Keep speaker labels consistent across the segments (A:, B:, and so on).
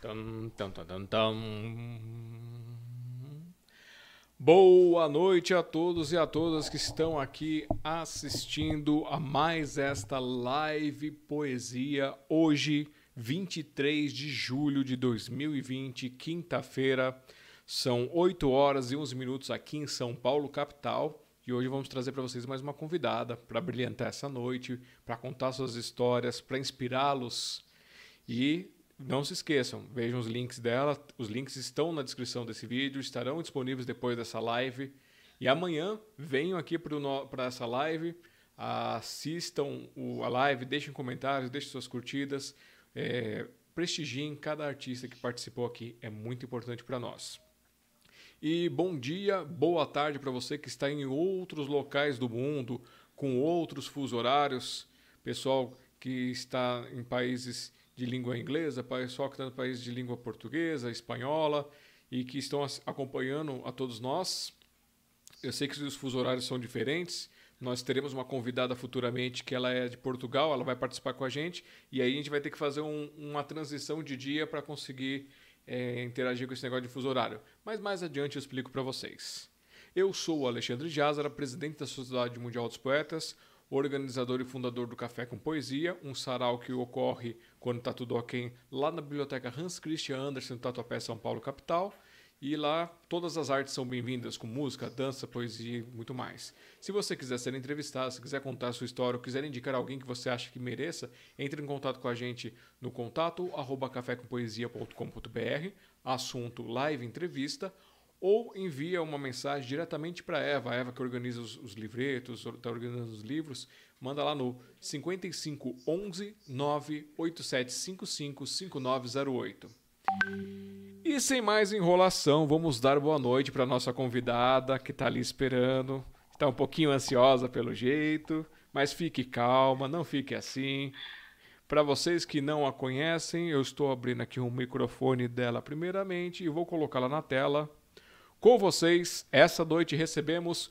A: Tum, tum, tum, tum. Boa noite a todos e a todas que estão aqui assistindo a mais esta live poesia hoje, 23 de julho de 2020, quinta-feira. São 8 horas e 11 minutos aqui em São Paulo, capital. E hoje vamos trazer para vocês mais uma convidada para brilhantar essa noite, para contar suas histórias, para inspirá-los. E não se esqueçam, vejam os links dela. Os links estão na descrição desse vídeo, estarão disponíveis depois dessa live. E amanhã venham aqui para essa live, assistam a live, deixem comentários, deixem suas curtidas, é, prestigiem cada artista que participou aqui, é muito importante para nós. E bom dia, boa tarde para você que está em outros locais do mundo, com outros fuso horários, pessoal que está em países de língua inglesa, pessoal que está no país de língua portuguesa, espanhola e que estão acompanhando a todos nós. Eu sei que os fuso horários são diferentes. Nós teremos uma convidada futuramente que ela é de Portugal, ela vai participar com a gente e aí a gente vai ter que fazer um, uma transição de dia para conseguir é, interagir com esse negócio de fuso horário. Mas mais adiante eu explico para vocês. Eu sou o Alexandre Jazara, presidente da Sociedade Mundial dos Poetas, organizador e fundador do Café com Poesia, um sarau que ocorre quando está tudo ok lá na Biblioteca Hans Christian Andersen, Tatuapé, São Paulo, capital. E lá todas as artes são bem-vindas, com música, dança, poesia e muito mais. Se você quiser ser entrevistado, se quiser contar a sua história ou quiser indicar alguém que você acha que mereça, entre em contato com a gente no contato arroba cafécompoesia.com.br, assunto live entrevista, ou envia uma mensagem diretamente para a Eva, a Eva que organiza os, os livretos, está organizando os livros, manda lá no 55 11 98755 5908. E sem mais enrolação, vamos dar boa noite para nossa convidada que está ali esperando. Está um pouquinho ansiosa pelo jeito, mas fique calma, não fique assim. Para vocês que não a conhecem, eu estou abrindo aqui um microfone dela primeiramente e vou colocá-la na tela com vocês, essa noite recebemos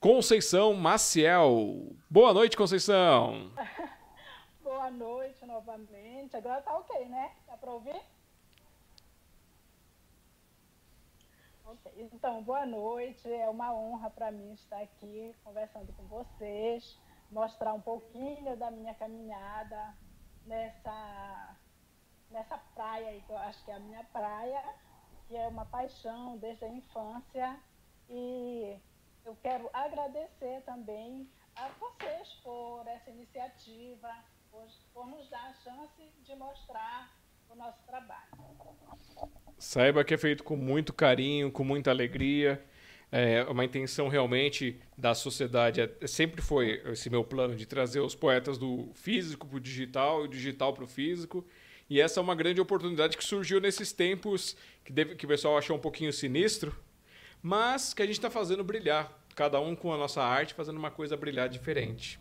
A: Conceição Maciel. Boa noite, Conceição.
B: Boa noite novamente. Agora tá ok, né? Dá para ouvir? Então, boa noite. É uma honra para mim estar aqui conversando com vocês, mostrar um pouquinho da minha caminhada nessa, nessa praia eu acho que é a minha praia que é uma paixão desde a infância. E eu quero agradecer também a vocês por essa iniciativa, por, por nos dar a chance de mostrar o nosso trabalho.
A: Saiba que é feito com muito carinho, com muita alegria. É uma intenção realmente da sociedade. É, sempre foi esse meu plano de trazer os poetas do físico para o digital o digital para o físico. E essa é uma grande oportunidade que surgiu nesses tempos que, deve, que o pessoal achou um pouquinho sinistro, mas que a gente está fazendo brilhar. Cada um com a nossa arte, fazendo uma coisa brilhar diferente.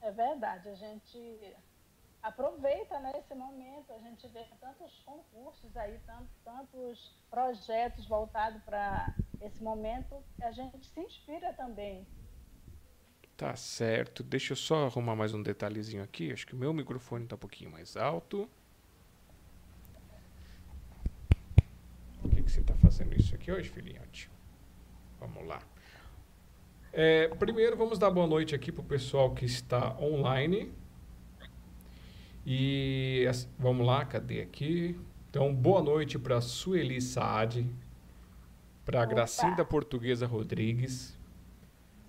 B: É verdade, a gente aproveita né, esse momento, a gente vê tantos concursos aí, tantos, tantos projetos voltados para esse momento, a gente se inspira também
A: Tá certo. Deixa eu só arrumar mais um detalhezinho aqui. Acho que o meu microfone está um pouquinho mais alto. Por que, que você está fazendo isso aqui hoje, filhote? Vamos lá. É, primeiro, vamos dar boa noite aqui para o pessoal que está online. E vamos lá, cadê aqui? Então, boa noite para Sueli Saad, para Gracinda Portuguesa Rodrigues,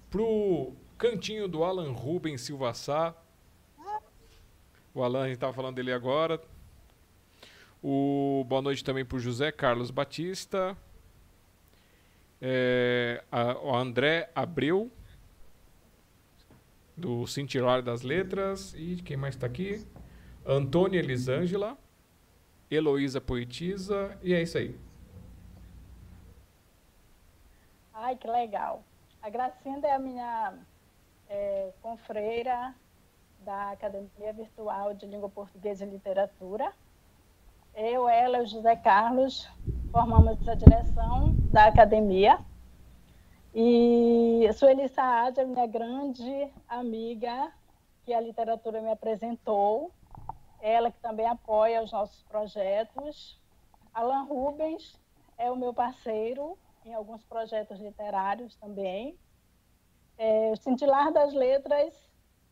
A: para o Cantinho do Alan Rubens Silva Sá. O Alan, a gente estava falando dele agora. O boa noite também para o José Carlos Batista. É, a, o André Abreu, do Cintilar das Letras. E quem mais está aqui? Antônia Elisângela. Heloísa Poetisa. E é isso aí.
B: Ai, que legal. A Gracinda é a minha é, confreira da Academia Virtual de Língua Portuguesa e Literatura. Eu, ela e o José Carlos formamos a direção da academia. E Sueli Saad é minha grande amiga, que a literatura me apresentou. ela que também apoia os nossos projetos. Alan Rubens é o meu parceiro em alguns projetos literários também. É, o Cintilar das Letras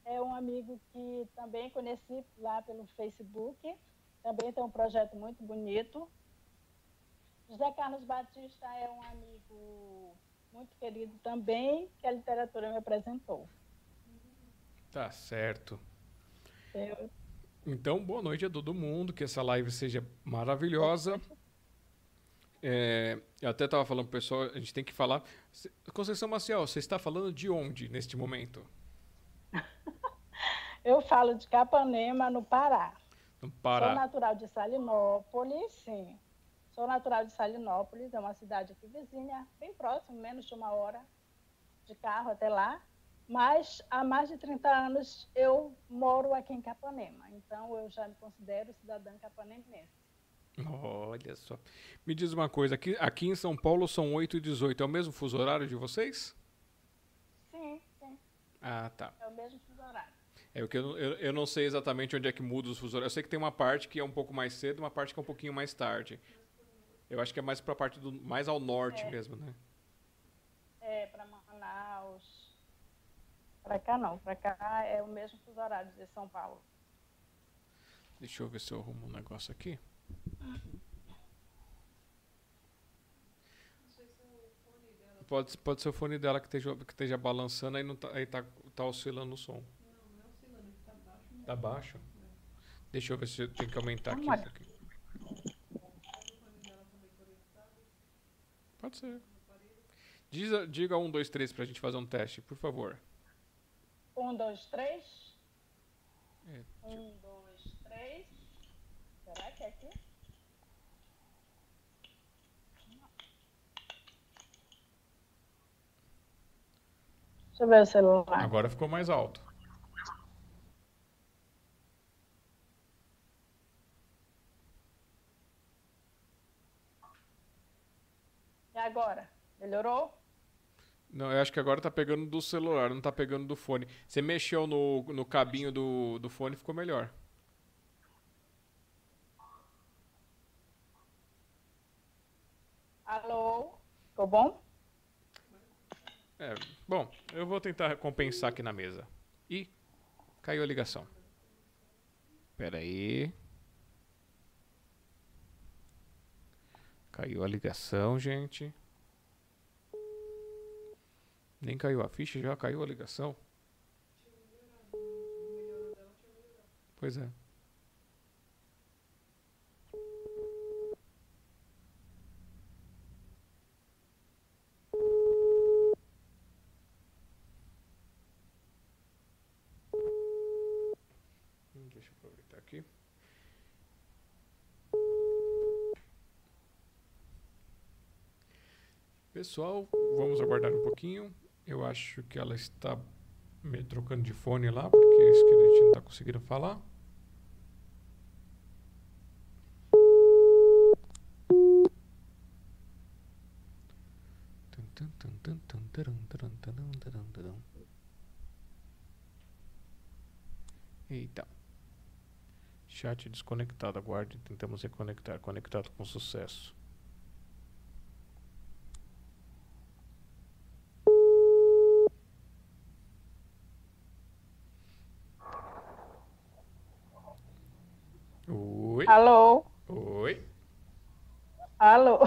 B: é um amigo que também conheci lá pelo Facebook, também tem um projeto muito bonito. José Carlos Batista é um amigo muito querido também, que a literatura me apresentou.
A: Tá certo. Então, boa noite a todo mundo, que essa live seja maravilhosa. É, eu até estava falando pro pessoal, a gente tem que falar. Conceição Maciel, você está falando de onde neste momento?
B: eu falo de Capanema, no Pará.
A: No Pará.
B: Sou natural de Salinópolis, sim. Sou natural de Salinópolis, é uma cidade aqui vizinha, bem próximo, menos de uma hora de carro até lá. Mas há mais de 30 anos eu moro aqui em Capanema, então eu já me considero cidadã capanemense.
A: Olha só. Me diz uma coisa, aqui, aqui em São Paulo são 8 e 18, é o mesmo fuso horário de vocês?
B: Sim, sim.
A: Ah, tá.
B: É o mesmo fuso horário.
A: É porque eu, eu, eu não sei exatamente onde é que muda os fuso horários. Eu sei que tem uma parte que é um pouco mais cedo, uma parte que é um pouquinho mais tarde. Eu acho que é mais para a parte do mais ao norte
B: é.
A: mesmo, né?
B: É, para Manaus. Para cá não, para cá é o mesmo fuso horário de São Paulo.
A: Deixa eu ver se eu arrumo um negócio aqui. Pode, pode ser o fone dela que esteja, que esteja balançando, aí, não tá, aí tá, tá oscilando o som.
C: Não, não é oscilando, tá baixo.
A: Tá baixo? É. Deixa eu ver se eu tenho que aumentar aqui. aqui. Pode ser. Diz, diga um, dois, três pra gente fazer um teste, por favor.
B: Um, dois, três. É. Um, dois, três. Será que é aqui? Deixa eu ver o celular.
A: Agora ficou mais alto.
B: E agora? Melhorou?
A: Não, eu acho que agora tá pegando do celular, não tá pegando do fone. Você mexeu no, no cabinho do, do fone, ficou melhor.
B: Alô? Ficou bom?
A: É, bom, vou tentar compensar aqui na mesa. E caiu a ligação. Pera aí. Caiu a ligação, gente. Nem caiu a ficha, já caiu a ligação. Pois é. Pessoal, vamos aguardar um pouquinho. Eu acho que ela está me trocando de fone lá, porque isso que a gente não está conseguindo falar. Eita. Chat desconectado. Aguarde. Tentamos reconectar. Conectado com sucesso. Oi.
B: Alô?
A: Oi.
B: Alô?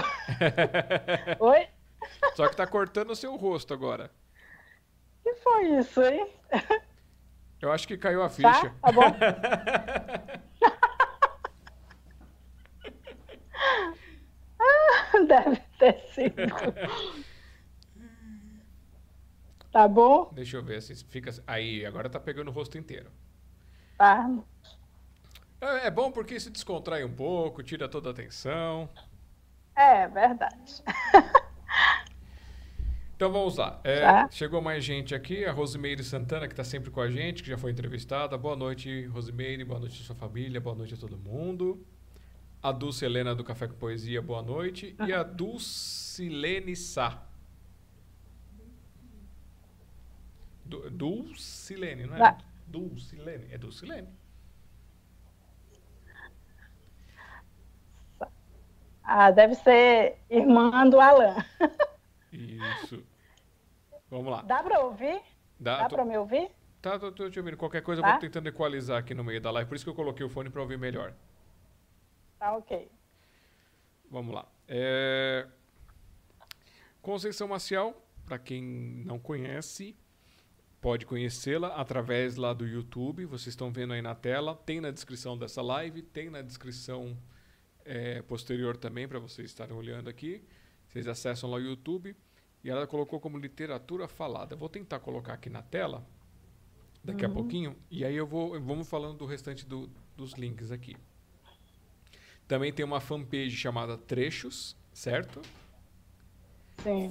B: Oi?
A: Só que tá cortando o seu rosto agora.
B: que foi isso, hein?
A: Eu acho que caiu a ficha.
B: Tá, tá bom. Deve ter sido. Tá bom?
A: Deixa eu ver se fica. Aí, agora tá pegando o rosto inteiro.
B: Tá.
A: É, é bom porque isso descontrai um pouco, tira toda a atenção.
B: É, verdade.
A: Então vamos lá. É, tá. Chegou mais gente aqui, a Rosimeire Santana, que está sempre com a gente, que já foi entrevistada. Boa noite, Rosimeire. Boa noite, sua família. Boa noite a todo mundo. A Dulce Helena do Café com Poesia, boa noite. Uhum. E a Dulcilene Sá. Du Dulcilene, não é? Dulcilene. É Dulcilene.
B: Ah, deve ser irmã do Alan.
A: Isso. Vamos lá.
B: Dá para ouvir?
A: Dá,
B: Dá
A: tô-
B: para me ouvir?
A: Tá, tô, tô te ouvindo. Qualquer coisa eu
B: Tá?
A: vou tentando equalizar aqui no meio da live. Por isso que eu coloquei o fone para ouvir melhor.
B: Tá ok.
A: Vamos lá. É... Conceição Maciel, para quem não conhece, pode conhecê-la através lá do YouTube. Vocês estão vendo aí na tela. Tem na descrição dessa live, tem na descrição é, posterior também para vocês estarem olhando aqui. Vocês acessam lá o YouTube e ela colocou como literatura falada. Vou tentar colocar aqui na tela daqui a pouquinho e aí eu vou vamos falando do restante do- dos links aqui. Também tem uma fanpage chamada Trechos, certo?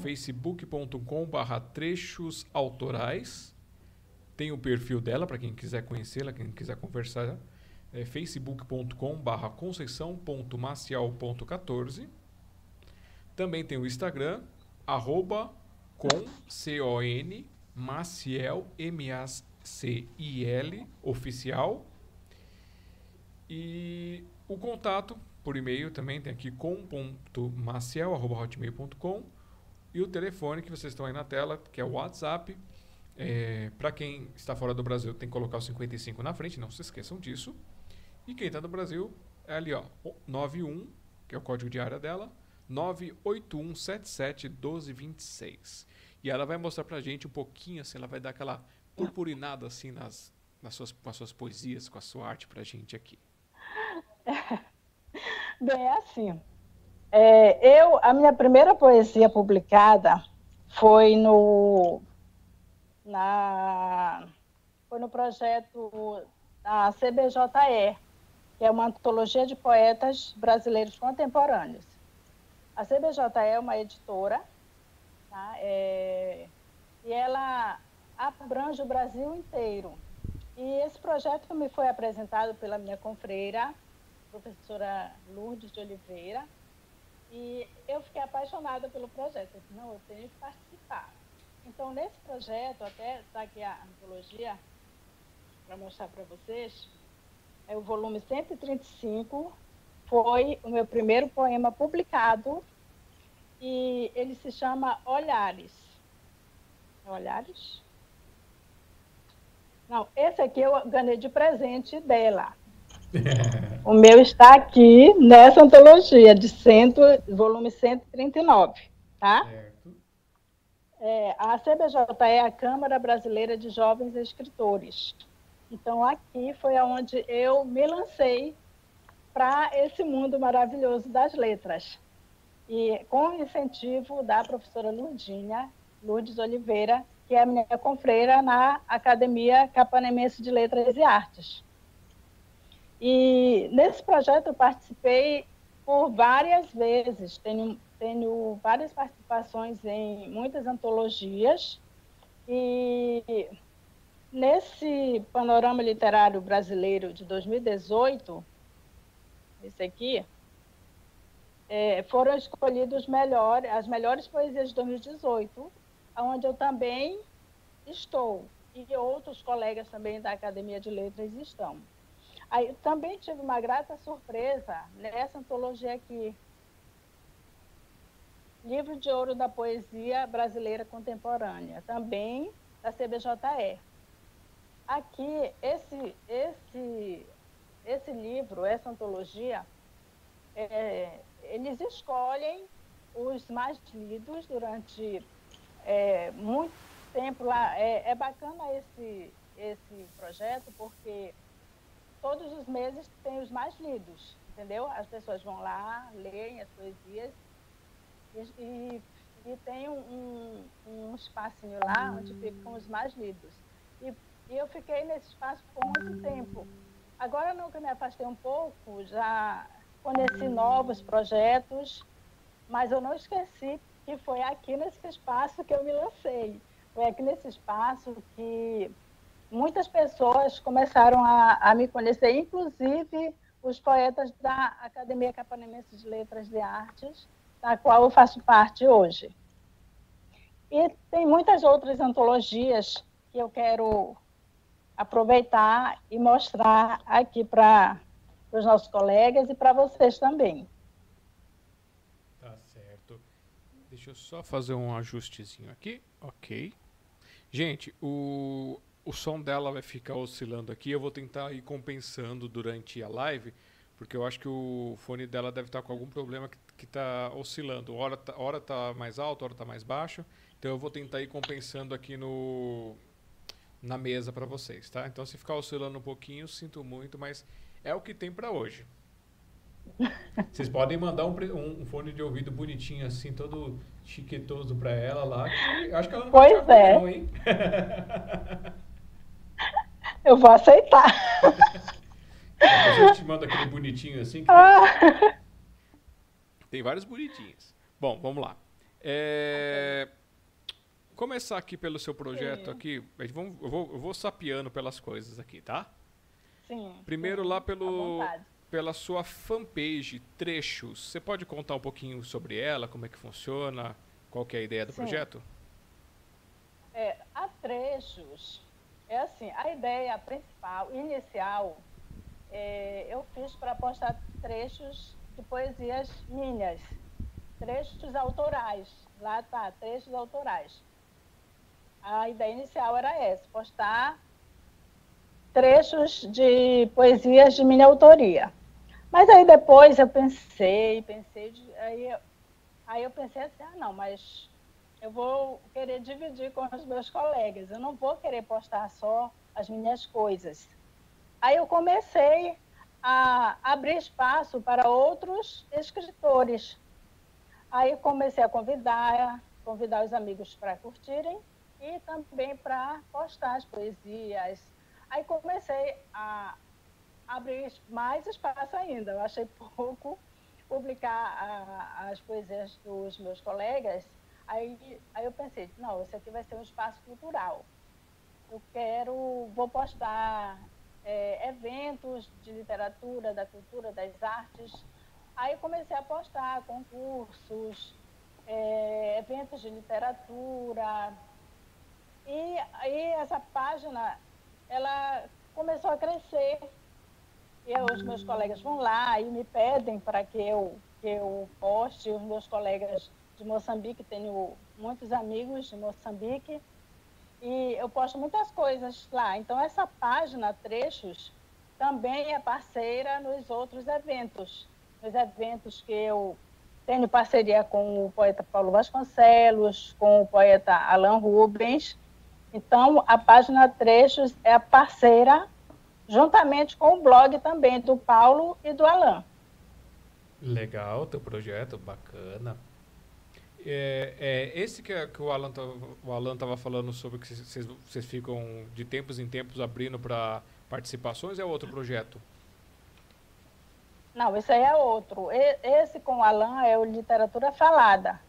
A: Facebook.com barra trechos autorais. Tem o perfil dela para quem quiser conhecê-la, quem quiser conversar. É facebook.com barra conceição.maciel.14. Também tem o Instagram, arroba com, C-O-N, Maciel, M-A-C-I-L, oficial. E o contato por e-mail também tem aqui com.maciel.hotmail.com e o telefone que vocês estão aí na tela, que é o WhatsApp. Para quem está fora do Brasil, tem que colocar o 55 na frente, não se esqueçam disso. E quem está no Brasil é ali, ó, o 91, que é o código de área dela, 981771226. E ela vai mostrar pra gente um pouquinho, assim, ela vai dar aquela purpurinada assim nas, nas suas, com as suas poesias, com a sua arte pra gente aqui.
B: Bem, é assim. É, eu, a minha primeira poesia publicada foi no, na, foi no projeto da CBJE, que é uma antologia de poetas brasileiros contemporâneos. A CBJE é uma editora, tá? É, e ela abrange o Brasil inteiro. E esse projeto me foi apresentado pela minha confreira, professora Lourdes de Oliveira, e eu fiquei apaixonada pelo projeto. Eu disse, não, eu tenho que participar. Então, nesse projeto, até está aqui a antologia, para mostrar para vocês, é o volume 135, foi o meu primeiro poema publicado, e ele se chama Olhares. É Olhares? Não, esse aqui eu ganhei de presente dela. O meu está aqui nessa antologia de cento, volume 139, tá? É, a CBJ é a Câmara Brasileira de Jovens Escritores. Então, aqui foi onde eu me lancei para esse mundo maravilhoso das letras. E com o incentivo da professora Lurdinha, Lourdes Oliveira, que é minha confreira na Academia Capanemense de Letras e Artes. E nesse projeto eu participei por várias vezes, tenho, tenho várias participações em muitas antologias, e nesse panorama literário brasileiro de 2018, esse aqui, é, foram escolhidos melhor, as melhores poesias de 2018, onde eu também estou, e outros colegas também da Academia de Letras estão. Aí, também tive uma grata surpresa nessa antologia aqui, Livro de Ouro da Poesia Brasileira Contemporânea, também da CBJE. Aqui, esse, esse, esse livro, essa antologia, é, eles escolhem os mais lidos durante é, muito tempo lá. É, é bacana esse, esse projeto porque todos os meses tem os mais lidos, entendeu? As pessoas vão lá, leem as poesias e, e, e tem um, um, um espacinho lá onde ficam os mais lidos. E, eu fiquei nesse espaço por muito tempo. Agora eu me afastei um pouco, já conheci novos projetos, mas eu não esqueci que foi aqui nesse espaço que eu me lancei. Foi aqui nesse espaço que muitas pessoas começaram a, a me conhecer, inclusive os poetas da Academia Capanemense de Letras e Artes, da qual eu faço parte hoje. E tem muitas outras antologias que eu quero aproveitar e mostrar aqui para os nossos colegas e para vocês também.
A: Deixa eu só fazer um ajustezinho aqui. Ok. Gente, o, o som dela vai ficar oscilando aqui. Eu vou tentar ir compensando durante a live, porque eu acho que o fone dela deve estar com algum problema que está oscilando. Hora tá, hora tá mais alto, hora tá mais baixo. Então eu vou tentar ir compensando aqui no na mesa para vocês, tá? Então se ficar oscilando um pouquinho, sinto muito, mas é o que tem para hoje. Vocês podem mandar um, um, fone de ouvido bonitinho assim, todo chiquetoso para ela lá. acho que ela não
B: pois é. Não, hein? Eu vou aceitar.
A: A gente manda aquele bonitinho assim. Tem... Ah. tem vários bonitinhos. Bom, vamos lá. É começar aqui pelo seu projeto sim. aqui. Vamos, eu, vou, eu vou sapiando pelas coisas aqui, tá?
B: Sim.
A: Primeiro sim, lá pelo, pela sua fanpage, Trechos. Você pode contar um pouquinho sobre ela, como é que funciona, qual que é a ideia do sim. projeto?
B: É, a Trechos, é assim, a ideia principal, inicial, é, eu fiz para postar trechos de poesias minhas, trechos autorais. Lá tá, trechos autorais a ideia inicial era essa, postar trechos de poesias de minha autoria. Mas aí depois eu pensei, pensei, aí, aí eu pensei assim, ah não, mas eu vou querer dividir com os meus colegas, eu não vou querer postar só as minhas coisas. Aí eu comecei a abrir espaço para outros escritores. Aí comecei a convidar, convidar os amigos para curtirem e também para postar as poesias. Aí comecei a abrir mais espaço ainda. Eu achei pouco publicar a, as poesias dos meus colegas. Aí, aí eu pensei, não, esse aqui vai ser um espaço cultural. Eu quero, vou postar é, eventos de literatura, da cultura, das artes. Aí comecei a postar concursos, é, eventos de literatura, e aí essa página, ela começou a crescer. E os meus colegas vão lá e me pedem para que eu, que eu poste. Os meus colegas de Moçambique, tenho muitos amigos de Moçambique, e eu posto muitas coisas lá. Então, essa página, Trechos, também é parceira nos outros eventos. Nos eventos que eu tenho parceria com o poeta Paulo Vasconcelos, com o poeta Alan Rubens, então, a página Trechos é a parceira, juntamente com o blog também do Paulo e do Alain.
A: Legal, teu projeto, bacana. É, é esse que, que o Alan o Alan estava falando sobre que vocês ficam de tempos em tempos abrindo para participações é outro projeto?
B: Não, esse aí é outro. Esse com o Alan é o Literatura Falada.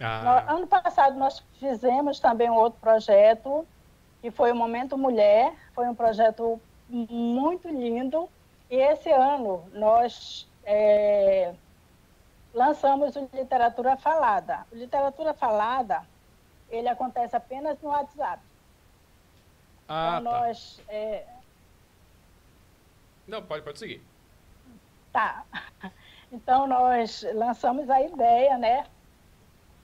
B: Ah. ano passado nós fizemos também um outro projeto, que foi o Momento Mulher, foi um projeto muito lindo. E esse ano nós é, lançamos o Literatura Falada. O Literatura Falada, ele acontece apenas no WhatsApp.
A: Ah, então, tá. nós... É... Não, pode, pode seguir.
B: Tá. Então, nós lançamos a ideia, né?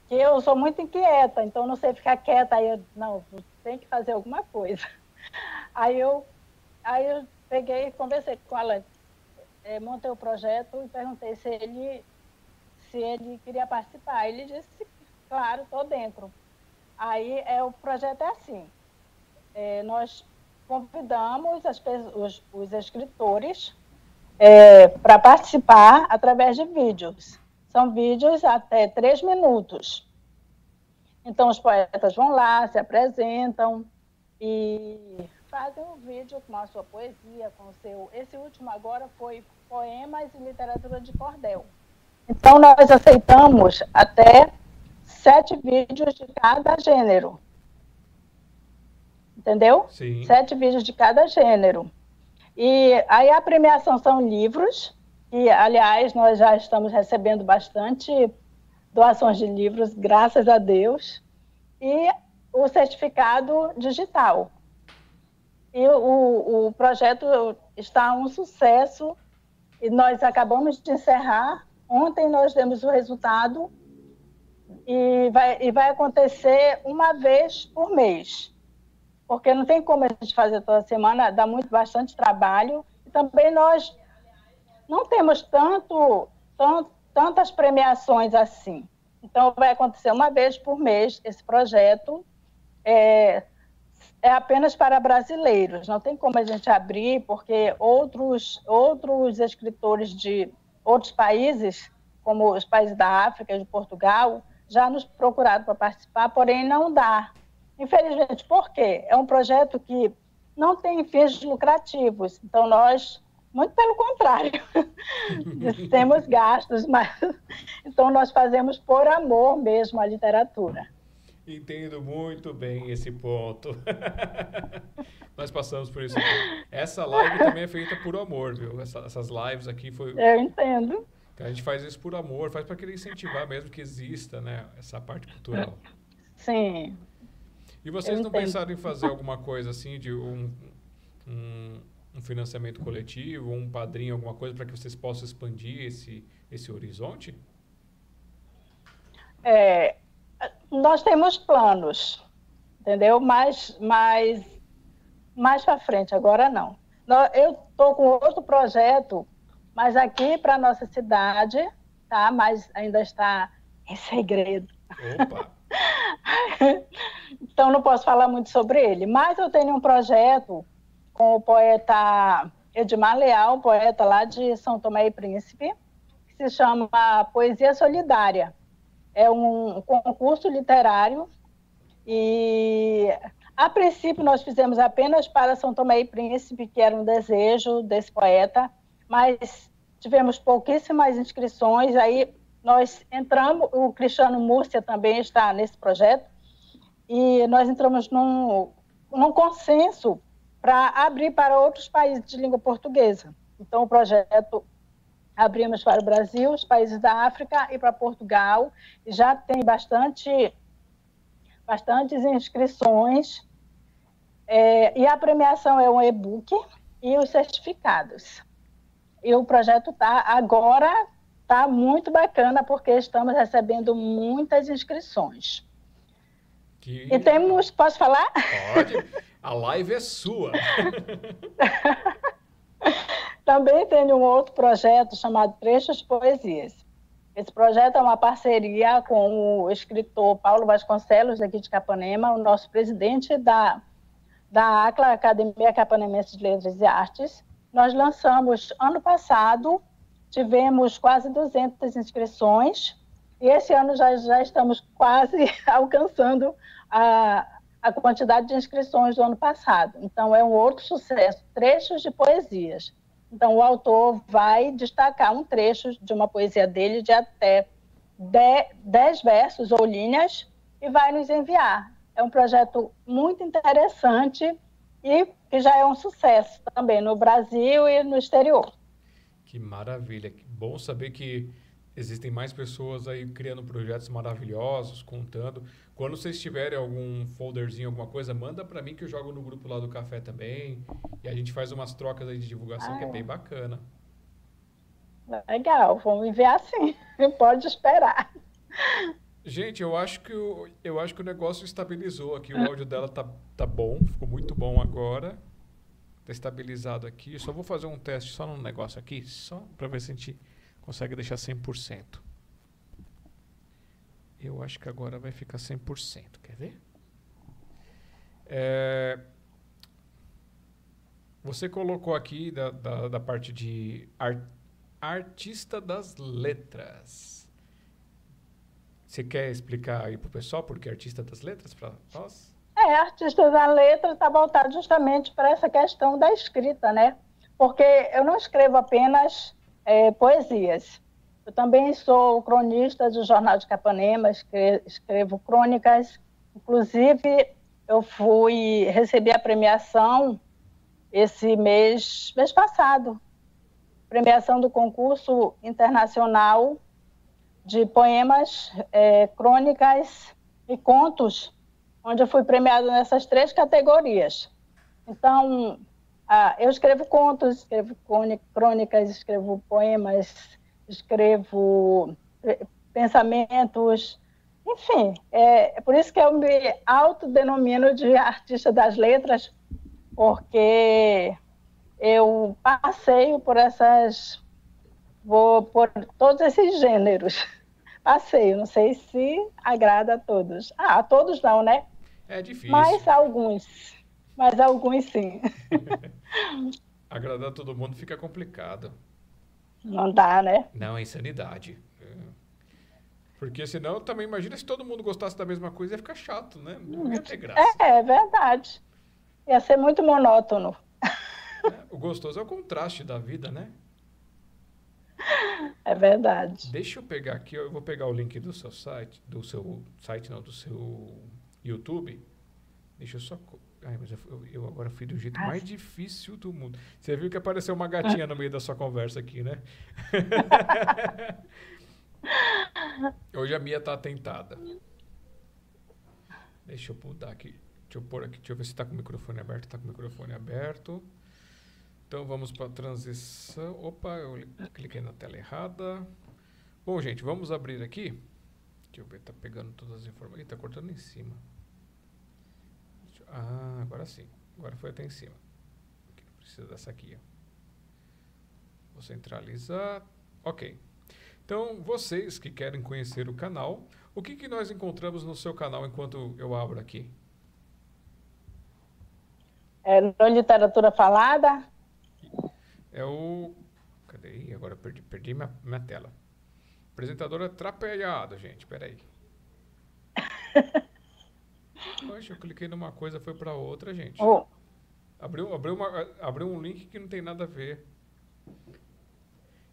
B: Que eu sou muito inquieta, então não sei ficar quieta, aí eu, não, tem que fazer alguma coisa. Aí eu, aí eu peguei e conversei com o Alan, é, montei o projeto e perguntei se ele, se ele queria participar. Ele disse, claro, estou dentro. Aí é, o projeto é assim, é, nós convidamos as, os, os escritores é, para participar através de vídeos. São vídeos até três minutos. Então, os poetas vão lá, se apresentam e fazem um vídeo com a sua poesia, com o seu. Esse último agora foi Poemas e Literatura de Cordel. Então, nós aceitamos até sete vídeos de cada gênero. Entendeu?
A: Sim.
B: Sete vídeos de cada gênero. E aí a premiação são livros, e, aliás, nós já estamos recebendo bastante doações de livros, graças a Deus, e o certificado digital. E o, o projeto está um sucesso e nós acabamos de encerrar. Ontem nós demos o resultado e vai, e vai acontecer uma vez por mês. Porque não tem como a gente fazer toda semana, dá muito bastante trabalho. E também nós não temos tanto, tanto, tantas premiações assim. Então, vai acontecer uma vez por mês esse projeto. É, é apenas para brasileiros, não tem como a gente abrir, porque outros, outros escritores de outros países, como os países da África, de Portugal, já nos procuraram para participar, porém não dá. Infelizmente, por quê? É um projeto que não tem fins lucrativos, então nós, muito pelo contrário, temos gastos, mas então nós fazemos por amor mesmo à literatura.
A: Entendo muito bem esse ponto. Nós passamos por isso. Aqui. Essa live também é feita por amor, viu? Essa, essas lives aqui foi.
B: Eu entendo.
A: A gente faz isso por amor, faz para querer incentivar mesmo que exista, né? Essa parte cultural.
B: Sim.
A: E vocês Eu não entendo. pensaram em fazer alguma coisa assim de um, um, um financiamento coletivo, um padrinho, alguma coisa para que vocês possam expandir esse esse horizonte?
B: É, nós temos planos, entendeu? Mas, mas mais para frente, agora não. Eu estou com outro projeto, mas aqui para nossa cidade, tá? Mas ainda está em segredo. Opa. então não posso falar muito sobre ele. Mas eu tenho um projeto com o poeta Edmar Leal, poeta lá de São Tomé e Príncipe, que se chama Poesia Solidária. É um concurso literário e a princípio nós fizemos apenas para São Tomé e Príncipe, que era um desejo desse poeta, mas tivemos pouquíssimas inscrições, aí nós entramos, o Cristiano Múrcia também está nesse projeto, e nós entramos num, num consenso para abrir para outros países de língua portuguesa. Então, o projeto abrimos para o Brasil, os países da África e para Portugal. Já tem bastante, bastantes inscrições. É, e a premiação é um e-book e os certificados. E o projeto está agora está muito bacana porque estamos recebendo muitas inscrições. Que... E temos, posso falar?
A: Pode. A live é sua.
B: Também tenho um outro projeto chamado Trechos Poesias. Esse projeto é uma parceria com o escritor Paulo Vasconcelos, aqui de Capanema, o nosso presidente da, da ACLA, Academia Capanemense de Letras e Artes. Nós lançamos ano passado, tivemos quase 200 inscrições, e esse ano já, já estamos quase alcançando a, a quantidade de inscrições do ano passado. Então, é um outro sucesso, Trechos de Poesias. Então, o autor vai destacar um trecho de uma poesia dele de até 10 versos ou linhas e vai nos enviar. É um projeto muito interessante e que já é um sucesso também no Brasil e no exterior.
A: Que maravilha, que bom saber que existem mais pessoas aí criando projetos maravilhosos, contando. Quando vocês tiverem algum folderzinho, alguma coisa, manda para mim que eu jogo no grupo lá do café também. E a gente faz umas trocas aí de divulgação ah, que é bem bacana.
B: Legal, vamos enviar sim. Pode esperar.
A: Gente, eu acho que o, eu acho que o negócio estabilizou aqui. O áudio dela tá, tá bom, ficou muito bom agora. Tá estabilizado aqui. Eu só vou fazer um teste só no negócio aqui, só para ver se a gente consegue deixar 100%. Eu acho que agora vai ficar 100%. Quer ver? É, você colocou aqui da, da, da parte de art, artista das letras. Você quer explicar aí para o pessoal por que artista das letras para nós?
B: É, artista das letras está voltado justamente para essa questão da escrita, né? Porque eu não escrevo apenas é, poesias. Eu também sou cronista do Jornal de Capanema, escrevo crônicas. Inclusive, eu fui receber a premiação esse mês, mês passado, premiação do concurso internacional de poemas, é, crônicas e contos, onde eu fui premiado nessas três categorias. Então, ah, eu escrevo contos, escrevo crônicas, escrevo poemas, escrevo pensamentos, enfim, é, é por isso que eu me autodenomino de artista das letras, porque eu passeio por essas, vou por todos esses gêneros. Passeio, não sei se agrada a todos. Ah, a todos não, né?
A: É difícil.
B: Mas alguns. Mas alguns sim.
A: Agradar todo mundo fica complicado.
B: Não dá, né?
A: Não, é insanidade. Porque senão, também imagina se todo mundo gostasse da mesma coisa, ia ficar chato, né? Não ia ter graça.
B: É, é verdade. Ia ser muito monótono.
A: É, o gostoso é o contraste da vida, né?
B: É verdade.
A: Deixa eu pegar aqui, eu vou pegar o link do seu site, do seu site não, do seu YouTube. Deixa eu só. Ai, mas eu, eu agora fui do jeito mais difícil do mundo. Você viu que apareceu uma gatinha no meio da sua conversa aqui, né? Hoje a Mia tá atentada. Deixa eu mudar aqui. Deixa eu pôr aqui. Deixa eu ver se tá com o microfone aberto. Tá com o microfone aberto. Então vamos para a transição. Opa, eu cliquei na tela errada. Bom, gente, vamos abrir aqui. Deixa eu ver, tá pegando todas as informações. Ih, tá cortando em cima. Ah, agora sim. Agora foi até em cima. Aqui, não precisa dessa aqui. Ó. Vou centralizar. Ok. Então, vocês que querem conhecer o canal, o que, que nós encontramos no seu canal enquanto eu abro aqui?
B: É no Literatura Falada?
A: É o. Cadê? Agora perdi, perdi minha, minha tela. Apresentadora atrapalhada, gente. Peraí. Poxa, eu cliquei numa coisa, foi para outra, gente.
B: Oh.
A: Abriu, abriu, uma, abriu um link que não tem nada a ver.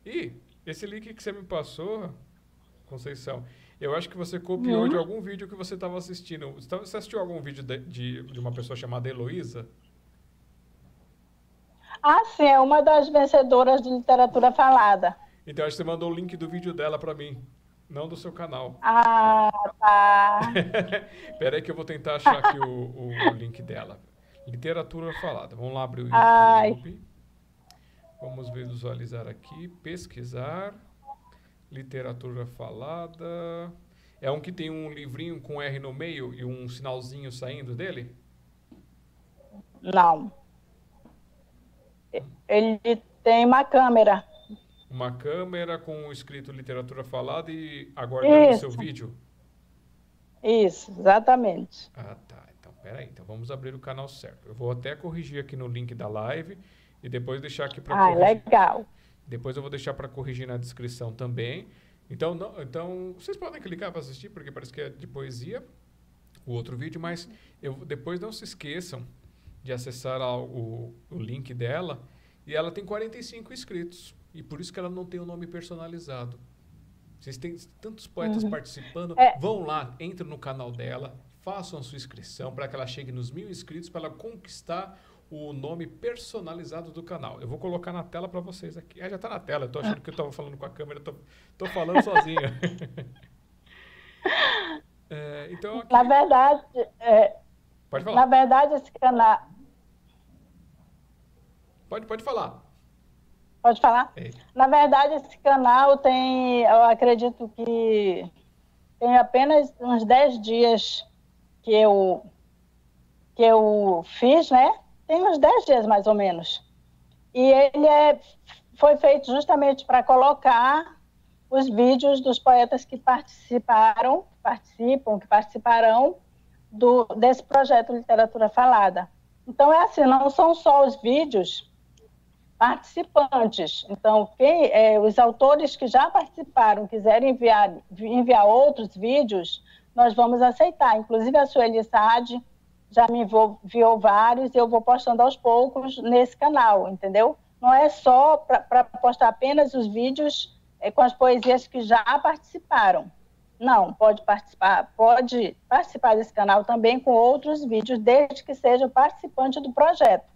A: E esse link que você me passou, Conceição, eu acho que você copiou uhum. de algum vídeo que você estava assistindo. Você assistiu algum vídeo de, de, de uma pessoa chamada Heloísa?
B: Ah, sim, é uma das vencedoras de literatura falada.
A: Então, acho que você mandou o link do vídeo dela para mim, não do seu canal.
B: Ah, tá.
A: Espera aí que eu vou tentar achar aqui o, o, o, link dela. Literatura falada. Vamos lá abrir o YouTube. Ai. Vamos visualizar aqui, pesquisar, literatura falada. É um que tem um livrinho com R no meio e um sinalzinho saindo dele?
B: Não. Ele tem uma câmera.
A: Uma câmera com escrito literatura falada e aguardando o seu vídeo?
B: Isso, exatamente.
A: Ah, tá. Então, peraí. Então, vamos abrir o canal certo. Eu vou até corrigir aqui no link da live e depois deixar aqui para
B: ah, corrigir. legal.
A: Depois eu vou deixar para corrigir na descrição também. Então, não, então, vocês podem clicar para assistir, porque parece que é de poesia o outro vídeo, mas eu, depois não se esqueçam de acessar o, o link dela. E ela tem 45 inscritos. E por isso que ela não tem o um nome personalizado. Vocês têm tantos poetas uhum. participando. É. Vão lá, entrem no canal dela, façam a sua inscrição para que ela chegue nos mil inscritos, para ela conquistar o nome personalizado do canal. Eu vou colocar na tela para vocês aqui. Ah, já está na tela. Eu tô achando que eu estava falando com a câmera, tô, tô falando sozinha.
B: é, então, aqui... Na verdade, é,
A: Pode falar.
B: Na verdade, esse canal.
A: Pode, pode falar.
B: Pode falar? É. Na verdade, esse canal tem, eu acredito que tem apenas uns 10 dias que eu, que eu fiz, né? Tem uns 10 dias mais ou menos. E ele é, foi feito justamente para colocar os vídeos dos poetas que participaram, participam, que participarão do, desse projeto Literatura Falada. Então, é assim, não são só os vídeos participantes. Então, quem, é, os autores que já participaram quiserem enviar, enviar outros vídeos, nós vamos aceitar. Inclusive, a Sueli Sade já me enviou vários e eu vou postando aos poucos nesse canal, entendeu? Não é só para postar apenas os vídeos é, com as poesias que já participaram. Não, pode participar, pode participar desse canal também com outros vídeos, desde que seja participante do projeto.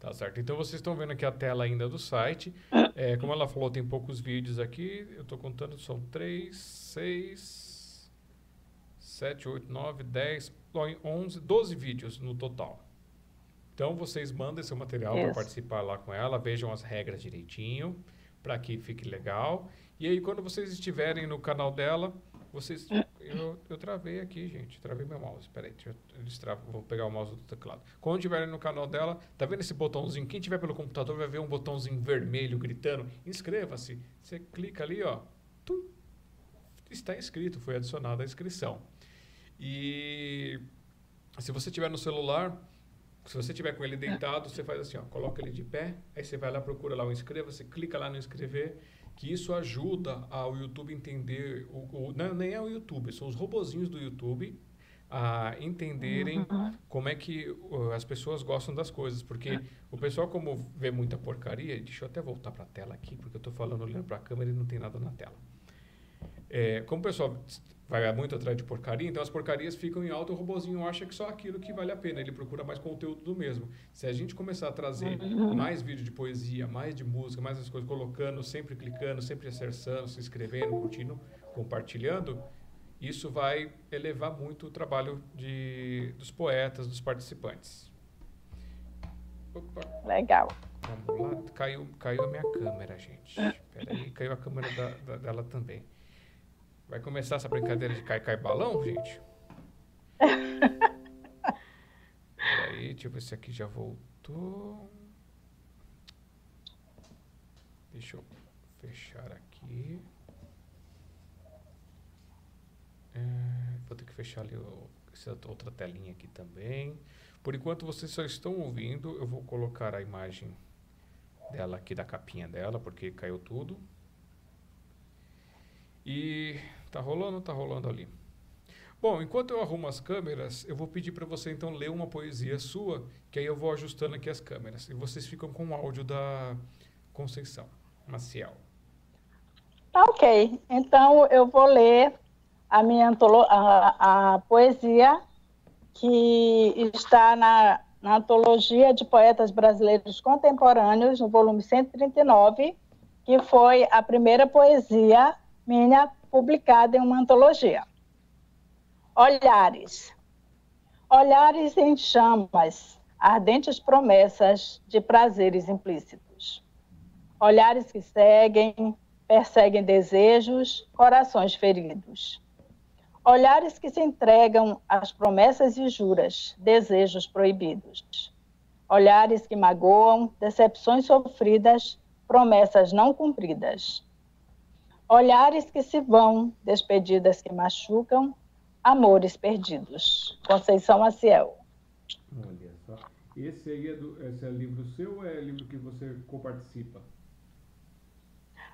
A: Tá certo. Então vocês estão vendo aqui a tela ainda do site. É, como ela falou, tem poucos vídeos aqui. Eu estou contando, são 3, 6, 7, 8, 9, 10, 11, 12 vídeos no total. Então vocês mandem seu material para participar lá com ela, vejam as regras direitinho, para que fique legal. E aí, quando vocês estiverem no canal dela, vocês eu, eu travei aqui, gente. Travei meu mouse. Peraí, deixa eu destravo. Vou pegar o mouse do teclado. Quando tiver no canal dela, tá vendo esse botãozinho? Quem tiver pelo computador vai ver um botãozinho vermelho gritando. Inscreva-se. Você clica ali, ó. Tum, está inscrito, foi adicionada a inscrição. E se você tiver no celular, se você tiver com ele deitado, você faz assim, ó, coloca ele de pé, aí você vai lá, procura lá o inscreva-se, clica lá no inscrever que isso ajuda ao YouTube entender, o, o, não, nem é o YouTube, são os robozinhos do YouTube a entenderem uhum. como é que uh, as pessoas gostam das coisas, porque o pessoal como vê muita porcaria, deixa eu até voltar para a tela aqui, porque eu estou falando olhando para a câmera e não tem nada na tela. É, como o pessoal vai muito atrás de porcaria, então as porcarias ficam em alto, o robozinho acha que só aquilo que vale a pena, ele procura mais conteúdo do mesmo. Se a gente começar a trazer uhum. mais vídeo de poesia, mais de música, mais as coisas, colocando, sempre clicando, sempre acessando, se inscrevendo, curtindo, compartilhando, isso vai elevar muito o trabalho de, dos poetas, dos participantes.
B: Opa. Legal.
A: Vamos lá. Caiu, caiu a minha câmera, gente. Espera aí, caiu a câmera da, da, dela também. Vai começar essa brincadeira de cai-cai balão, gente? Peraí, deixa eu ver se aqui já voltou. Deixa eu fechar aqui. É, vou ter que fechar ali o, essa outra telinha aqui também. Por enquanto vocês só estão ouvindo, eu vou colocar a imagem dela aqui da capinha dela, porque caiu tudo. E Tá rolando? Tá rolando ali. Bom, enquanto eu arrumo as câmeras, eu vou pedir para você então ler uma poesia sua, que aí eu vou ajustando aqui as câmeras. E vocês ficam com o áudio da Conceição Maciel.
B: Tá ok. Então eu vou ler a minha antolo a, a poesia que está na, na antologia de poetas brasileiros contemporâneos, no volume 139, que foi a primeira poesia minha publicada em uma antologia. Olhares. Olhares em chamas, ardentes promessas de prazeres implícitos. Olhares que seguem, perseguem desejos, corações feridos. Olhares que se entregam às promessas e juras, desejos proibidos. Olhares que magoam, decepções sofridas, promessas não cumpridas Olhares que se vão, despedidas que machucam, amores perdidos. Conceição Maciel.
A: Olha só. Esse aí é, do, esse é livro seu ou é livro que você coparticipa?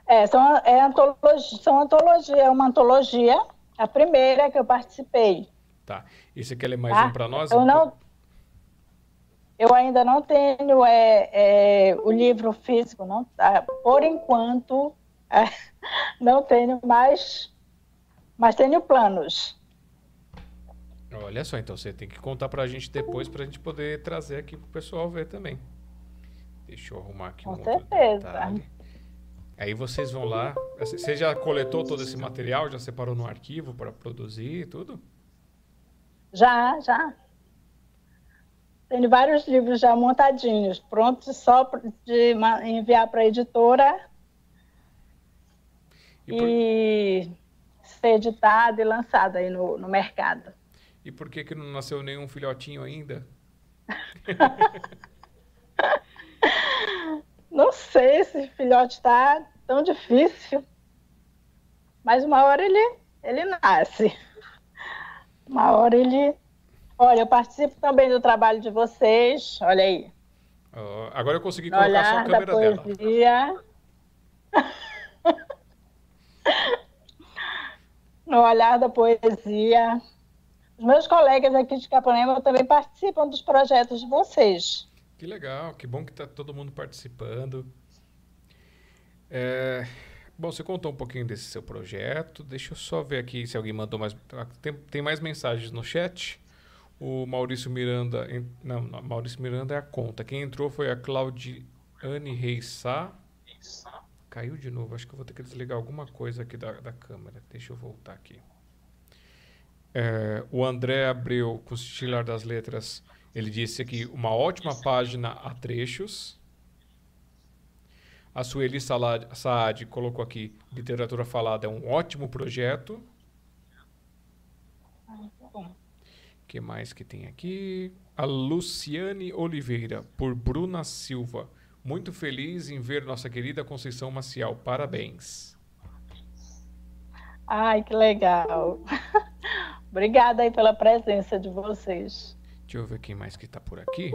B: É, são, é antologia, são antologia, é uma antologia, a primeira que eu participei.
A: Tá. E você quer ler mais tá? um para nós?
B: Eu não. Eu ainda não tenho é, é, o livro físico, não. Tá? Por enquanto, é, não tenho mais, mas tenho planos.
A: Olha só, então você tem que contar para a gente depois para a gente poder trazer aqui para o pessoal ver também. Deixa eu arrumar aqui
B: Com um certeza.
A: Aí vocês vão lá. Você já coletou todo esse material? Já separou no arquivo para produzir e tudo?
B: Já, já. Tenho vários livros já montadinhos, prontos só de enviar para a editora e, por... e ser editado e lançado aí no, no mercado.
A: E por que, que não nasceu nenhum filhotinho ainda?
B: não sei, esse filhote está tão difícil. Mas uma hora ele, ele nasce. Uma hora ele. Olha, eu participo também do trabalho de vocês. Olha aí.
A: Oh, agora eu consegui colocar só a câmera
B: poesia.
A: dela.
B: no olhar da poesia. Os meus colegas aqui de Capanema também participam dos projetos de vocês.
A: Que legal, que bom que está todo mundo participando. É, bom, você contou um pouquinho desse seu projeto. Deixa eu só ver aqui se alguém mandou mais. Tem, tem mais mensagens no chat. O Maurício Miranda. Não, não, Maurício Miranda é a conta. Quem entrou foi a Claudiane Reis Sá. Caiu de novo. Acho que eu vou ter que desligar alguma coisa aqui da, da câmera. Deixa eu voltar aqui. É, o André Abreu, com o das letras, ele disse aqui uma ótima página a trechos. A Sueli Saad colocou aqui literatura falada é um ótimo projeto. O que mais que tem aqui? A Luciane Oliveira, por Bruna Silva. Muito feliz em ver nossa querida Conceição Maciel. Parabéns.
B: Ai, que legal. Obrigada aí pela presença de vocês.
A: Deixa eu ver quem mais que tá por aqui.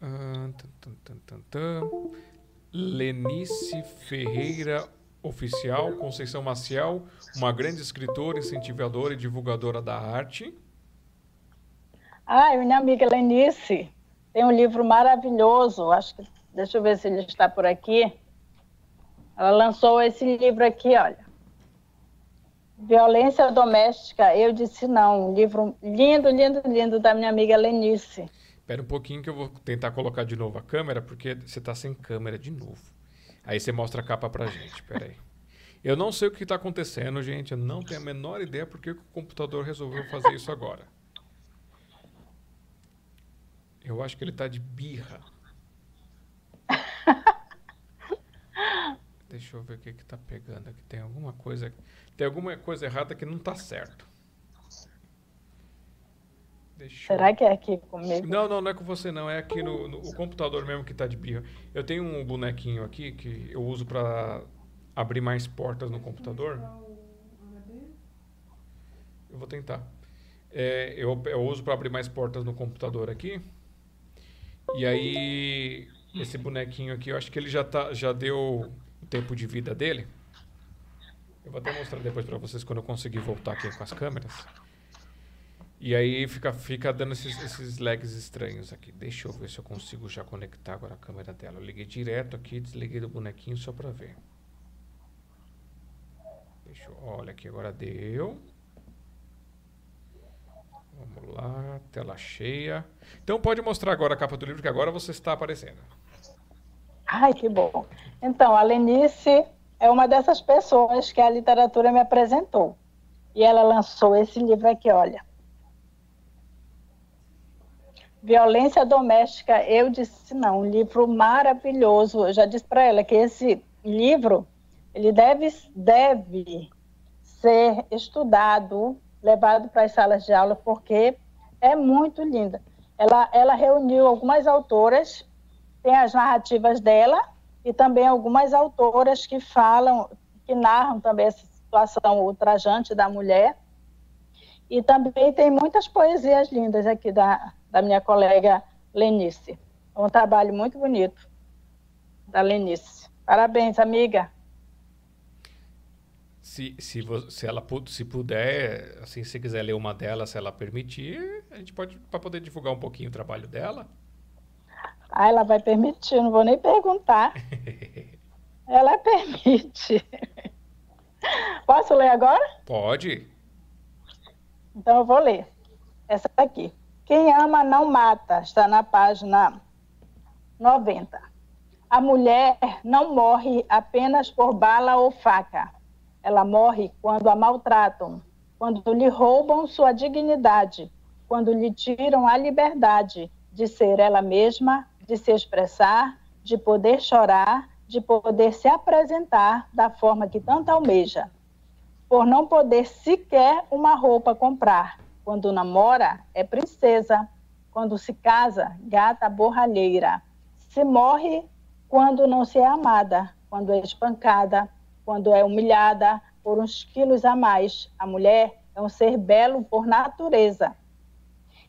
A: Ah, Lenice Ferreira Oficial, Conceição Maciel, uma grande escritora, incentivadora e divulgadora da arte.
B: Ai, minha amiga Lenice tem um livro maravilhoso, acho que, deixa eu ver se ele está por aqui. Ela lançou esse livro aqui, olha. Violência Doméstica, eu disse não. Um livro lindo, lindo, lindo da minha amiga Lenice.
A: Espera um pouquinho que eu vou tentar colocar de novo a câmera, porque você está sem câmera de novo. Aí você mostra a capa pra gente, espera aí. Eu não sei o que está acontecendo, gente. Eu não tenho a menor ideia porque o computador resolveu fazer isso agora. Eu acho que ele está de birra. Deixa eu ver o que está pegando aqui. Tem alguma coisa, tem alguma coisa errada que não está certo.
B: Deixa Será eu... que é aqui comigo?
A: Não, não, não é com você não. É aqui no, no computador mesmo que está de birra. Eu tenho um bonequinho aqui que eu uso para abrir mais portas no computador. Eu vou tentar. É, eu, eu uso para abrir mais portas no computador aqui. E aí esse bonequinho aqui, eu acho que ele já tá, já deu o tempo de vida dele. Eu vou até mostrar depois para vocês quando eu conseguir voltar aqui com as câmeras. E aí fica, fica dando esses, esses lags estranhos aqui. Deixa eu ver se eu consigo já conectar agora a câmera dela. Eu liguei direto aqui, desliguei do bonequinho só para ver. Deixa eu, olha aqui, agora deu. Vamos lá, tela cheia. Então pode mostrar agora a capa do livro, que agora você está aparecendo.
B: Ai, que bom. Então, a Lenice é uma dessas pessoas que a literatura me apresentou. E ela lançou esse livro aqui, olha. Violência Doméstica, eu disse não, um livro maravilhoso. Eu já disse para ela que esse livro ele deve, deve ser estudado, levado para as salas de aula, porque é muito linda. Ela, ela reuniu algumas autoras, tem as narrativas dela, e também algumas autoras que falam, que narram também essa situação ultrajante da mulher. E também tem muitas poesias lindas aqui da, da minha colega Lenice. É um trabalho muito bonito da Lenice. Parabéns, amiga.
A: Se, se, se ela se puder, assim, se quiser ler uma delas, se ela permitir, a gente pode para poder divulgar um pouquinho o trabalho dela.
B: Ah, ela vai permitir, não vou nem perguntar. ela permite. Posso ler agora?
A: Pode.
B: Então eu vou ler. Essa aqui. Quem ama não mata, está na página 90. A mulher não morre apenas por bala ou faca. Ela morre quando a maltratam, quando lhe roubam sua dignidade, quando lhe tiram a liberdade de ser ela mesma, de se expressar, de poder chorar, de poder se apresentar da forma que tanto almeja. Por não poder sequer uma roupa comprar. Quando namora, é princesa. Quando se casa, gata borralheira. Se morre quando não se é amada, quando é espancada, quando é humilhada por uns quilos a mais. A mulher é um ser belo por natureza.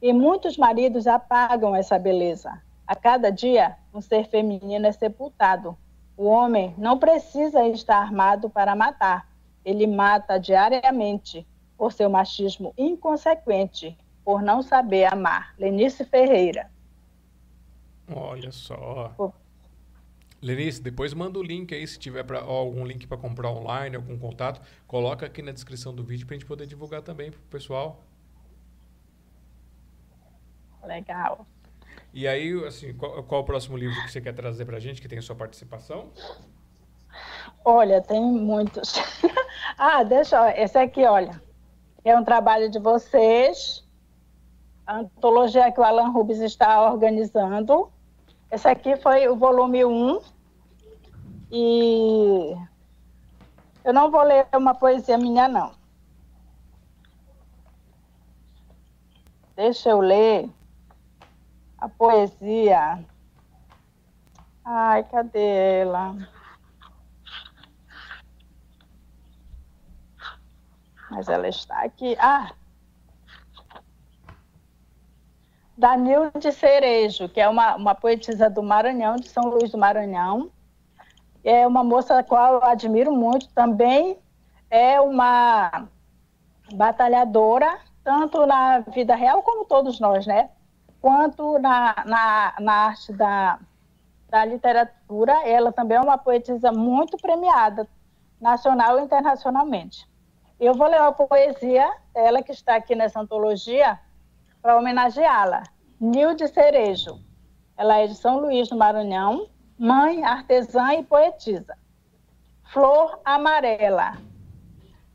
B: E muitos maridos apagam essa beleza. A cada dia, um ser feminino é sepultado. O homem não precisa estar armado para matar. Ele mata diariamente por seu machismo inconsequente, por não saber amar. Lenice Ferreira.
A: Olha só. Por Lenice, depois manda o link aí, se tiver pra, algum link para comprar online, algum contato, coloca aqui na descrição do vídeo para a gente poder divulgar também para o pessoal.
B: Legal.
A: E aí, assim, qual, qual, o próximo livro que você quer trazer para a gente, que tem a sua participação?
B: Olha, tem muitos. ah, deixa, esse aqui, olha, é um trabalho de vocês, a antologia que o Alan Rubens está organizando, esse aqui foi o volume 1. E eu não vou ler uma poesia minha, não. Deixa eu ler a poesia. Ai, cadê ela? Mas ela está aqui. Ah! Danilde Cerejo, que é uma, uma poetisa do Maranhão, de São Luís do Maranhão. É uma moça a qual eu admiro muito. Também é uma batalhadora, tanto na vida real como todos nós, né? Quanto na, na, na arte da, da literatura. Ela também é uma poetisa muito premiada, nacional e internacionalmente. Eu vou ler uma poesia dela que está aqui nessa antologia para homenageá-la. Nilde Cerejo. Ela é de São Luís, do Maranhão, mãe, artesã e poetisa. Flor amarela.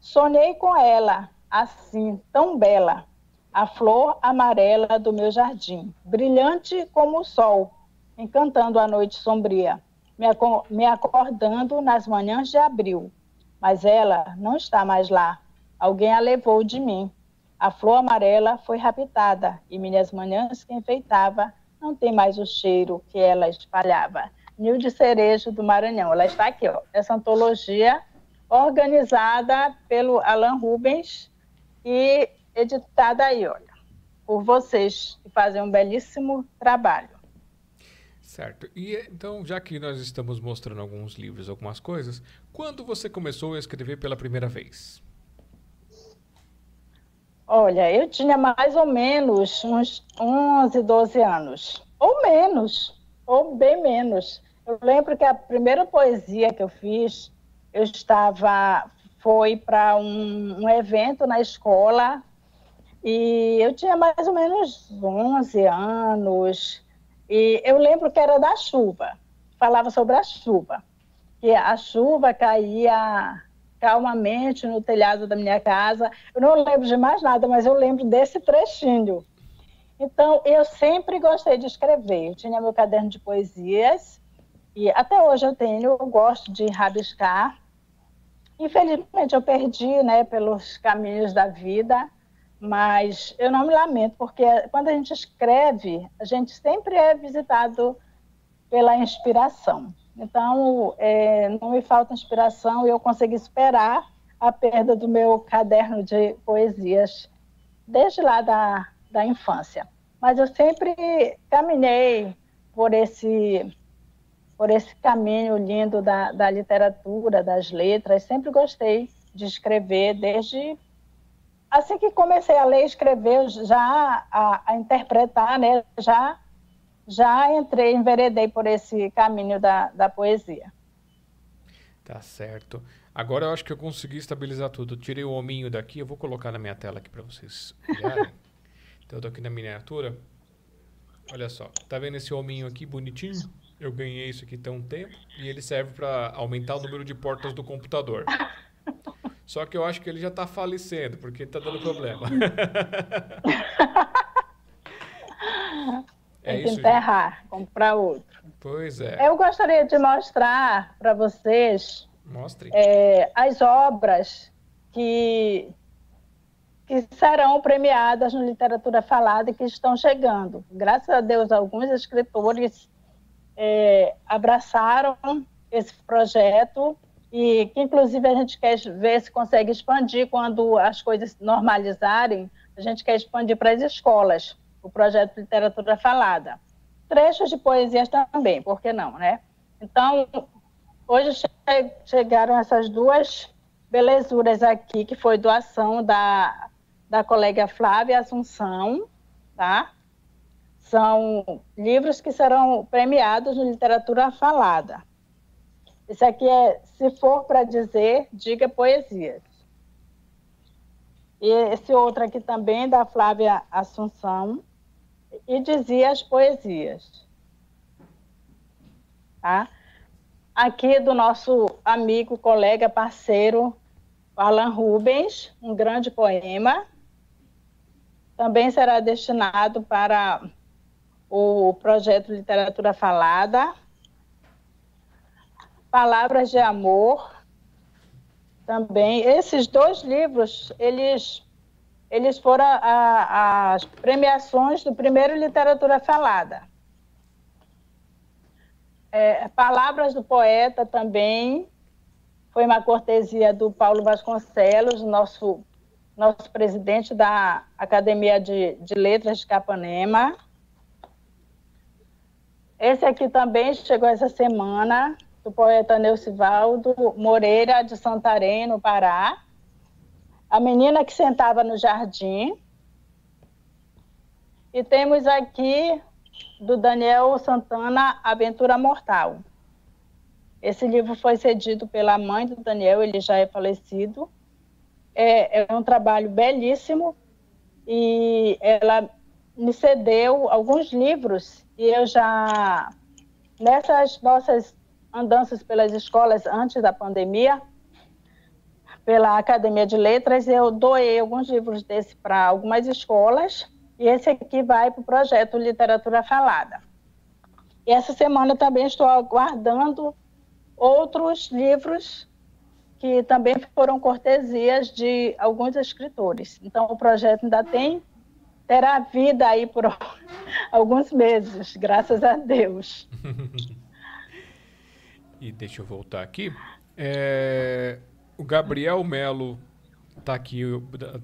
B: Sonhei com ela, assim, tão bela, a flor amarela do meu jardim, brilhante como o sol, encantando a noite sombria, me acordando nas manhãs de abril. Mas ela não está mais lá. Alguém a levou de mim. A flor amarela foi raptada e minhas manhãs que enfeitava não tem mais o cheiro que ela espalhava. Nilde Cerejo do Maranhão. Ela está aqui, ó, essa antologia organizada pelo Alan Rubens e editada aí, olha, por vocês que fazem um belíssimo trabalho.
A: Certo. E então, já que nós estamos mostrando alguns livros, algumas coisas, quando você começou a escrever pela primeira vez?
B: Olha, eu tinha mais ou menos uns 11, 12 anos, ou menos, ou bem menos. Eu lembro que a primeira poesia que eu fiz, eu estava, foi para um, um evento na escola e eu tinha mais ou menos 11 anos. E eu lembro que era da chuva, falava sobre a chuva. Que a chuva caía calmamente no telhado da minha casa. Eu não lembro de mais nada, mas eu lembro desse trechinho. Então, eu sempre gostei de escrever. Eu tinha meu caderno de poesias e até hoje eu tenho, eu gosto de rabiscar. Infelizmente, eu perdi né, pelos caminhos da vida, mas eu não me lamento, porque quando a gente escreve, a gente sempre é visitado pela inspiração. Então, é, não me falta inspiração e eu consegui esperar a perda do meu caderno de poesias desde lá da, da infância. Mas eu sempre caminhei por esse, por esse caminho lindo da, da literatura, das letras. Sempre gostei de escrever, desde assim que comecei a ler e escrever, já a, a interpretar, né, já já entrei, enveredei por esse caminho da, da poesia.
A: Tá certo. Agora eu acho que eu consegui estabilizar tudo. tirei o hominho daqui, eu vou colocar na minha tela aqui para vocês olharem. então eu tô aqui na miniatura. Olha só, tá vendo esse hominho aqui bonitinho? Eu ganhei isso aqui tem um tempo e ele serve para aumentar o número de portas do computador. Só que eu acho que ele já está falecendo, porque está dando problema.
B: É Tem que enterrar, gente. comprar outro.
A: Pois é.
B: Eu gostaria de mostrar para vocês
A: Mostre.
B: É, as obras que, que serão premiadas no Literatura Falada e que estão chegando. Graças a Deus, alguns escritores é, abraçaram esse projeto e que, inclusive, a gente quer ver se consegue expandir quando as coisas normalizarem. A gente quer expandir para as escolas o projeto Literatura Falada. Trechos de poesias também, por que não, né? Então, hoje che chegaram essas duas belezuras aqui, que foi doação da, da colega Flávia Assunção, tá? São livros que serão premiados no Literatura Falada. Esse aqui é Se For para Dizer, Diga Poesias. E esse outro aqui também, da Flávia Assunção, e dizia as poesias. Tá? Aqui do nosso amigo, colega, parceiro, Alan Rubens, um grande poema. Também será destinado para o projeto Literatura Falada. Palavras de Amor. Também, esses dois livros, eles eles foram as premiações do primeiro Literatura Falada. É, Palavras do Poeta também foi uma cortesia do Paulo Vasconcelos, nosso, nosso presidente da Academia de, de Letras de Capanema. Esse aqui também chegou essa semana, do poeta Neucivaldo Moreira, de Santarém, no Pará. A menina que sentava no jardim. E temos aqui do Daniel Santana, Aventura Mortal. Esse livro foi cedido pela mãe do Daniel, ele já é falecido. É, é um trabalho belíssimo e ela me cedeu alguns livros e eu já, nessas nossas andanças pelas escolas antes da pandemia, pela Academia de Letras, eu doei alguns livros desse para algumas escolas e esse aqui vai para o projeto Literatura Falada. E essa semana também estou aguardando outros livros que também foram cortesias de alguns escritores. Então o projeto ainda tem terá vida aí por alguns meses, graças a Deus.
A: e deixa eu voltar aqui. É, o Gabriel Melo está aqui,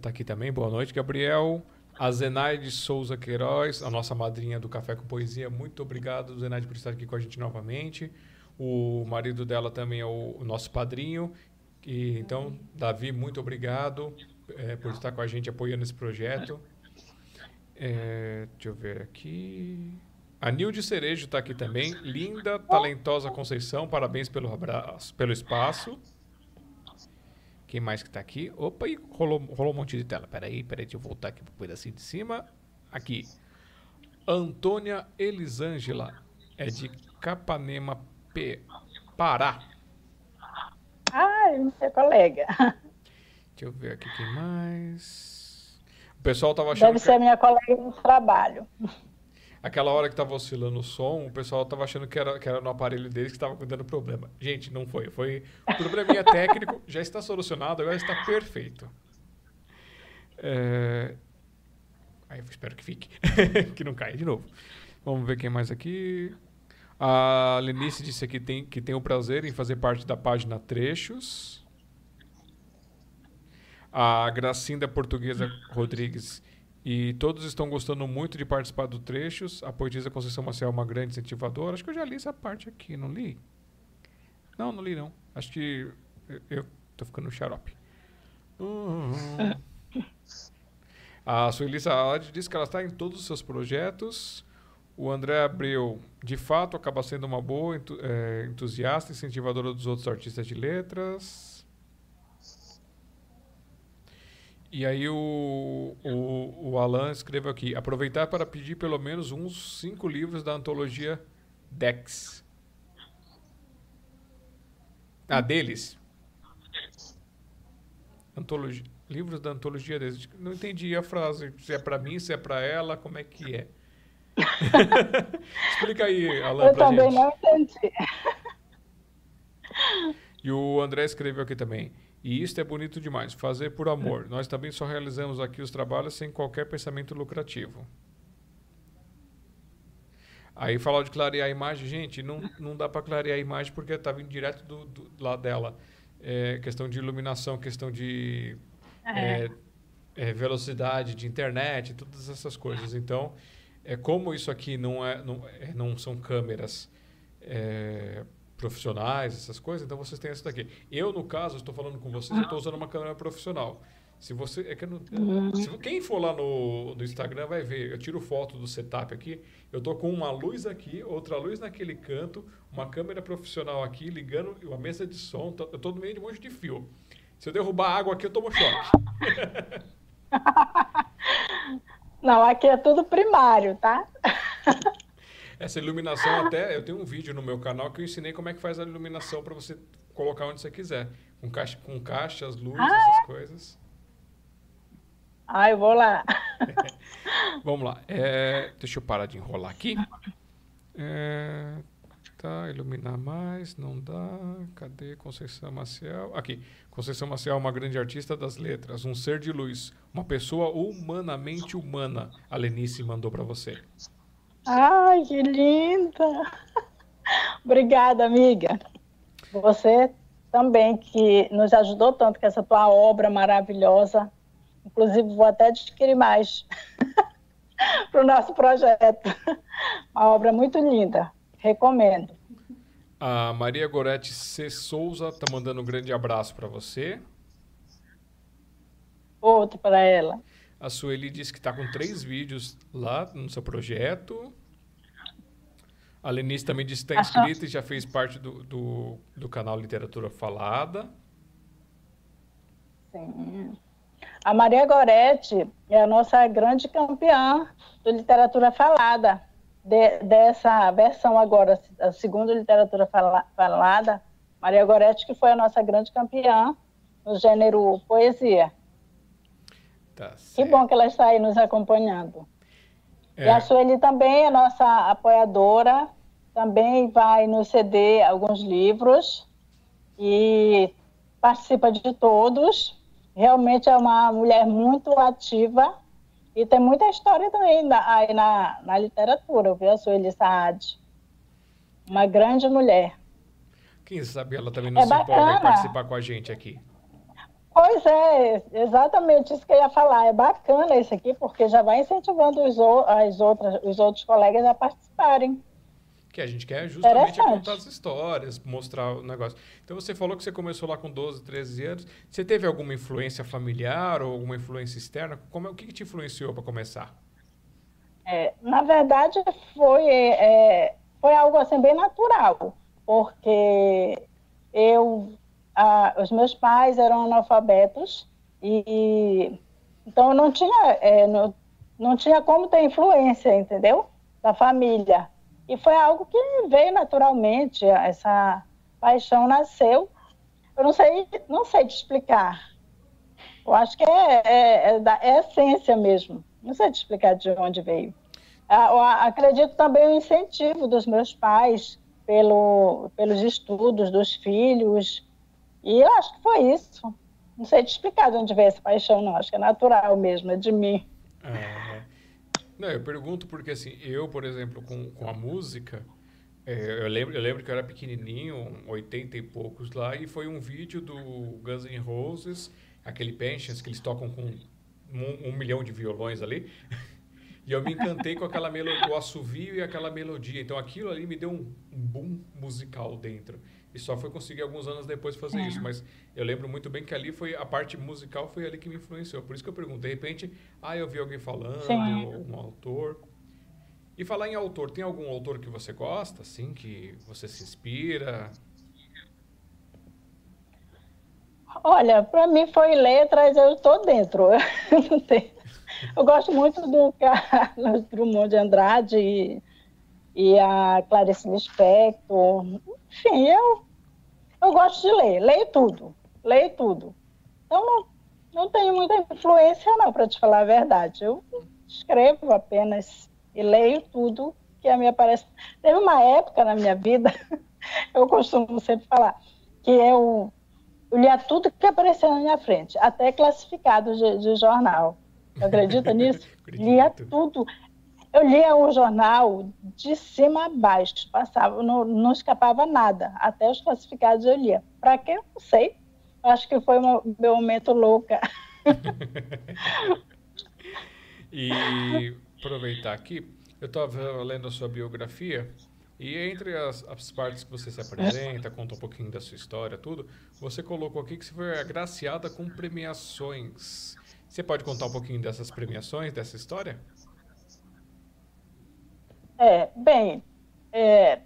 A: tá aqui também. Boa noite, Gabriel. A Zenaide Souza Queiroz, a nossa madrinha do Café com Poesia. Muito obrigado, Zenaide, por estar aqui com a gente novamente. O marido dela também é o, o nosso padrinho. E, então, Davi, muito obrigado é, por estar com a gente apoiando esse projeto. É, deixa eu ver aqui. A Nilde Cerejo está aqui também. Linda, talentosa Conceição, parabéns pelo abraço, pelo espaço. Quem mais que está aqui? Opa, e rolou, rolou um monte de tela. Peraí, peraí, deixa eu voltar aqui para o pedacinho de cima. Aqui. Antônia Elisângela. É de Capanema, P. Pará.
B: Ai, meu colega.
A: Deixa eu ver aqui quem mais. O pessoal tava achando.
B: Deve que... ser minha colega no trabalho
A: aquela hora que estava oscilando o som, o pessoal estava achando que era, que era no aparelho deles que estava dando problema. Gente, não foi. Foi o probleminha técnico, já está solucionado, agora está perfeito. É... Aí eu espero que fique, que não caia de novo. Vamos ver quem mais aqui. A Lenice disse aqui tem, que tem o prazer em fazer parte da página Trechos. A Gracinda Portuguesa Rodrigues e todos estão gostando muito de participar do Trechos. A poetisa Conceição Maciel é uma grande incentivadora. Acho que eu já li essa parte aqui, não li? Não, não li não. Acho que eu tô ficando xarope. Uhum. A Sueli Saad diz que ela está em todos os seus projetos. O André Abreu, de fato, acaba sendo uma boa é, entusiasta, incentivadora dos outros artistas de letras. E aí o, o, o Alan escreveu aqui, aproveitar para pedir pelo menos uns cinco livros da antologia Dex. Ah, deles? Antologia, livros da antologia deles. Não entendi a frase. Se é para mim, se é para ela, como é que é? Explica aí, Alan,
B: Eu também gente. não entendi.
A: E o André escreveu aqui também. E isto é bonito demais, fazer por amor. É. Nós também só realizamos aqui os trabalhos sem qualquer pensamento lucrativo. Aí falar de clarear a imagem, gente, não, não dá para clarear a imagem porque está vindo direto do, do lado dela. É, questão de iluminação, questão de é. É, é velocidade de internet, todas essas coisas. Então, é como isso aqui não é, não, é, não são câmeras profissionais, essas coisas, então vocês têm essa daqui. Eu, no caso, estou falando com vocês, eu estou usando uma câmera profissional. Se você. É que não, uhum. se, quem for lá no, no Instagram vai ver. Eu tiro foto do setup aqui. Eu tô com uma luz aqui, outra luz naquele canto, uma câmera profissional aqui, ligando uma mesa de som. Tô, eu estou no meio de um monte de fio. Se eu derrubar água aqui, eu tomo choque.
B: Não, aqui é tudo primário, tá?
A: Essa iluminação até, eu tenho um vídeo no meu canal que eu ensinei como é que faz a iluminação para você colocar onde você quiser. Com, caixa, com caixas, luzes, ah, essas coisas.
B: Ah, eu vou lá.
A: Vamos lá. É, deixa eu parar de enrolar aqui. É, Tá, iluminar mais, não dá. Cadê Conceição Maciel? Aqui. Conceição Maciel é uma grande artista das letras, um ser de luz, uma pessoa humanamente humana. A Lenice mandou para você.
B: Ai, que linda! Obrigada, amiga. Você também que nos ajudou tanto com essa tua obra maravilhosa. Inclusive, vou até adquirir mais para o nosso projeto. Uma obra muito linda. Recomendo.
A: A Maria Gorete C. Souza está mandando um grande abraço para você.
B: Outro para ela.
A: A Sueli disse que está com três vídeos lá no seu projeto. A Lenice também disse que está inscrita e já fez parte do, do, do, canal Literatura Falada.
B: Sim. A Maria Gorete é a nossa grande campeã do Literatura Falada de, dessa versão agora, a segunda literatura fala, falada, Maria Goretti, que foi a nossa grande campeã no gênero poesia. Tá que bom que ela está aí nos acompanhando. É. E a Sueli também é nossa apoiadora, também vai nos ceder alguns livros e participa de todos. Realmente é uma mulher muito ativa e tem muita história também na, aí na, na literatura, viu? A Sueli Saad. Uma grande mulher.
A: Quem sabe ela também não é se bacana. empolga em participar com a gente aqui.
B: Pois é, exatamente isso que eu ia falar. É bacana isso aqui, porque já vai incentivando os, as outras, os outros colegas a participarem
A: que a gente quer justamente contar as histórias, mostrar o negócio. Então você falou que você começou lá com 12, 13 anos. Você teve alguma influência familiar ou alguma influência externa? Como, é, o que, que te influenciou para começar?
B: É, na verdade, foi, é, foi algo assim bem natural, porque eu, a, os meus pais eram analfabetos e então não tinha, é, não, não tinha como ter influência, entendeu? Da família. E foi algo que veio naturalmente, essa paixão nasceu. Eu não sei, não sei te explicar. Eu acho que é, é, é da é essência mesmo. Não sei te explicar de onde veio. Ah, eu acredito também o incentivo dos meus pais pelo, pelos estudos dos filhos. E eu acho que foi isso. Não sei te explicar de onde veio essa paixão, não. Acho que é natural mesmo, é de mim.
A: É. Não, eu pergunto porque, assim, eu, por exemplo, com, com a música, é, eu, lembro, eu lembro que eu era pequenininho, 80 e poucos lá, e foi um vídeo do Guns N' Roses, aquele Pensions, que eles tocam com um, um milhão de violões ali. E eu me encantei com aquela melodia, o assovio e aquela melodia. Então aquilo ali me deu um boom musical dentro. E só foi conseguir alguns anos depois fazer é. isso. Mas eu lembro muito bem que ali foi a parte musical foi ali que me influenciou. Por isso que eu pergunto, de repente, ah, eu vi alguém falando, Sim. um autor. E falar em autor, tem algum autor que você gosta, assim, que você se inspira?
B: Olha, para mim foi letras, eu estou dentro. Eu gosto muito do Carlos Drummond de Andrade e, e a Clarice Lispector. Enfim, eu eu gosto de ler, leio tudo, leio tudo. Então, não, não tenho muita influência, não, para te falar a verdade. Eu escrevo apenas e leio tudo que a me aparece. Teve uma época na minha vida, eu costumo sempre falar, que eu, eu lia tudo que aparecia na minha frente, até classificado de, de jornal. Acredita nisso? lia tudo. Eu lia o jornal de cima a baixo, passava, não, não escapava nada, até os classificados eu lia. Para quê? Não sei. Acho que foi o meu momento louca.
A: e aproveitar aqui, eu estava lendo a sua biografia e entre as, as, partes que você se apresenta, conta um pouquinho da sua história, tudo, você colocou aqui que você foi agraciada com premiações. Você pode contar um pouquinho dessas premiações, dessa história?
B: É, bem, é,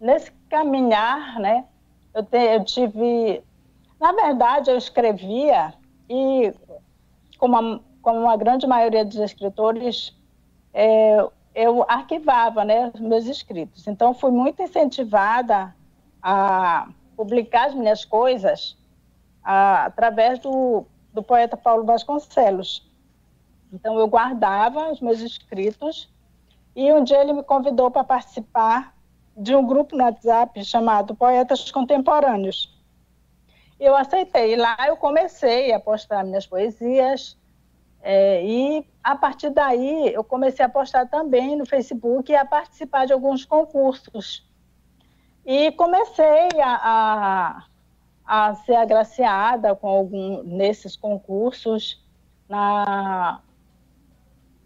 B: nesse caminhar, né, eu, te, eu tive, na verdade, eu escrevia e, como a, como a grande maioria dos escritores, é, eu arquivava, né, os meus escritos. Então, fui muito incentivada a publicar as minhas coisas a, através do, do poeta Paulo Vasconcelos. Então, eu guardava os meus escritos e um dia ele me convidou para participar de um grupo no WhatsApp chamado Poetas Contemporâneos. Eu aceitei. Lá eu comecei a postar minhas poesias, é, e a partir daí eu comecei a postar também no Facebook e a participar de alguns concursos. E comecei a, a, a ser agraciada com algum nesses concursos na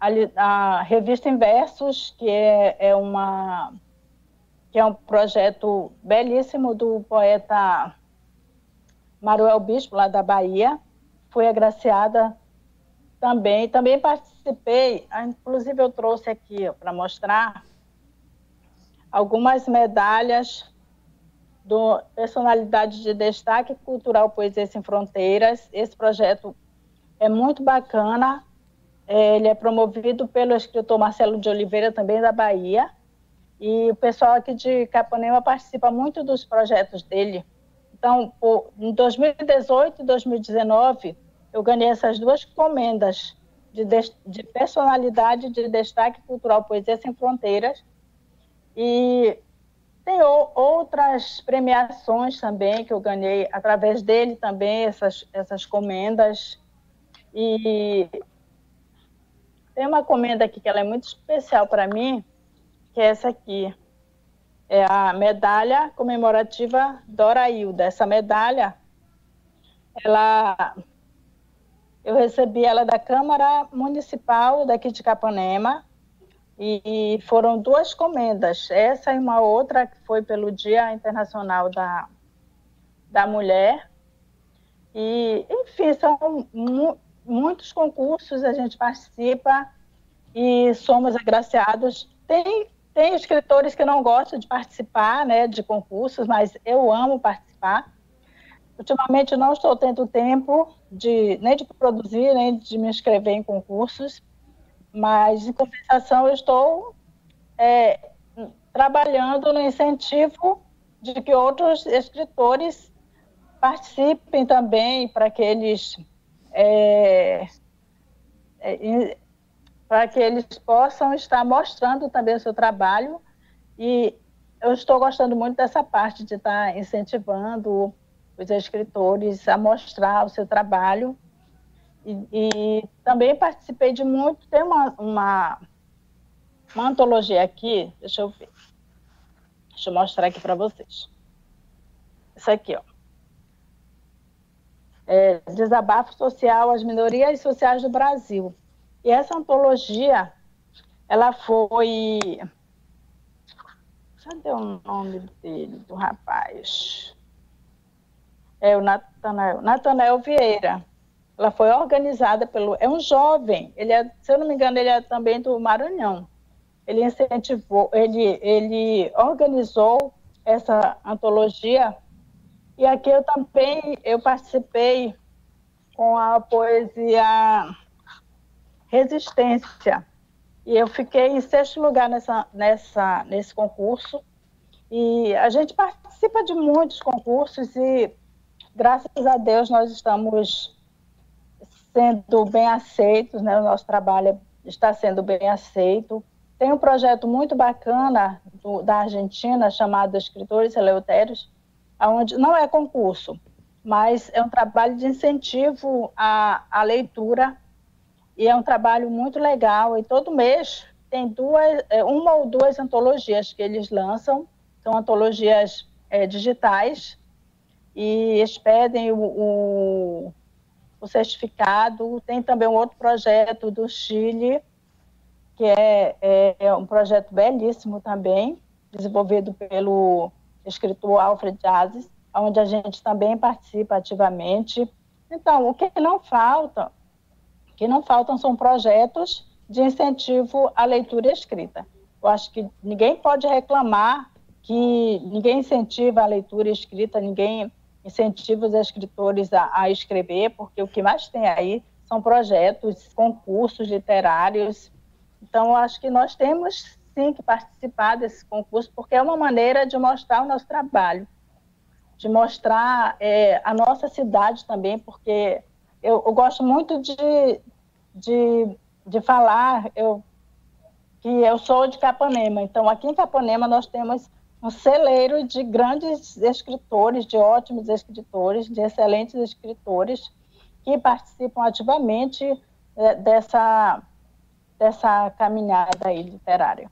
B: a, a revista Inversos, que é, é, uma que é um projeto belíssimo do poeta Maruel Bispo, lá da Bahia. Fui agraciada também, também participei, ah, inclusive eu trouxe aqui para mostrar algumas medalhas do Personalidade de Destaque Cultural Poesia Sem Fronteiras. Esse projeto é muito bacana. É, ele é promovido pelo escritor Marcelo de Oliveira, também da Bahia. E o pessoal aqui de Capanema participa muito dos projetos dele. Então, em 2018 e 2019, eu ganhei essas duas comendas de, de personalidade de destaque cultural Poesia Sem Fronteiras. E tem outras premiações também que eu ganhei através dele também, essas, essas comendas. E tem uma comenda aqui que ela é muito especial para mim, que é essa aqui. É a medalha comemorativa Dora Hilda. Essa medalha, ela eu recebi ela da Câmara Municipal daqui de Capanema e foram duas comendas, essa e uma outra que foi pelo Dia Internacional da, da Mulher. E, enfim, são muitos concursos, a gente participa e somos agraciados. Tem, tem escritores que não gostam de participar né, de concursos, mas eu amo participar. Ultimamente não estou tendo tempo de nem de produzir, nem de me inscrever em concursos, mas em compensação eu estou é, trabalhando no incentivo de que outros escritores participem também para que eles é, é, para que eles possam estar mostrando também o seu trabalho e eu estou gostando muito dessa parte de estar incentivando os escritores a mostrar o seu trabalho. E, e também participei de muito. Tem uma, uma, uma antologia aqui, deixa eu ver. Deixa eu mostrar aqui para vocês. Isso aqui, ó. É, Desabafo Social às Minorias Sociais do Brasil. E essa antologia, ela foi. Cadê o nome dele, do rapaz? é o Natanael, Natanael Vieira. Ela foi organizada pelo. É um jovem, ele é, se eu não me engano, ele é também do Maranhão. Ele incentivou, ele, ele organizou essa antologia e aqui eu também eu participei com a poesia Resistência. E eu fiquei em sexto lugar nessa, nessa, nesse concurso. E a gente participa de muitos concursos e graças a Deus nós estamos sendo bem aceitos, né? O nosso trabalho está sendo bem aceito. Tem um projeto muito bacana do, da Argentina chamado Escritores Eleutérios, onde não é concurso, mas é um trabalho de incentivo à, à leitura e é um trabalho muito legal. E todo mês tem duas, é, uma ou duas antologias que eles lançam, são antologias é, digitais e expedem o, o, o, certificado. Tem também um outro projeto do Chile, que é, é, é um projeto belíssimo também, desenvolvido pelo escritor Alfred Jazes, onde a gente também participa ativamente. Então, o que não falta, o que não faltam são projetos de incentivo à leitura escrita. Eu acho que ninguém pode reclamar que ninguém incentiva a leitura escrita, ninguém incentiva os escritores a, a escrever, porque o que mais tem aí são projetos, concursos literários. Então, acho que nós temos sim que participar desse concurso, porque é uma maneira de mostrar o nosso trabalho, de mostrar é, a nossa cidade também, porque eu, eu gosto muito de, de, de falar eu, que eu sou de Capanema. Então, aqui em Capanema, nós temos um celeiro de grandes escritores, de ótimos escritores, de excelentes escritores que participam ativamente é, dessa, dessa caminhada aí literária.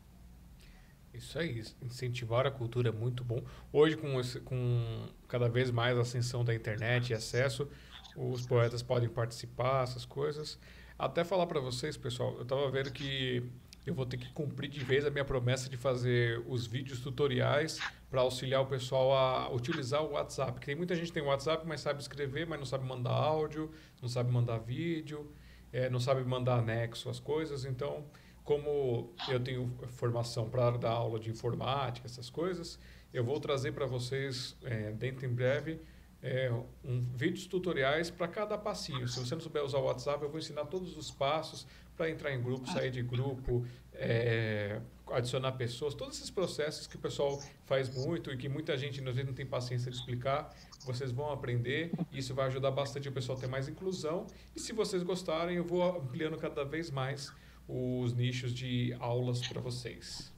A: Isso aí, incentivar a cultura é muito bom. Hoje, com, esse, com cada vez mais ascensão da internet e acesso, os poetas podem participar, essas coisas. Até falar para vocês, pessoal, eu estava vendo que eu vou ter que cumprir de vez a minha promessa de fazer os vídeos tutoriais para auxiliar o pessoal a utilizar o WhatsApp. Porque tem muita gente que tem WhatsApp, mas sabe escrever, mas não sabe mandar áudio, não sabe mandar vídeo, é, não sabe mandar anexo às coisas. Então, como eu tenho formação para dar aula de informática, essas coisas, eu vou trazer para vocês, é, dentro em breve, é, um, vídeos tutoriais para cada passinho. Se você não souber usar o WhatsApp, eu vou ensinar todos os passos para entrar em grupo, sair de grupo, é, adicionar pessoas, todos esses processos que o pessoal faz muito e que muita gente às vezes não tem paciência de explicar, vocês vão aprender e isso vai ajudar bastante o pessoal a ter mais inclusão. E se vocês gostarem, eu vou ampliando cada vez mais os nichos de aulas para vocês.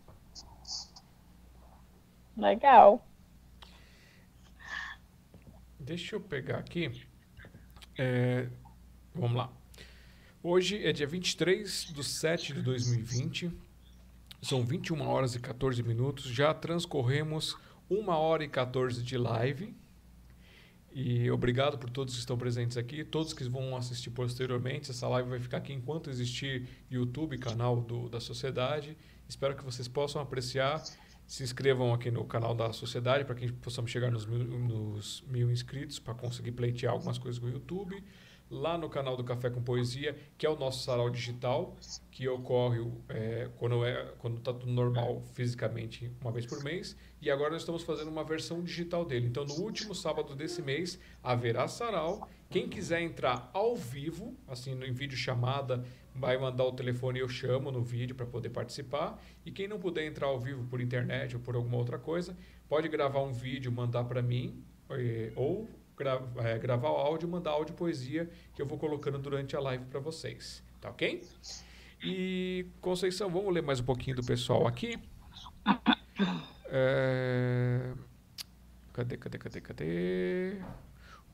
B: Legal.
A: Deixa eu pegar aqui. É, vamos lá. Hoje é dia 23 de 7 de 2020. São 21 horas e 14 minutos. Já transcorremos 1 hora e 14 de live. E obrigado por todos que estão presentes aqui, todos que vão assistir posteriormente. Essa live vai ficar aqui enquanto existir YouTube, canal do, da Sociedade. Espero que vocês possam apreciar. Se inscrevam aqui no canal da Sociedade para que possamos chegar nos mil, nos mil inscritos para conseguir pleitear algumas coisas com o YouTube lá no canal do Café com Poesia, que é o nosso sarau digital, que ocorre é, quando é está tudo normal fisicamente uma vez por mês. E agora nós estamos fazendo uma versão digital dele. Então, no último sábado desse mês, haverá sarau. Quem quiser entrar ao vivo, assim, em vídeo chamada, vai mandar o telefone e eu chamo no vídeo para poder participar. E quem não puder entrar ao vivo por internet ou por alguma outra coisa, pode gravar um vídeo, mandar para mim, é, ou gra é, gravar o áudio, mandar áudio poesia que eu vou colocando durante a live para vocês, tá ok? E Conceição, vamos ler mais um pouquinho do pessoal aqui. É... Cadê, cadê, cadê, cadê?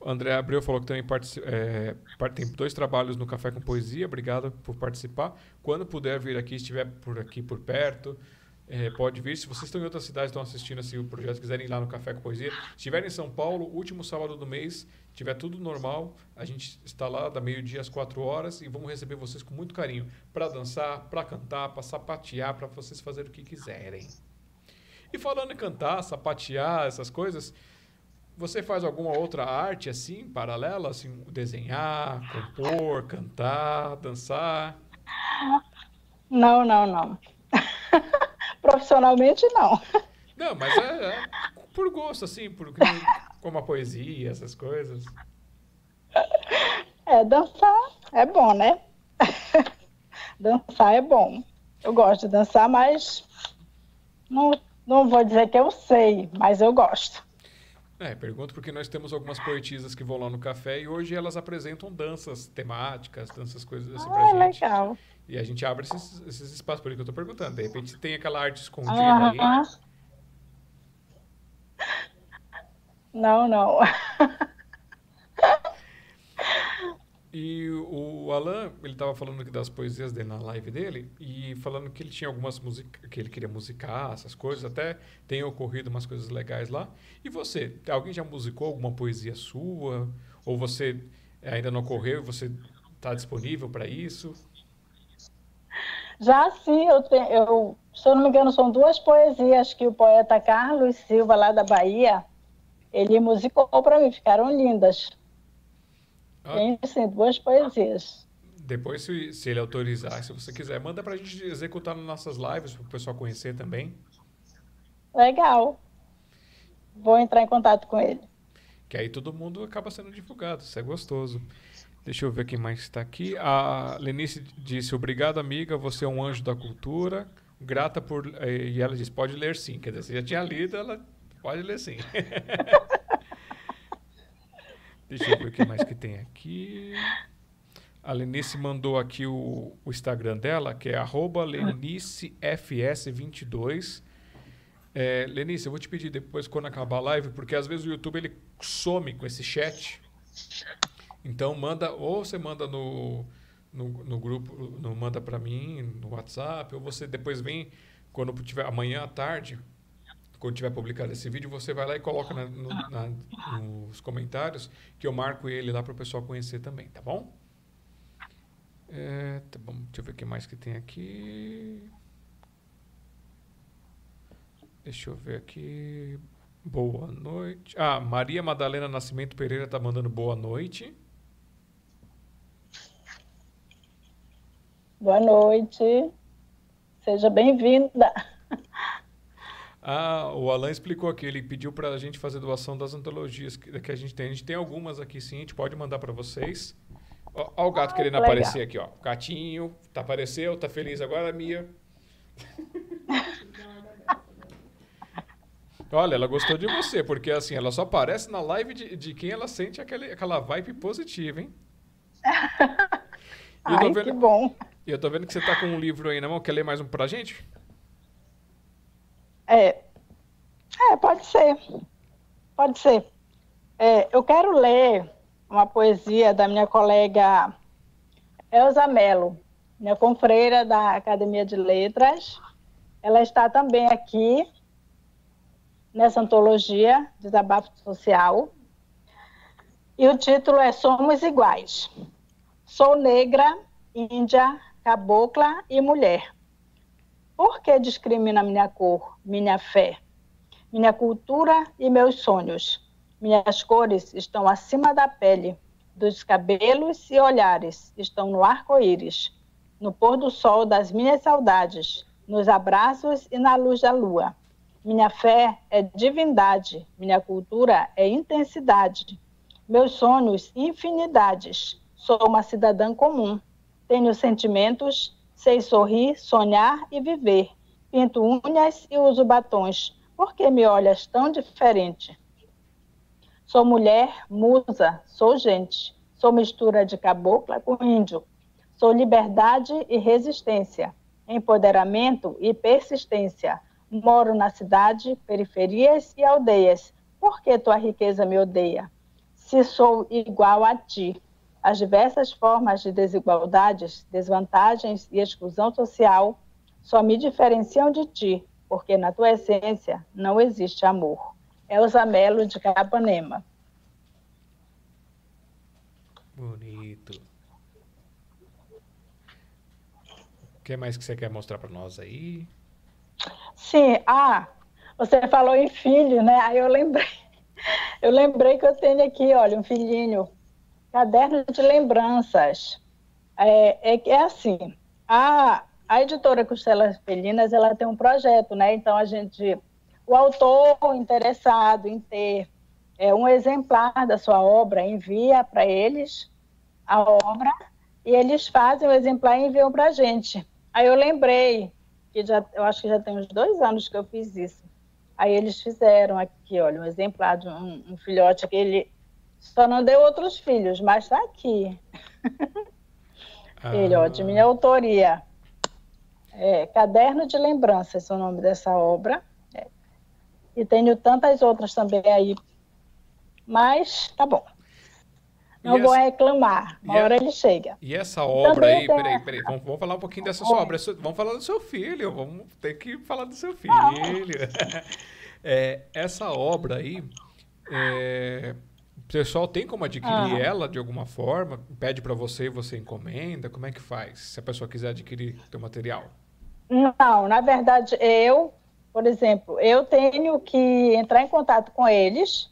A: André Abreu falou que também é, tem dois trabalhos no Café com Poesia. Obrigado por participar. Quando puder vir aqui, estiver por aqui por perto, é, pode vir. Se vocês estão em outras cidades, estão assistindo assim, o projeto, quiserem ir lá no Café com Poesia. Se estiverem em São Paulo, último sábado do mês, tiver tudo normal, a gente está lá da meio-dia às quatro horas e vamos receber vocês com muito carinho para dançar, para cantar, para sapatear, para vocês fazerem o que quiserem. E falando em cantar, sapatear, essas coisas, você faz alguma outra arte assim, paralela, assim, desenhar, compor, cantar, dançar?
B: Não, não, não. Profissionalmente, não.
A: Não, mas é, é por gosto, assim, por, como a poesia, essas coisas.
B: É, dançar é bom, né? dançar é bom. Eu gosto de dançar, mas não, não vou dizer que eu sei, mas eu gosto.
A: É, pergunto porque nós temos algumas poetisas que vão lá no café e hoje elas apresentam danças temáticas, danças coisas assim ah, pra gente.
B: legal.
A: E a gente abre esses, esses espaços, por isso que eu estou perguntando. De repente tem aquela arte escondida uh -huh. aí.
B: Não, não.
A: E o Alan, ele estava falando das poesias dele na live dele e falando que ele tinha algumas músicas que ele queria musicar, essas coisas, até tem ocorrido umas coisas legais lá. E você, alguém já musicou alguma poesia sua? Ou você ainda não ocorreu e você está disponível para isso?
B: Já sim, eu, tenho, eu, se eu não me engano, são duas poesias que o poeta Carlos Silva, lá da Bahia, ele musicou para mim, ficaram lindas. Ah. Tem, sim, duas poesias.
A: Depois, se, se ele autorizar, se você quiser, manda para a gente executar nas nossas lives, para o pessoal conhecer também.
B: Legal. Vou entrar em contato com ele.
A: Que aí todo mundo acaba sendo divulgado, isso é gostoso. Deixa eu ver quem mais está aqui. A Lenice disse: Obrigado, amiga. Você é um anjo da cultura. Grata por. Eh, e ela disse: Pode ler sim. Quer dizer, você já tinha lido, ela pode ler sim. Deixa eu ver o que mais que tem aqui. A Lenice mandou aqui o, o Instagram dela, que é LeniceFS22. É, Lenice, eu vou te pedir depois, quando acabar a live, porque às vezes o YouTube ele some com esse chat. Então, manda, ou você manda no, no, no grupo, no, manda para mim no WhatsApp, ou você depois vem, quando tiver amanhã à tarde, quando tiver publicado esse vídeo, você vai lá e coloca na, no, na, nos comentários que eu marco ele lá para o pessoal conhecer também, tá bom? É, tá bom? Deixa eu ver o que mais que tem aqui. Deixa eu ver aqui. Boa noite. Ah, Maria Madalena Nascimento Pereira tá mandando boa noite.
B: Boa noite. Seja bem-vinda.
A: Ah, o Alan explicou aqui, ele pediu para a gente fazer doação das antologias que, que, a gente tem. A gente tem algumas aqui sim, a gente pode mandar para vocês. Ó, ó, o gato ah, querendo legal. aparecer aqui, ó. Gatinho, tá apareceu, tá feliz agora, Mia. Olha, ela gostou de você, porque assim, ela só aparece na live de, de quem ela sente aquele, aquela vibe positiva, hein?
B: Ai, que bom.
A: E eu tô vendo que você tá com um livro aí na mão. Quer ler mais um pra gente?
B: É, é pode ser. Pode ser. É, eu quero ler uma poesia da minha colega Elza Mello, minha confreira da Academia de Letras. Ela está também aqui nessa antologia Desabafo Social. E o título é Somos Iguais. Sou negra, índia, cabocla e mulher. Por que discrimina minha cor, minha fé, minha cultura e meus sonhos? Minhas cores estão acima da pele, dos cabelos e olhares estão no arco-íris, no pôr do sol das minhas saudades, nos abraços e na luz da lua. Minha fé é divindade, minha cultura é intensidade, meus sonhos infinidades. Sou uma cidadã comum, tenho sentimentos, sei sorrir, sonhar e viver. Pinto unhas e uso batons. Por que me olhas tão diferente? Sou mulher, musa, sou gente. Sou mistura de cabocla com índio. Sou liberdade e resistência, empoderamento e persistência Moro na cidade, periferias e aldeias. Por que tua riqueza me odeia? Se sou igual a ti. As diversas formas de desigualdades, desvantagens e exclusão social só me diferenciam de ti, porque na tua essência não existe amor. Elza Melo de Capanema.
A: Bonito. O que mais que você quer mostrar para nós aí?
B: Sim, ah, você falou em filho, né? Aí eu lembrei. Eu lembrei que eu tenho aqui, olha, um filhinho, caderno de lembranças. É, é, é assim, a, a editora Costelas Felinas, ela tem um projeto, né? Então a gente, o autor interessado em ter é, um exemplar da sua obra envia para eles a obra e eles fazem o exemplar e enviam para a gente. Aí eu lembrei que já, eu acho que já tem uns dois anos que eu fiz isso. Aí eles fizeram aqui, olha, um exemplar de um, um filhote que ele só não deu outros filhos, mas está aqui. Ah. Ele, ó, de minha autoria. É, Caderno de Lembranças, é o nome dessa obra. É. E tenho tantas outras também aí. Mas tá bom. Não vou reclamar, uma hora ele chega.
A: E essa obra Também aí, tem... peraí, peraí, vamos, vamos, falar um pouquinho dessa sua obra. Vamos falar do seu filho, vamos ter que falar do seu filho. é, essa obra aí, é, pessoal tem como adquirir ah. ela de alguma forma? Pede para você e você encomenda? Como é que faz, se a pessoa quiser adquirir o teu material?
B: Não, na verdade, eu, por exemplo, eu tenho que entrar em contato com eles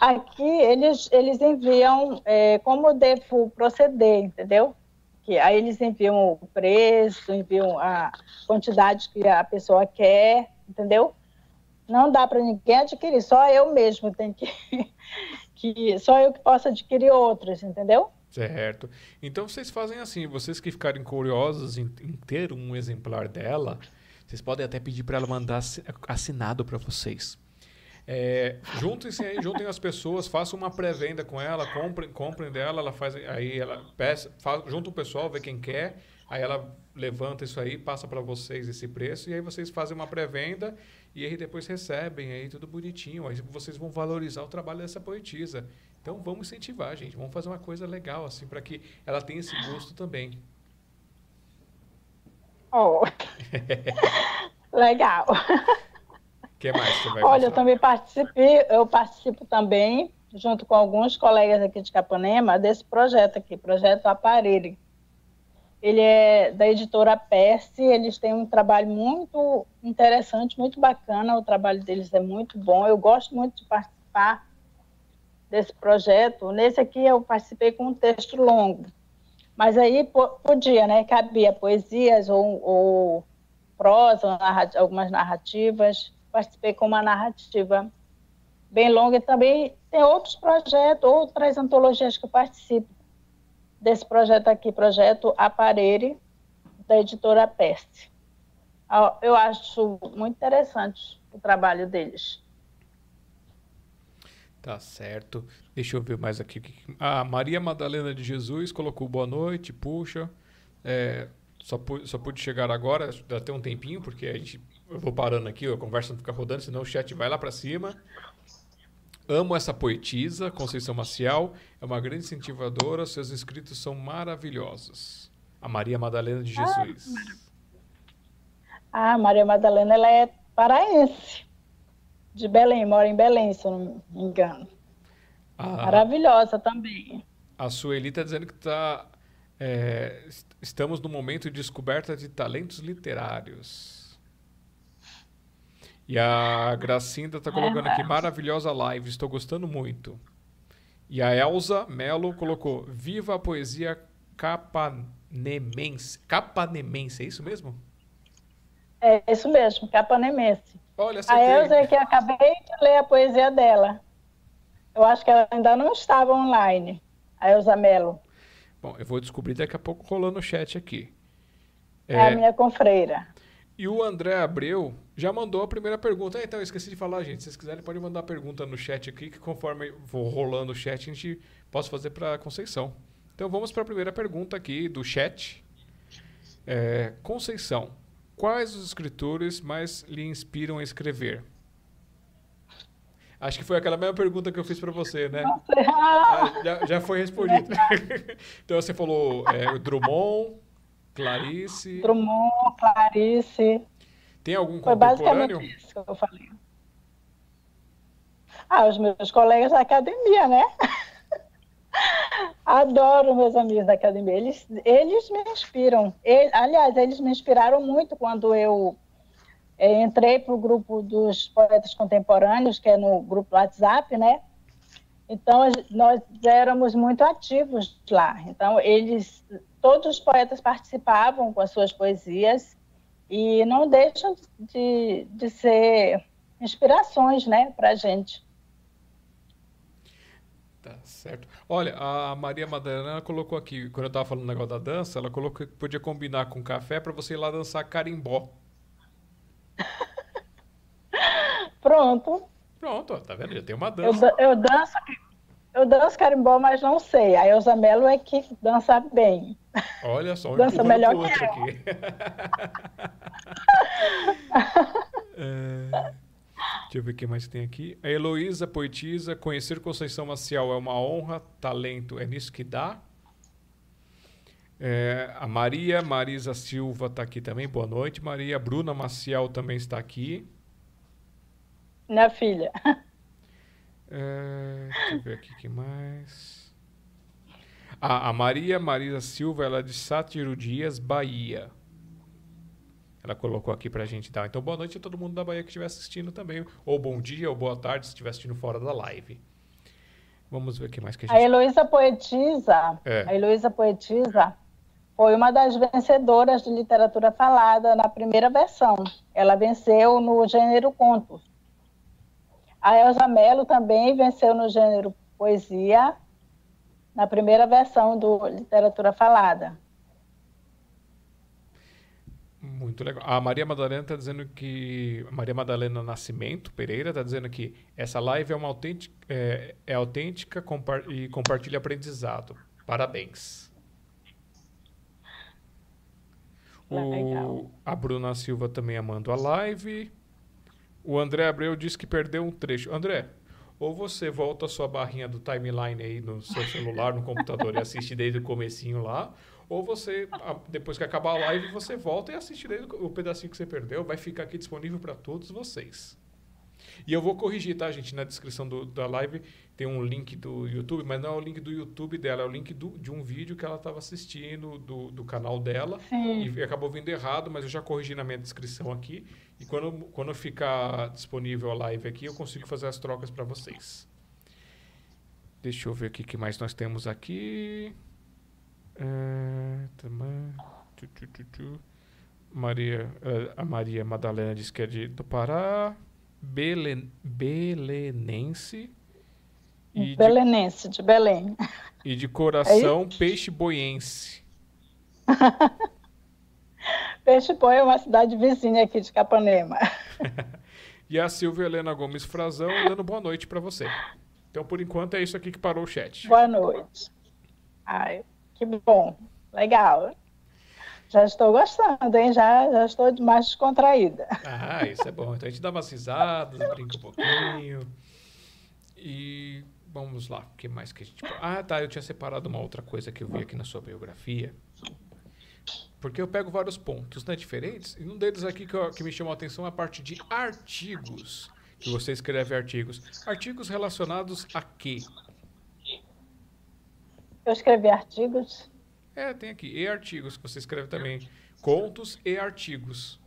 B: Aqui eles, eles enviam é, como devo proceder, entendeu? Que aí eles enviam o preço, enviam a quantidade que a pessoa quer, entendeu? Não dá para ninguém adquirir, só eu mesmo tenho que, que só eu que posso adquirir outros, entendeu?
A: Certo. Então vocês fazem assim, vocês que ficarem curiosos em, em ter um exemplar dela, vocês podem até pedir para ela mandar assinado para vocês. É, juntem-se aí, juntem as pessoas, façam uma pré-venda com ela, comprem, comprem dela, ela faz aí, ela peça, faz, junta o pessoal, vê quem quer, Aí ela levanta isso aí, passa para vocês esse preço e aí vocês fazem uma pré-venda e aí depois recebem aí tudo bonitinho. Aí vocês vão valorizar o trabalho dessa poetisa. Então vamos incentivar, gente. Vamos fazer uma coisa legal assim para que ela tenha esse gosto também.
B: Oh. legal.
A: O que mais você vai
B: Olha,
A: mostrar?
B: eu também participei, eu participo também, junto com alguns colegas aqui de Capanema, desse projeto aqui, projeto Aparelho. Ele é da editora Perse, eles têm um trabalho muito interessante, muito bacana, o trabalho deles é muito bom. Eu gosto muito de participar desse projeto. Nesse aqui eu participei com um texto longo, mas aí podia, né? Cabia poesias ou, ou prosa, algumas narrativas. Participei com uma narrativa bem longa e também tem outros projetos, outras antologias que eu participo desse projeto aqui, projeto Aparelho, da editora Peste. Eu acho muito interessante o trabalho deles.
A: Tá certo. Deixa eu ver mais aqui. A Maria Madalena de Jesus colocou boa noite, puxa. É, só, pude, só pude chegar agora, dá até um tempinho, porque a gente, eu vou parando aqui, a conversa não fica rodando, senão o chat vai lá para cima. Amo essa poetisa, Conceição Maciel. É uma grande incentivadora. Seus escritos são maravilhosos. A Maria Madalena de Jesus.
B: Ah, Maria Madalena, ela é paraense. De Belém, mora em Belém, se eu não me engano. Ah, Maravilhosa também.
A: A Sueli está dizendo que tá, é, estamos no momento de descoberta de talentos literários. E a Gracinda está colocando aqui, maravilhosa live, estou gostando muito. E a Elza Melo colocou, viva a poesia capanemense. Capanemense, é isso mesmo?
B: É isso mesmo, capanemense.
A: Olha,
B: a Elza é que acabei de ler a poesia dela. Eu acho que ela ainda não estava online, a Elza Melo.
A: Bom, eu vou descobrir daqui a pouco rolando o chat aqui.
B: É, é a minha confreira.
A: E o André Abreu já mandou a primeira pergunta. Ah, então, eu esqueci de falar, gente. Se vocês quiserem, podem mandar a pergunta no chat aqui, que conforme vou rolando o chat, a gente posso fazer para Conceição. Então, vamos para a primeira pergunta aqui do chat. É, Conceição, quais os escritores mais lhe inspiram a escrever? Acho que foi aquela mesma pergunta que eu fiz para você, né? Ah, já, já, foi respondido. então, você falou é, Drummond, Clarice.
B: Drummond, Clarice.
A: Tem algum Foi contemporâneo?
B: basicamente isso que eu falei. Ah, os meus colegas da academia, né? Adoro meus amigos da academia. Eles, eles me inspiram. Eles, aliás, eles me inspiraram muito quando eu é, entrei para o grupo dos poetas contemporâneos, que é no grupo WhatsApp, né? Então, nós éramos muito ativos lá. Então, eles todos os poetas participavam com as suas poesias e não deixam de, de ser inspirações né, para a gente.
A: Tá certo. Olha, a Maria Madalena colocou aqui, quando eu estava falando o negócio da dança, ela colocou que podia combinar com café para você ir lá dançar carimbó.
B: Pronto.
A: Pronto, tá vendo? Já tem uma dança.
B: Eu, eu danço eu danço carimbó, mas não sei. A Elza Mello é que dança bem.
A: Olha só,
B: dança melhor que eu. aqui.
A: é, deixa eu ver o que mais tem aqui. A Heloísa Poetisa, conhecer Conceição Maciel é uma honra, talento é nisso que dá. É, a Maria Marisa Silva está aqui também, boa noite. Maria Bruna Maciel também está aqui.
B: Minha filha.
A: É, deixa eu ver aqui que mais. Ah, a Maria Marisa Silva, ela é de Sátiro Dias, Bahia. Ela colocou aqui pra gente, tá? Então, boa noite a todo mundo da Bahia que estiver assistindo também. Ou bom dia, ou boa tarde, se estiver assistindo fora da live. Vamos ver o que mais que a gente...
B: A Heloísa Poetisa, é. a Heloísa Poetisa foi uma das vencedoras de literatura falada na primeira versão. Ela venceu no gênero contos. A Elza Mello também venceu no gênero poesia, na primeira versão do Literatura Falada.
A: Muito legal. A Maria Madalena está dizendo que. Maria Madalena Nascimento Pereira está dizendo que essa live é uma autêntica, é, é autêntica e compartilha aprendizado. Parabéns. O, a Bruna Silva também amando a live. O André Abreu disse que perdeu um trecho. André, ou você volta a sua barrinha do timeline aí no seu celular, no computador e assiste desde o comecinho lá, ou você, depois que acabar a live, você volta e assiste desde o pedacinho que você perdeu. Vai ficar aqui disponível para todos vocês. E eu vou corrigir, tá, gente? Na descrição do, da live tem um link do YouTube, mas não é o link do YouTube dela, é o link do, de um vídeo que ela estava assistindo do, do canal dela.
B: Sim.
A: E acabou vindo errado, mas eu já corrigi na minha descrição aqui. E quando, quando ficar disponível a live aqui, eu consigo fazer as trocas para vocês. Deixa eu ver o que mais nós temos aqui. É, Maria, é, a Maria Madalena diz que é de, do Pará. Belen, belenense.
B: E belenense, de, de Belém.
A: E de coração, é peixe boiense.
B: peixe Boi é uma cidade vizinha aqui de Capanema.
A: e a Silvia Helena Gomes Frazão dando boa noite para você. Então, por enquanto, é isso aqui que parou o chat.
B: Boa noite. Ai, que bom. Legal. Já estou gostando, hein? Já, já estou mais descontraída.
A: Ah, isso é bom. Então a gente dá umas risadas, brinca um pouquinho. E vamos lá, o que mais que a gente. Ah, tá. Eu tinha separado uma outra coisa que eu vi aqui na sua biografia. Porque eu pego vários pontos né, diferentes. E um deles aqui que, eu, que me chamou a atenção é a parte de artigos. Que você escreve artigos. Artigos relacionados a quê?
B: Eu escrevi artigos
A: é, tem aqui. E artigos, que você escreve também. Contos e artigos.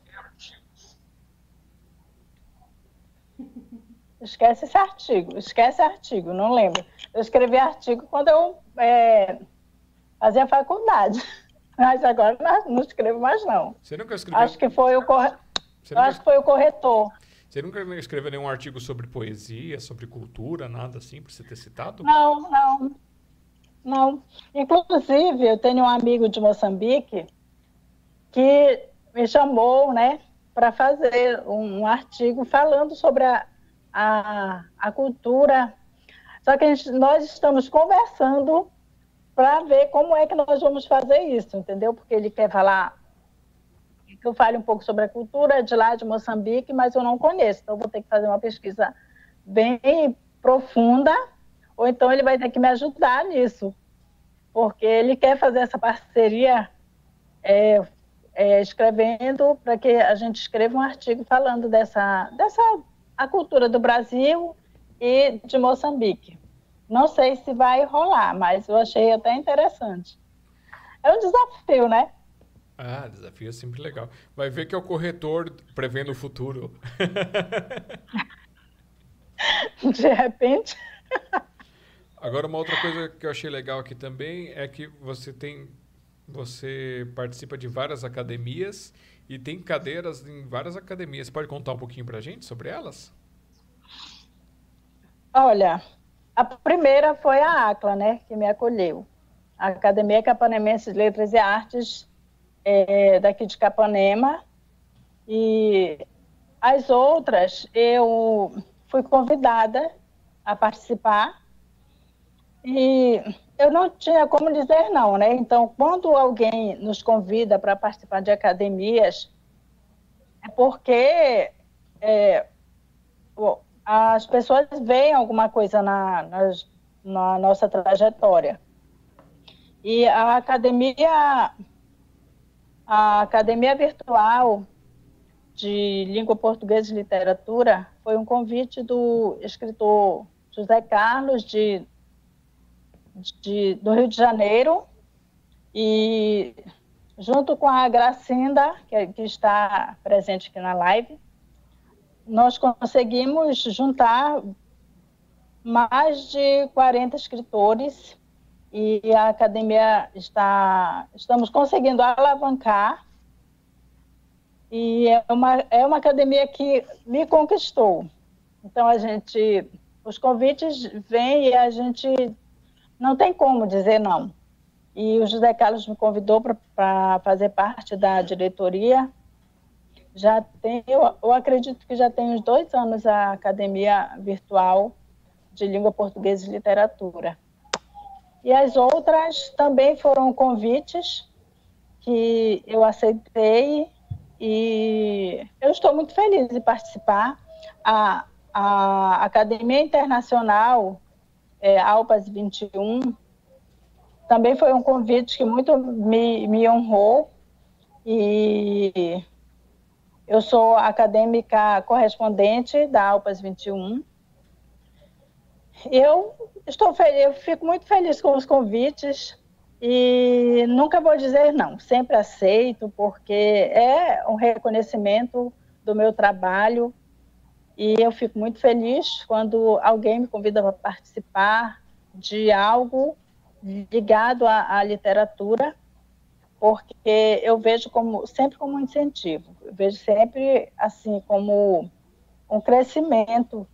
B: Esquece esse artigo, esquece artigo, não lembro. Eu escrevi artigo quando eu é, fazia faculdade, mas agora não, escrevo mais não.
A: Você nunca escreveu?
B: Acho que foi o corre... nunca... acho que foi o corretor.
A: Você nunca escreveu nenhum artigo sobre poesia, sobre cultura, nada assim, para você ter citado?
B: Não, não. Não. Inclusive, eu tenho um amigo de Moçambique que me chamou, né, para fazer um artigo falando sobre a, a, a cultura. Só que gente, nós estamos conversando para ver como é que nós vamos fazer isso, entendeu? Porque ele quer falar que eu fale um pouco sobre a cultura de lá de Moçambique, mas eu não conheço, então vou ter que fazer uma pesquisa bem profunda ou então ele vai ter que me ajudar nisso, porque ele quer fazer essa parceria é, é, escrevendo para que a gente escreva um artigo falando dessa, dessa a cultura do Brasil e de Moçambique. Não sei se vai rolar, mas eu achei até interessante. É um desafio, né?
A: Ah, desafio é sempre legal. Vai ver que é o corretor prevendo o futuro.
B: De repente.
A: Agora, uma outra coisa que eu achei legal aqui também é que você tem. Você participa de várias academias e tem cadeiras em várias academias. Pode contar um pouquinho para a gente sobre elas?
B: Olha, a primeira foi a ACLA, né, que me acolheu. A Academia Capanemense de Letras e Artes, é, daqui de Capanema. E as outras, eu fui convidada a participar e eu não tinha como dizer não, né? Então, quando alguém nos convida para participar de academias, é porque é, as pessoas veem alguma coisa na, na, nossa trajetória. E a academia, a academia virtual de língua portuguesa e literatura foi um convite do escritor José Carlos de de, do Rio de Janeiro e junto com a Gracinda, que, que está presente aqui na live, nós conseguimos juntar mais de 40 escritores e a academia está estamos conseguindo alavancar e é uma é uma academia que me conquistou. Então a gente os convites vêm e a gente não tem como dizer não. E o José Carlos me convidou para fazer parte da diretoria. Já tem, eu, eu acredito que já tem uns dois anos a academia virtual de língua portuguesa e literatura. E as outras também foram convites que eu aceitei e eu estou muito feliz de participar. A, a Academia Internacional é, Alpas 21 também foi um convite que muito me, me honrou e eu sou acadêmica correspondente da Alpas 21. Eu estou eu fico muito feliz com os convites e nunca vou dizer não, sempre aceito, porque é um reconhecimento do meu trabalho e eu fico muito feliz quando alguém me convida para participar de algo ligado à, à literatura, porque eu vejo como sempre como um incentivo, eu vejo sempre assim como um crescimento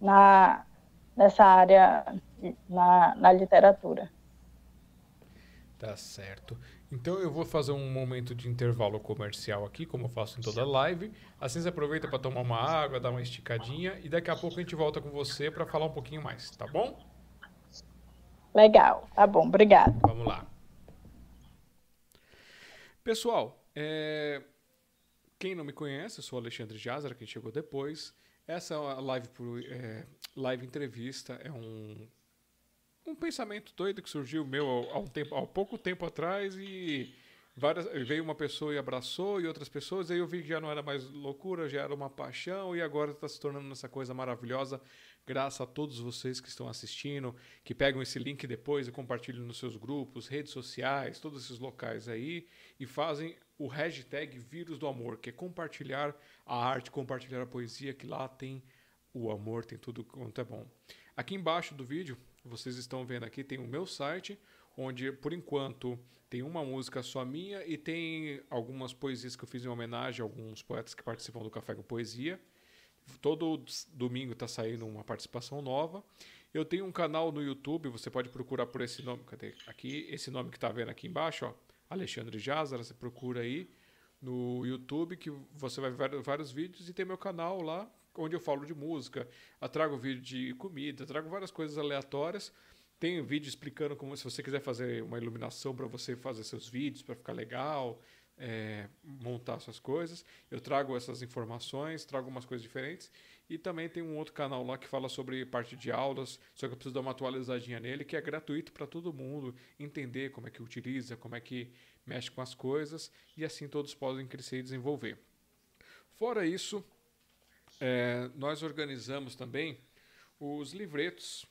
B: na nessa área na, na literatura.
A: Tá certo. Então eu vou fazer um momento de intervalo comercial aqui, como eu faço em toda live. Assim você aproveita para tomar uma água, dar uma esticadinha e daqui a pouco a gente volta com você para falar um pouquinho mais, tá bom?
B: Legal, tá bom, obrigado.
A: Vamos lá. Pessoal, é... quem não me conhece, eu sou Alexandre Jazara, quem chegou depois. Essa live, por, é... live entrevista é um um pensamento doido que surgiu meu há, um tempo, há pouco tempo atrás e várias, veio uma pessoa e abraçou e outras pessoas, aí eu vi que já não era mais loucura, já era uma paixão e agora está se tornando essa coisa maravilhosa, graças a todos vocês que estão assistindo, que pegam esse link depois e compartilham nos seus grupos, redes sociais, todos esses locais aí e fazem o hashtag Vírus do Amor, que é compartilhar a arte, compartilhar a poesia, que lá tem o amor, tem tudo quanto é bom. Aqui embaixo do vídeo vocês estão vendo aqui, tem o meu site, onde por enquanto tem uma música só minha e tem algumas poesias que eu fiz em homenagem a alguns poetas que participam do Café com Poesia. Todo domingo está saindo uma participação nova. Eu tenho um canal no YouTube, você pode procurar por esse nome, cadê? Aqui, esse nome que está vendo aqui embaixo, ó, Alexandre Jazara, você procura aí no YouTube que você vai ver vários vídeos e tem meu canal lá, onde eu falo de música, eu trago vídeo de comida, trago várias coisas aleatórias. Tem vídeo explicando como se você quiser fazer uma iluminação para você fazer seus vídeos para ficar legal, é, montar suas coisas. Eu trago essas informações, trago umas coisas diferentes. E também tem um outro canal lá que fala sobre parte de aulas, só que eu preciso dar uma atualizadinha nele, que é gratuito para todo mundo entender como é que utiliza, como é que mexe com as coisas, e assim todos podem crescer e desenvolver. Fora isso, é, nós organizamos também os livretos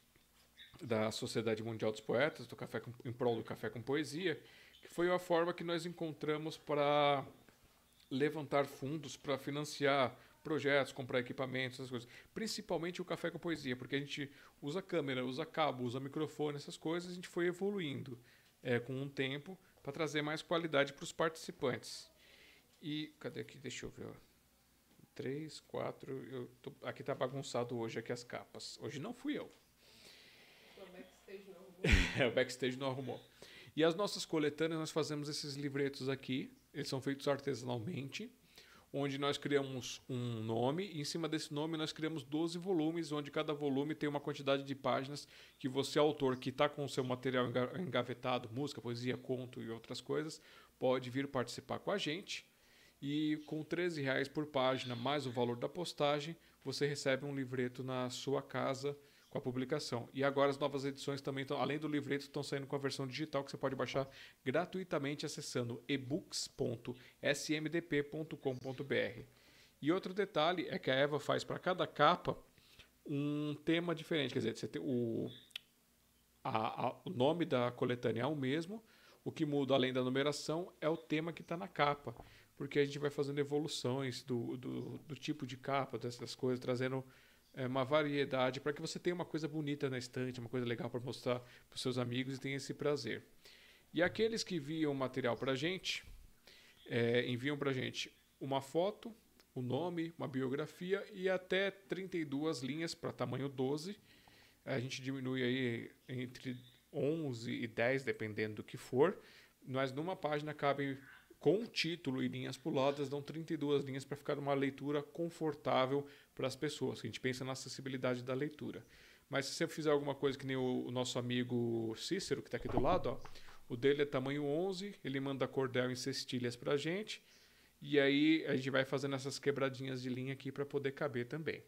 A: da Sociedade Mundial dos Poetas, do Café com, em prol do Café com Poesia, que foi a forma que nós encontramos para levantar fundos para financiar projetos, comprar equipamentos, essas coisas. Principalmente o Café com Poesia, porque a gente usa câmera, usa cabo, usa microfone, essas coisas, a gente foi evoluindo é, com um tempo para trazer mais qualidade para os participantes. E cadê aqui? Deixa eu ver três, quatro. Eu tô, aqui tá bagunçado hoje aqui as capas. Hoje não fui eu.
C: O backstage não arrumou.
A: é, o backstage não arrumou. E as nossas coletâneas, nós fazemos esses livretos aqui. Eles são feitos artesanalmente, onde nós criamos um nome e em cima desse nome nós criamos 12 volumes, onde cada volume tem uma quantidade de páginas que você, autor, que está com o seu material engavetado, música, poesia, conto e outras coisas, pode vir participar com a gente e com 13 reais por página mais o valor da postagem, você recebe um livreto na sua casa com a publicação. E agora as novas edições também além do livreto, estão saindo com a versão digital que você pode baixar gratuitamente acessando ebooks.smdp.com.br. E outro detalhe é que a Eva faz para cada capa um tema diferente, quer dizer, você tem o, a, a, o nome da coletânea é o mesmo, o que muda além da numeração é o tema que está na capa porque a gente vai fazendo evoluções do, do, do tipo de capa, dessas coisas, trazendo é, uma variedade para que você tenha uma coisa bonita na estante, uma coisa legal para mostrar para os seus amigos e tenha esse prazer. E aqueles que enviam material para a gente, é, enviam para a gente uma foto, o um nome, uma biografia e até 32 linhas para tamanho 12. A gente diminui aí entre 11 e 10, dependendo do que for. Mas numa página cabem com título e linhas puladas, dão 32 linhas para ficar uma leitura confortável para as pessoas. A gente pensa na acessibilidade da leitura. Mas se você fizer alguma coisa que nem o, o nosso amigo Cícero, que está aqui do lado, ó, O dele é tamanho 11, ele manda cordel em cestilhas para a gente. E aí a gente vai fazendo essas quebradinhas de linha aqui para poder caber também.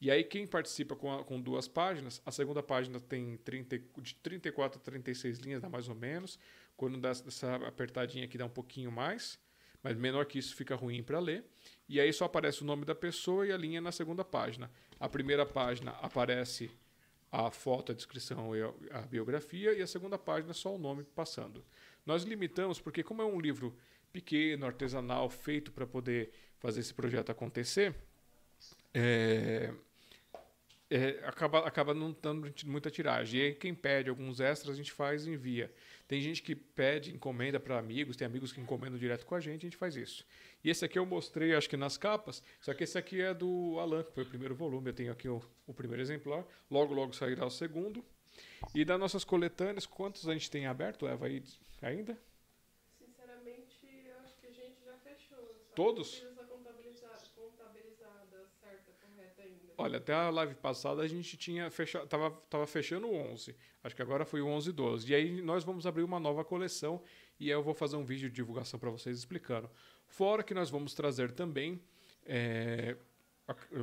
A: E aí quem participa com, a, com duas páginas, a segunda página tem 30, de 34 a 36 linhas, dá mais ou menos. Quando dá essa apertadinha aqui dá um pouquinho mais, mas menor que isso fica ruim para ler. E aí só aparece o nome da pessoa e a linha na segunda página. A primeira página aparece a foto, a descrição e a biografia, e a segunda página só o nome passando. Nós limitamos porque como é um livro pequeno, artesanal, feito para poder fazer esse projeto acontecer, é, é, acaba, acaba não dando muita tiragem. E aí, quem pede alguns extras, a gente faz e envia. Tem gente que pede, encomenda para amigos, tem amigos que encomendam direto com a gente, a gente faz isso. E esse aqui eu mostrei, acho que nas capas, só que esse aqui é do Alan, que foi o primeiro volume. Eu tenho aqui o, o primeiro exemplar, logo, logo sairá o segundo. E das nossas coletâneas, quantos a gente tem aberto, Eva, aí ainda?
C: Sinceramente, eu acho que a gente já fechou.
A: Todos? Olha, até a live passada a gente tinha fechado, tava, tava fechando o 11. Acho que agora foi o 11 12. E aí nós vamos abrir uma nova coleção e aí eu vou fazer um vídeo de divulgação para vocês explicando. Fora que nós vamos trazer também, é,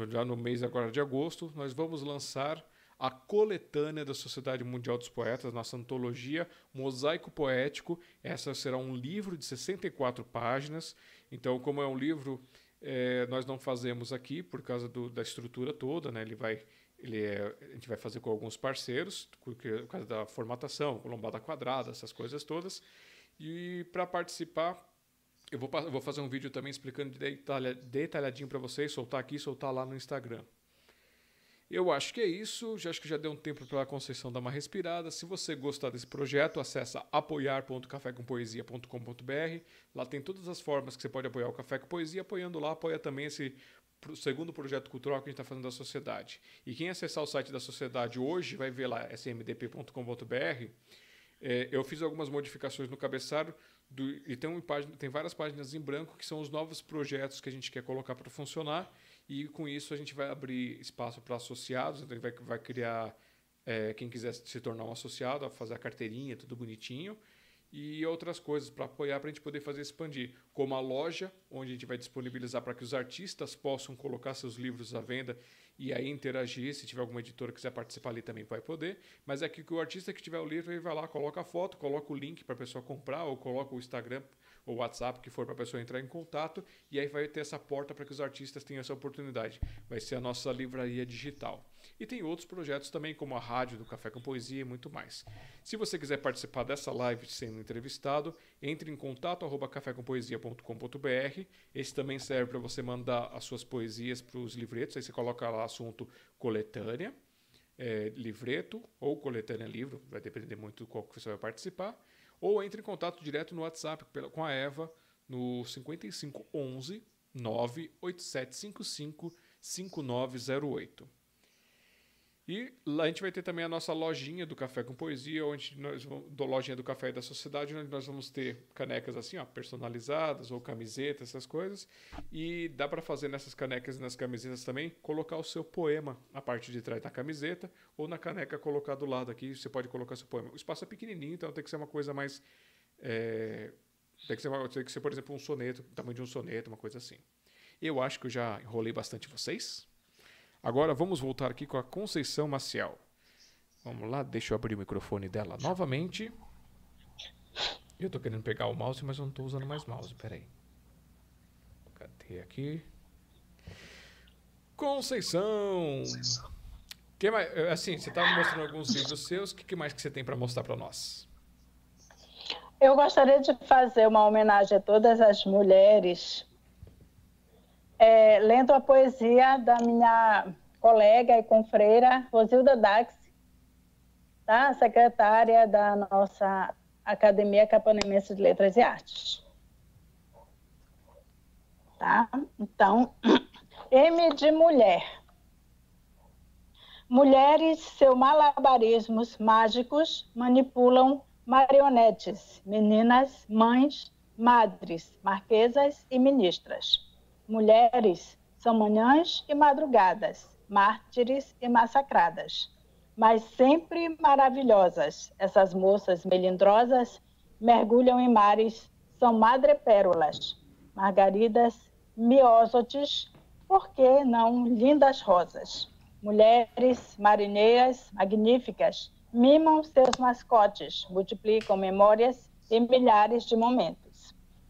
A: já no mês agora de agosto, nós vamos lançar a coletânea da Sociedade Mundial dos Poetas, nossa antologia Mosaico Poético. Essa será um livro de 64 páginas. Então, como é um livro é, nós não fazemos aqui por causa do, da estrutura toda, né? Ele vai, ele é, a gente vai fazer com alguns parceiros, por, por causa da formatação, lombada quadrada, essas coisas todas. E para participar, eu vou, eu vou fazer um vídeo também explicando detalhadinho para vocês, soltar aqui, soltar lá no Instagram. Eu acho que é isso. Já acho que já deu um tempo para a Conceição dar uma respirada. Se você gostar desse projeto, acessa apoiar.cafécompoesia.com.br. Lá tem todas as formas que você pode apoiar o Café com Poesia. Apoiando lá, apoia também esse segundo projeto cultural que a gente está fazendo da sociedade. E quem acessar o site da sociedade hoje vai ver lá smdp.com.br. É, eu fiz algumas modificações no cabeçário do, e tem, um, tem várias páginas em branco que são os novos projetos que a gente quer colocar para funcionar. E com isso a gente vai abrir espaço para associados, então vai, vai criar é, quem quiser se tornar um associado, fazer a carteirinha, tudo bonitinho. E outras coisas para apoiar para a gente poder fazer expandir, como a loja, onde a gente vai disponibilizar para que os artistas possam colocar seus livros à venda e aí interagir. Se tiver alguma editora que quiser participar ali também vai poder. Mas é que o artista que tiver o livro, ele vai lá, coloca a foto, coloca o link para a pessoa comprar ou coloca o Instagram ou WhatsApp que for para a pessoa entrar em contato e aí vai ter essa porta para que os artistas tenham essa oportunidade. Vai ser a nossa livraria digital. E tem outros projetos também, como a rádio do Café com Poesia e muito mais. Se você quiser participar dessa live sendo entrevistado, entre em contato arroba cafécompoesia.com.br. Esse também serve para você mandar as suas poesias para os livretos. Aí você coloca lá assunto coletânea, é, livreto ou coletânea livro, vai depender muito do qual que você vai participar ou entre em contato direto no WhatsApp com a Eva no 5511 98755 5908. E lá a gente vai ter também a nossa lojinha do Café com Poesia, onde nós vamos, do lojinha do Café da Sociedade, onde nós vamos ter canecas assim, ó, personalizadas ou camisetas, essas coisas. E dá para fazer nessas canecas e nas camisetas também, colocar o seu poema na parte de trás da camiseta ou na caneca colocar do lado aqui, você pode colocar seu poema. O espaço é pequenininho, então tem que ser uma coisa mais é, tem, que ser tem que ser, por exemplo, um soneto, tamanho de um soneto, uma coisa assim. Eu acho que eu já enrolei bastante vocês. Agora vamos voltar aqui com a Conceição Maciel. Vamos lá, deixa eu abrir o microfone dela novamente. Eu tô querendo pegar o mouse, mas eu não tô usando mais mouse. Peraí. Cadê aqui? Conceição! Que mais, assim, você estava mostrando alguns livros seus. O que, que mais que você tem para mostrar para nós?
B: Eu gostaria de fazer uma homenagem a todas as mulheres é, lendo a poesia da minha colega e confreira Rosilda Dax, tá? secretária da nossa Academia Capanamense de Letras e Artes. Tá? Então, M de mulher. Mulheres, seus malabarismos mágicos manipulam marionetes, meninas, mães, madres, marquesas e ministras mulheres são manhãs e madrugadas, mártires e massacradas, mas sempre maravilhosas, essas moças melindrosas mergulham em mares, são madrepérolas, margaridas, miósotes, por que não lindas rosas? Mulheres marinheiras magníficas mimam seus mascotes, multiplicam memórias e milhares de momentos.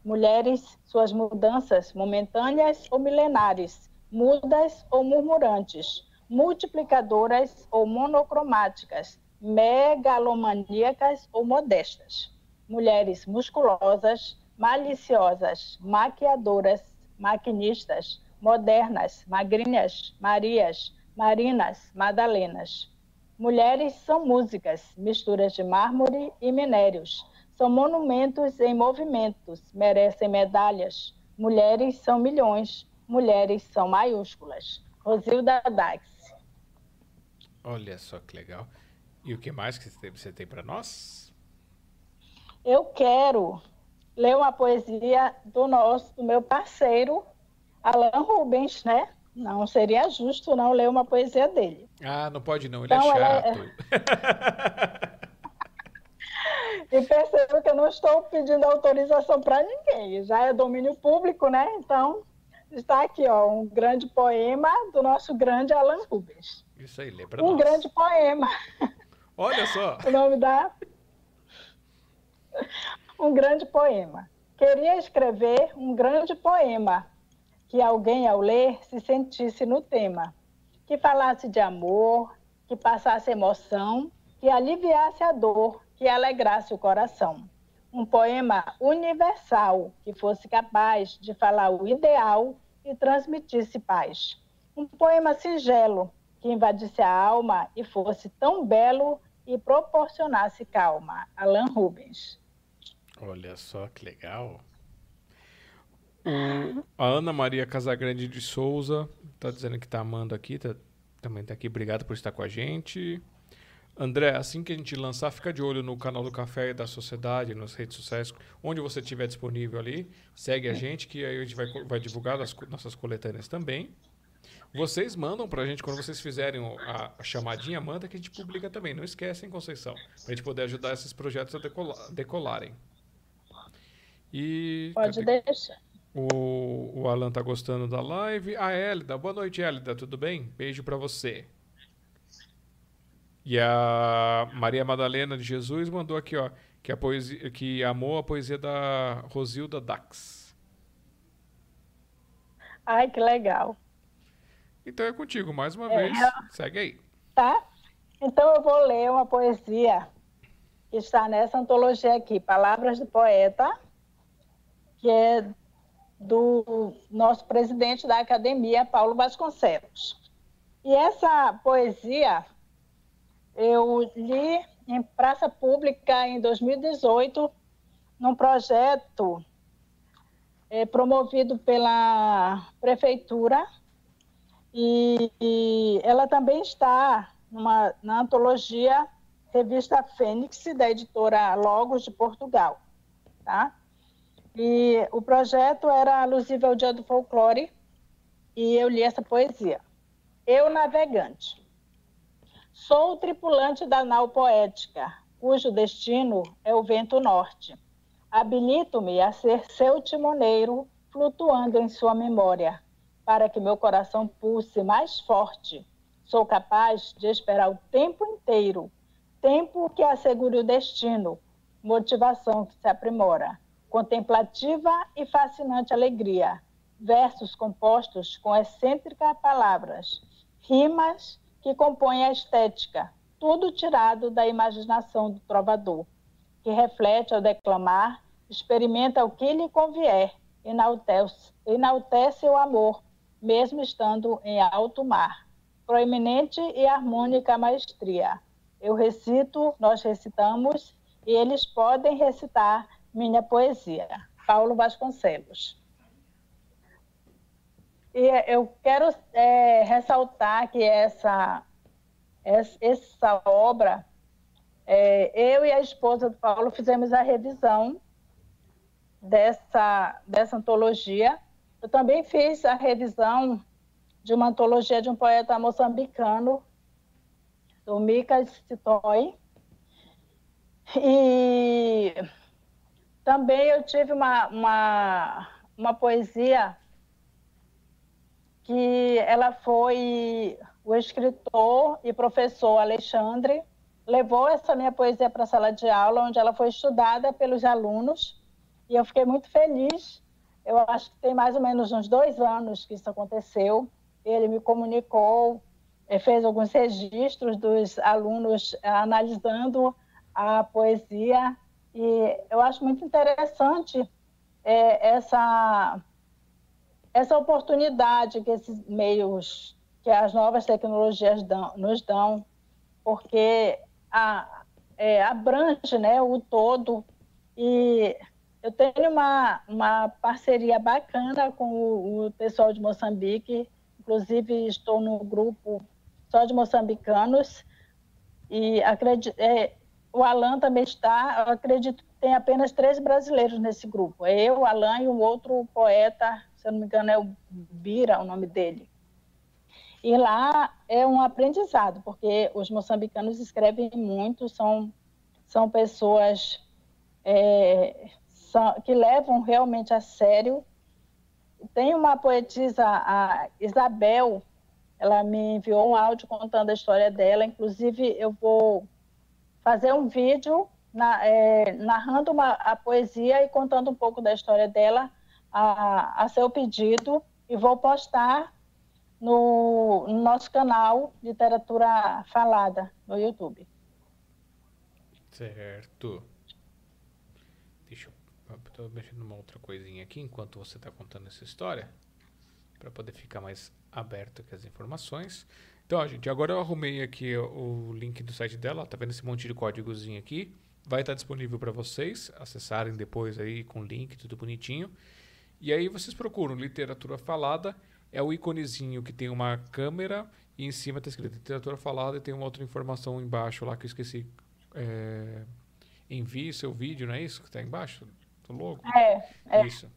B: Mulheres, suas mudanças momentâneas ou milenares, mudas ou murmurantes, multiplicadoras ou monocromáticas, megalomaníacas ou modestas. Mulheres musculosas, maliciosas, maquiadoras, maquinistas, modernas, magrinhas, marias, marinas, madalenas. Mulheres são músicas, misturas de mármore e minérios. São monumentos em movimentos, merecem medalhas. Mulheres são milhões, mulheres são maiúsculas. Rosilda Dax.
A: Olha só que legal. E o que mais que você tem para nós?
B: Eu quero ler uma poesia do nosso, do meu parceiro, Alan Rubens, né? Não seria justo não ler uma poesia dele.
A: Ah, não pode não, ele é então, é chato.
B: É... e percebo que eu não estou pedindo autorização para ninguém. Já é domínio público, né? Então, está aqui, ó, um grande poema do nosso grande Alan Rubens.
A: Isso aí, lembra
B: Um
A: nós.
B: grande poema.
A: Olha só.
B: o nome da... Um grande poema. Queria escrever um grande poema que alguém, ao ler, se sentisse no tema, que falasse de amor, que passasse emoção, que aliviasse a dor, que alegrasse o coração. Um poema universal, que fosse capaz de falar o ideal e transmitisse paz. Um poema singelo, que invadisse a alma e fosse tão belo e proporcionasse calma. Alan Rubens.
A: Olha só que legal. O, a Ana Maria Casagrande de Souza está dizendo que está amando aqui, tá, também está aqui. Obrigado por estar com a gente. André, assim que a gente lançar, fica de olho no canal do Café e da Sociedade, nas redes sociais, onde você estiver disponível ali. Segue a gente, que aí a gente vai, vai divulgar as nossas coletâneas também. Vocês mandam para a gente, quando vocês fizerem a, a, chamadinha, manda que a gente publica também. Não esquecem, Conceição, para a gente poder ajudar esses projetos a decolar, decolarem.
B: E, Pode cadê? deixar.
A: O, o Alan tá gostando da live. A Hélida, boa noite, Hélida, tudo bem? Beijo para você. E a Maria Madalena de Jesus mandou aqui, ó, que, a poesia, que amou a poesia da Rosilda Dax.
B: Ai, que legal.
A: Então é contigo, mais uma é, vez. Segue aí.
B: Tá? Então eu vou ler uma poesia que está nessa antologia aqui, Palavras do Poeta, que é do nosso presidente da academia, Paulo Vasconcelos. E essa poesia eu li em praça pública em 2018, num projeto é, promovido pela prefeitura, e, e ela também está numa, na antologia Revista Fênix, da editora Logos de Portugal. Tá? E o projeto era alusivo ao Dia do Folclore e eu li essa poesia. Eu navegante. Sou o tripulante da nau poética, cujo destino é o vento norte. Habilito-me a ser seu timoneiro, flutuando em sua memória, para que meu coração pulse mais forte. Sou capaz de esperar o tempo inteiro, tempo que assegure o destino, motivação que se aprimora contemplativa e fascinante alegria, versos compostos com excêntricas palavras, rimas que compõem a estética, tudo tirado da imaginação do trovador, que reflete ao declamar, experimenta o que lhe convier, enaltece, enaltece o amor, mesmo estando em alto mar. Proeminente e harmônica maestria. Eu recito, nós recitamos, e eles podem recitar minha poesia. Paulo Vasconcelos. E eu quero é, ressaltar que essa, essa obra, é, eu e a esposa do Paulo fizemos a revisão dessa, dessa antologia. Eu também fiz a revisão de uma antologia de um poeta moçambicano, do Mika Sitoy. E também eu tive uma, uma, uma poesia que ela foi o escritor e professor Alexandre levou essa minha poesia para a sala de aula, onde ela foi estudada pelos alunos, e eu fiquei muito feliz. Eu acho que tem mais ou menos uns dois anos que isso aconteceu. Ele me comunicou, eh, fez alguns registros dos alunos eh, analisando a poesia, e eu acho muito interessante é, essa, essa oportunidade que esses meios, que as novas tecnologias dão, nos dão, porque a, é, abrange né, o todo. E eu tenho uma, uma parceria bacana com o, o pessoal de Moçambique, inclusive estou no grupo só de moçambicanos, e acredito, é, o Alan também está, acredito que tem apenas três brasileiros nesse grupo. É eu, Alan e um outro poeta, se eu não me engano é o Bira, o nome dele. E lá é um aprendizado, porque os moçambicanos escrevem muito, são, são pessoas é, são, que levam realmente a sério. Tem uma poetisa, a Isabel, ela me enviou um áudio contando a história dela, inclusive eu vou fazer um vídeo na, é, narrando uma, a poesia e contando um pouco da história dela a, a seu pedido e vou postar no, no nosso canal Literatura Falada no YouTube.
A: Certo. Deixa eu. Estou mexendo numa outra coisinha aqui enquanto você está contando essa história. Para poder ficar mais aberto com as informações. Então, ó, gente, agora eu arrumei aqui o link do site dela. Tá vendo esse monte de códigozinho aqui? Vai estar disponível para vocês acessarem depois aí com link, tudo bonitinho. E aí vocês procuram literatura falada é o íconezinho que tem uma câmera e em cima está escrito literatura falada e tem uma outra informação embaixo lá que eu esqueci. É, envie seu vídeo, não é isso que está embaixo? Do logo?
B: É, é.
A: Isso.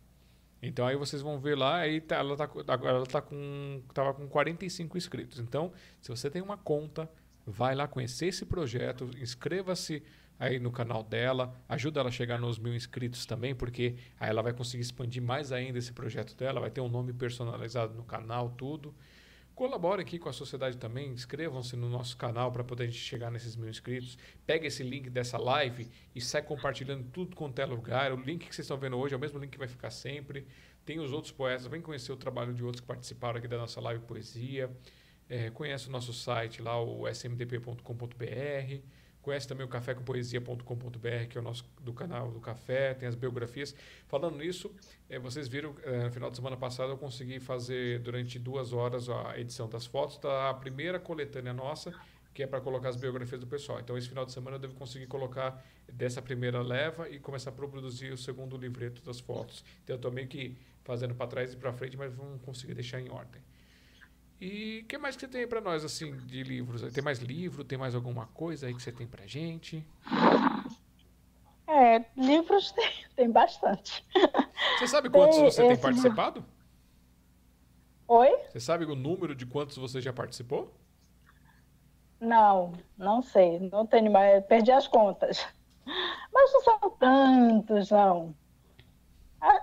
A: Então aí vocês vão ver lá, aí tá, ela tá, agora ela tá com, tava com 45 inscritos. Então, se você tem uma conta, vai lá conhecer esse projeto, inscreva-se aí no canal dela, ajuda ela a chegar nos mil inscritos também, porque aí ela vai conseguir expandir mais ainda esse projeto dela, vai ter um nome personalizado no canal, tudo. Colabore aqui com a sociedade também, inscrevam-se no nosso canal para poder a gente chegar nesses mil inscritos. Pega esse link dessa live e sai compartilhando tudo quanto é lugar. O link que vocês estão vendo hoje é o mesmo link que vai ficar sempre. Tem os outros poetas, vem conhecer o trabalho de outros que participaram aqui da nossa live poesia. É, conhece o nosso site lá, o smdp.com.br. Conhece também o cafécompoesia.com.br, que é o nosso do canal do café, tem as biografias. Falando nisso, é, vocês viram, é, no final de semana passada eu consegui fazer durante duas horas a edição das fotos da primeira coletânea nossa, que é para colocar as biografias do pessoal. Então, esse final de semana eu devo conseguir colocar dessa primeira leva e começar a produzir o segundo livreto das fotos. Então, eu estou meio que fazendo para trás e para frente, mas vamos conseguir deixar em ordem. E o que mais que você tem para nós, assim, de livros? Tem mais livro? Tem mais alguma coisa aí que você tem para gente?
B: É, livros tem, tem bastante.
A: Você sabe quantos tem você tem participado?
B: Oi?
A: Você sabe o número de quantos você já participou?
B: Não, não sei. Não tenho mais. Perdi as contas. Mas não são tantos, não. Ah,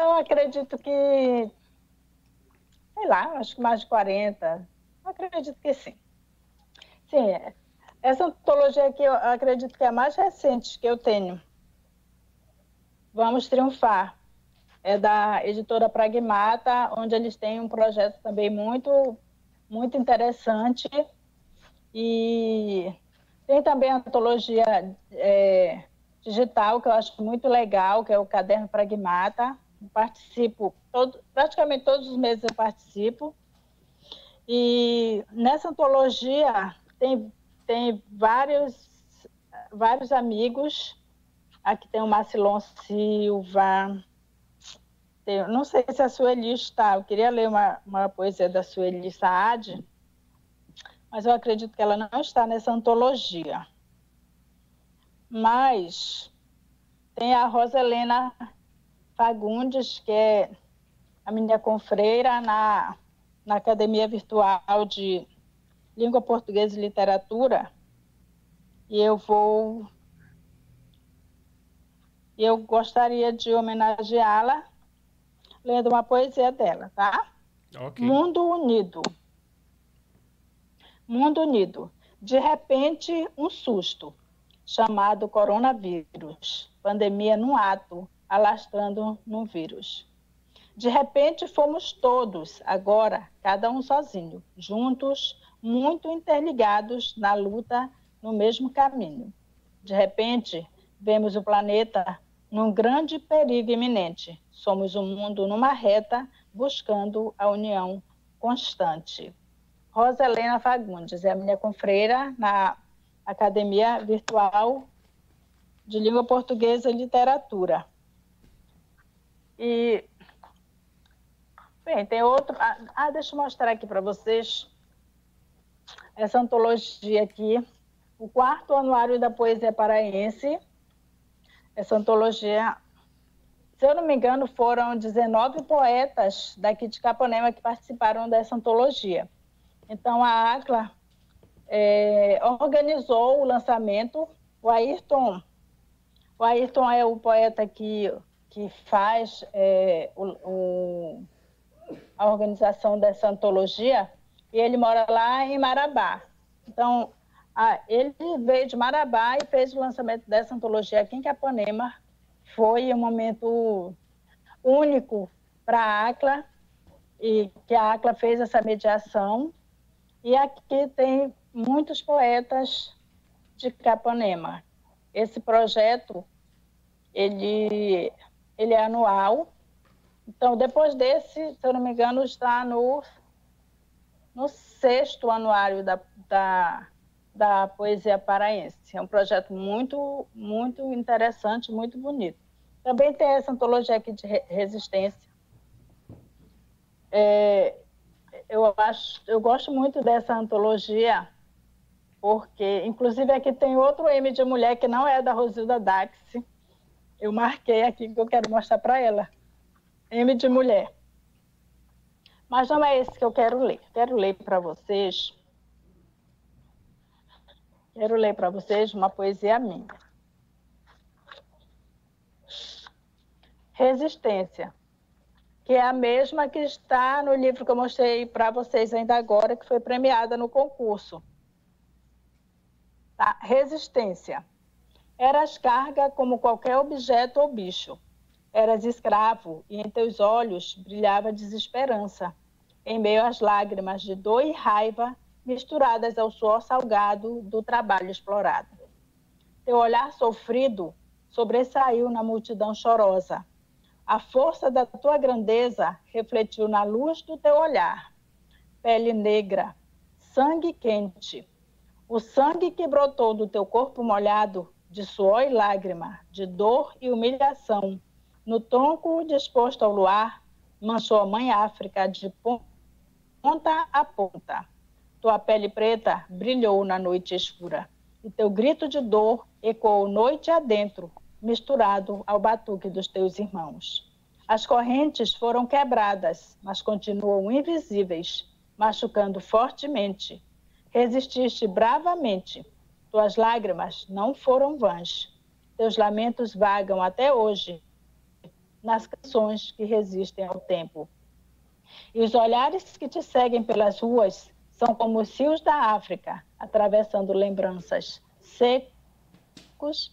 B: eu acredito que sei lá, acho que mais de 40. Acredito que sim. Sim, essa antologia aqui eu acredito que é a mais recente que eu tenho. Vamos Triunfar. É da editora Pragmata, onde eles têm um projeto também muito, muito interessante. E tem também a antologia é, digital, que eu acho muito legal, que é o Caderno Pragmata participo, todo, praticamente todos os meses eu participo. E nessa antologia tem, tem vários, vários amigos. Aqui tem o Marcilon Silva. Tem, não sei se a Sueli está. Eu queria ler uma, uma poesia da Sueli Saad, mas eu acredito que ela não está nessa antologia. Mas tem a Rosa Helena Fagundes, que é a minha confreira na, na Academia Virtual de Língua Portuguesa e Literatura. E eu vou eu gostaria de homenageá-la lendo uma poesia dela, tá?
A: Ok.
B: Mundo Unido. Mundo Unido. De repente, um susto, chamado coronavírus. Pandemia num ato, alastrando num vírus. De repente, fomos todos, agora, cada um sozinho, juntos, muito interligados na luta no mesmo caminho. De repente, vemos o planeta num grande perigo iminente. Somos um mundo numa reta, buscando a união constante. Rosa Helena Fagundes é a minha confreira na Academia Virtual de Língua Portuguesa e Literatura. E, bem, tem outro. Ah, ah deixa eu mostrar aqui para vocês essa antologia aqui, o quarto anuário da poesia paraense. Essa antologia, se eu não me engano, foram 19 poetas daqui de Capanema que participaram dessa antologia. Então, a ACLA é, organizou o lançamento. O Ayrton, o Ayrton é o poeta que, que faz é, o, o, a organização dessa antologia e ele mora lá em Marabá. Então, ah, ele veio de Marabá e fez o lançamento dessa antologia aqui em Capanema. Foi um momento único para a ACLA, e que a ACLA fez essa mediação. E aqui tem muitos poetas de Capanema. Esse projeto, ele, ele é anual. Então, depois desse, se eu não me engano, está no, no sexto anuário da, da da poesia paraense. É um projeto muito, muito interessante, muito bonito. Também tem essa antologia aqui de resistência. É, eu acho, eu gosto muito dessa antologia porque, inclusive, aqui tem outro M de mulher que não é da Rosilda Dax. Eu marquei aqui que eu quero mostrar para ela. M de mulher. Mas não é esse que eu quero ler. Quero ler para vocês Quero ler para vocês uma poesia minha. Resistência, que é a mesma que está no livro que eu mostrei para vocês ainda agora, que foi premiada no concurso. Tá? Resistência. Eras carga como qualquer objeto ou bicho. Eras escravo e em teus olhos brilhava desesperança. Em meio às lágrimas de dor e raiva, misturadas ao suor salgado do trabalho explorado. Teu olhar sofrido sobressaiu na multidão chorosa. A força da tua grandeza refletiu na luz do teu olhar. Pele negra, sangue quente. O sangue que brotou do teu corpo molhado, de suor e lágrima, de dor e humilhação, no tronco disposto ao luar, manchou a mãe África de ponta a ponta tua pele preta brilhou na noite escura, e teu grito de dor ecoou noite adentro, misturado ao batuque dos teus irmãos. As correntes foram quebradas, mas continuam invisíveis, machucando fortemente. Resististe bravamente. Tuas lágrimas não foram vãs. Teus lamentos vagam até hoje nas canções que resistem ao tempo. E os olhares que te seguem pelas ruas são como os rios da África, atravessando lembranças secos.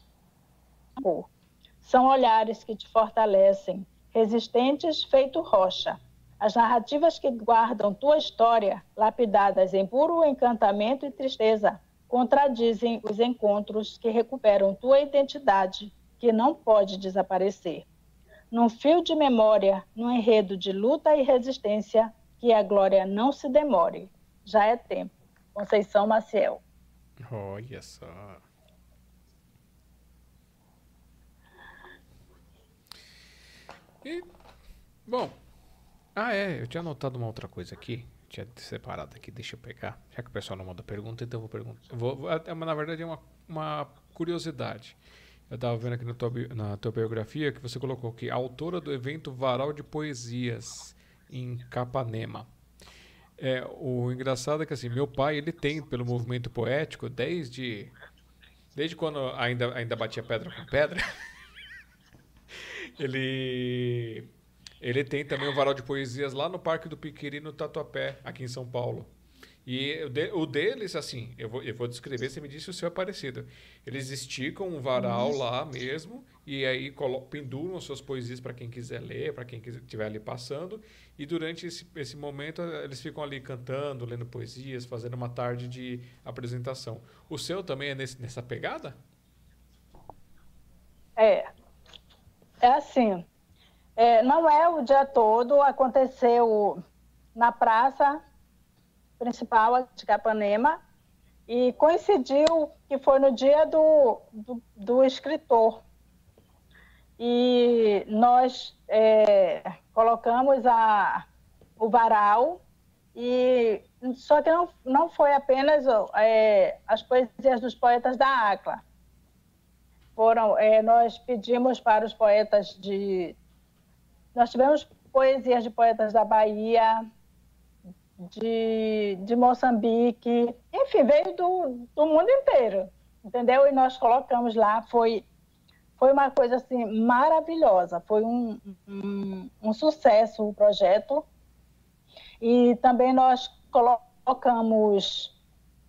B: São olhares que te fortalecem, resistentes feito rocha. As narrativas que guardam tua história, lapidadas em puro encantamento e tristeza, contradizem os encontros que recuperam tua identidade, que não pode desaparecer. Num fio de memória, num enredo de luta e resistência, que a glória não se demore já é tempo. Conceição Maciel.
A: Olha só. E, bom. Ah, é. Eu tinha anotado uma outra coisa aqui. Tinha separado aqui. Deixa eu pegar. Já que o pessoal não manda pergunta, então eu vou perguntar. Vou, é, na verdade, é uma, uma curiosidade. Eu estava vendo aqui na tua, na tua biografia que você colocou que autora do evento Varal de Poesias em Capanema. É, o engraçado é que assim, meu pai, ele tem pelo movimento poético desde desde quando ainda ainda batia pedra com pedra. ele, ele tem também um varal de poesias lá no Parque do Piquiri, no Tatuapé, aqui em São Paulo. E o, de, o deles, assim, eu vou, eu vou descrever, você me disse o seu é parecido. Eles esticam um varal lá mesmo, e aí penduram suas poesias para quem quiser ler, para quem estiver ali passando. E durante esse, esse momento, eles ficam ali cantando, lendo poesias, fazendo uma tarde de apresentação. O seu também é nesse, nessa pegada?
B: É. É assim. É, não é o dia todo, aconteceu na praça principal de Capanema e coincidiu que foi no dia do, do, do escritor. E nós é, colocamos a, o varal, e só que não, não foi apenas é, as poesias dos poetas da ACLA. Foram, é, nós pedimos para os poetas de. Nós tivemos poesias de poetas da Bahia, de, de Moçambique, enfim, veio do, do mundo inteiro, entendeu? E nós colocamos lá, foi, foi uma coisa assim maravilhosa, foi um, um, um sucesso o projeto. E também nós colocamos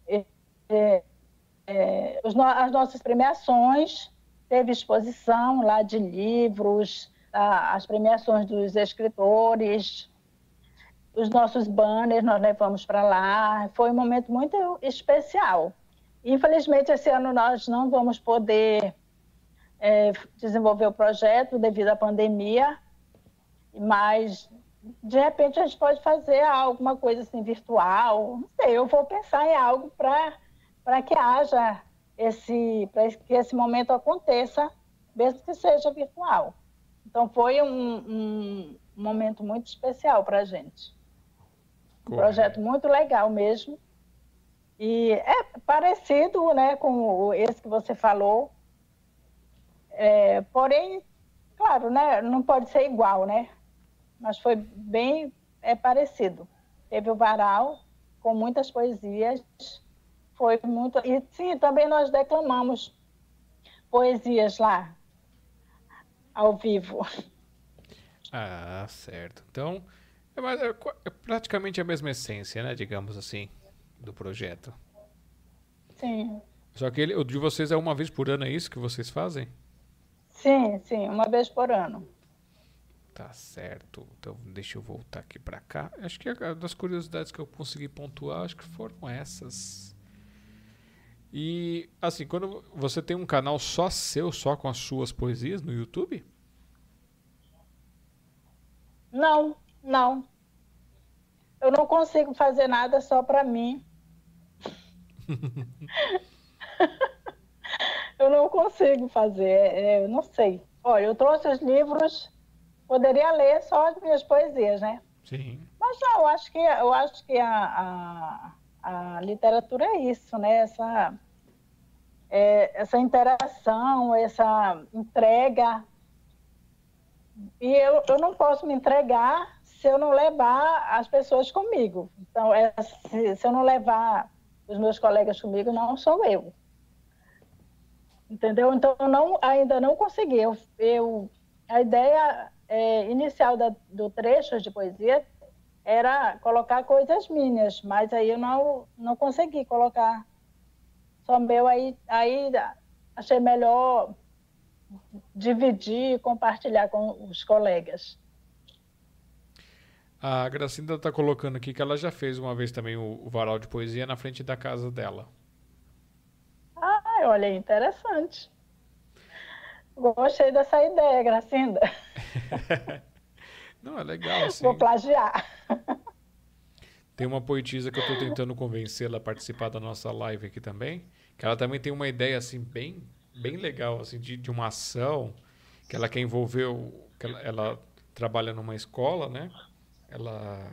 B: é, é, é as nossas premiações, teve exposição lá de livros, as premiações dos escritores, os nossos banners nós levamos para lá. Foi um momento muito especial. Infelizmente, esse ano nós não vamos poder é, desenvolver o projeto devido à pandemia, mas de repente a gente pode fazer alguma coisa assim virtual. Não sei, eu vou pensar em algo para que haja esse, para que esse momento aconteça, mesmo que seja virtual. Então foi um, um momento muito especial para a gente. Um projeto muito legal mesmo. E é parecido né, com esse que você falou. É, porém, claro, né, não pode ser igual, né? Mas foi bem é, parecido. Teve o varal com muitas poesias. Foi muito. E sim, também nós declamamos poesias lá, ao vivo.
A: Ah, certo. Então, é, é, é, praticamente a mesma essência, né? Digamos assim, do projeto.
B: Sim.
A: Só que ele, o de vocês é uma vez por ano, é isso que vocês fazem?
B: Sim, sim, uma vez por ano.
A: Tá certo. Então deixa eu voltar aqui para cá. Acho que das curiosidades que eu consegui pontuar, acho que foram essas. E assim, quando você tem um canal só seu, só com as suas poesias no YouTube?
B: Não, não. Eu não consigo fazer nada só para mim. eu não consigo fazer, é, eu não sei. Olha, eu trouxe os livros, poderia ler só as minhas poesias, né?
A: Sim.
B: Mas não, eu acho que, eu acho que a, a, a literatura é isso, né? Essa, é, essa interação, essa entrega. E eu, eu não posso me entregar se eu não levar as pessoas comigo. Então, é, se, se eu não levar os meus colegas comigo, não sou eu. Entendeu? Então, eu não, ainda não consegui. Eu, eu a ideia é, inicial da, do trecho de poesia era colocar coisas minhas, mas aí eu não, não consegui colocar só meu. Aí, aí achei melhor dividir e compartilhar com os colegas.
A: A Gracinda está colocando aqui que ela já fez uma vez também o, o, varal de poesia na frente da casa dela.
B: Ah, olha, interessante. Gostei dessa ideia, Gracinda.
A: Não, é legal, assim.
B: Vou plagiar.
A: Tem uma poetisa que eu estou tentando convencê-la a participar da nossa live aqui também, que ela também tem uma ideia assim bem, bem legal assim de, de uma ação que ela quer envolver, o, que ela, ela trabalha numa escola, né? ela,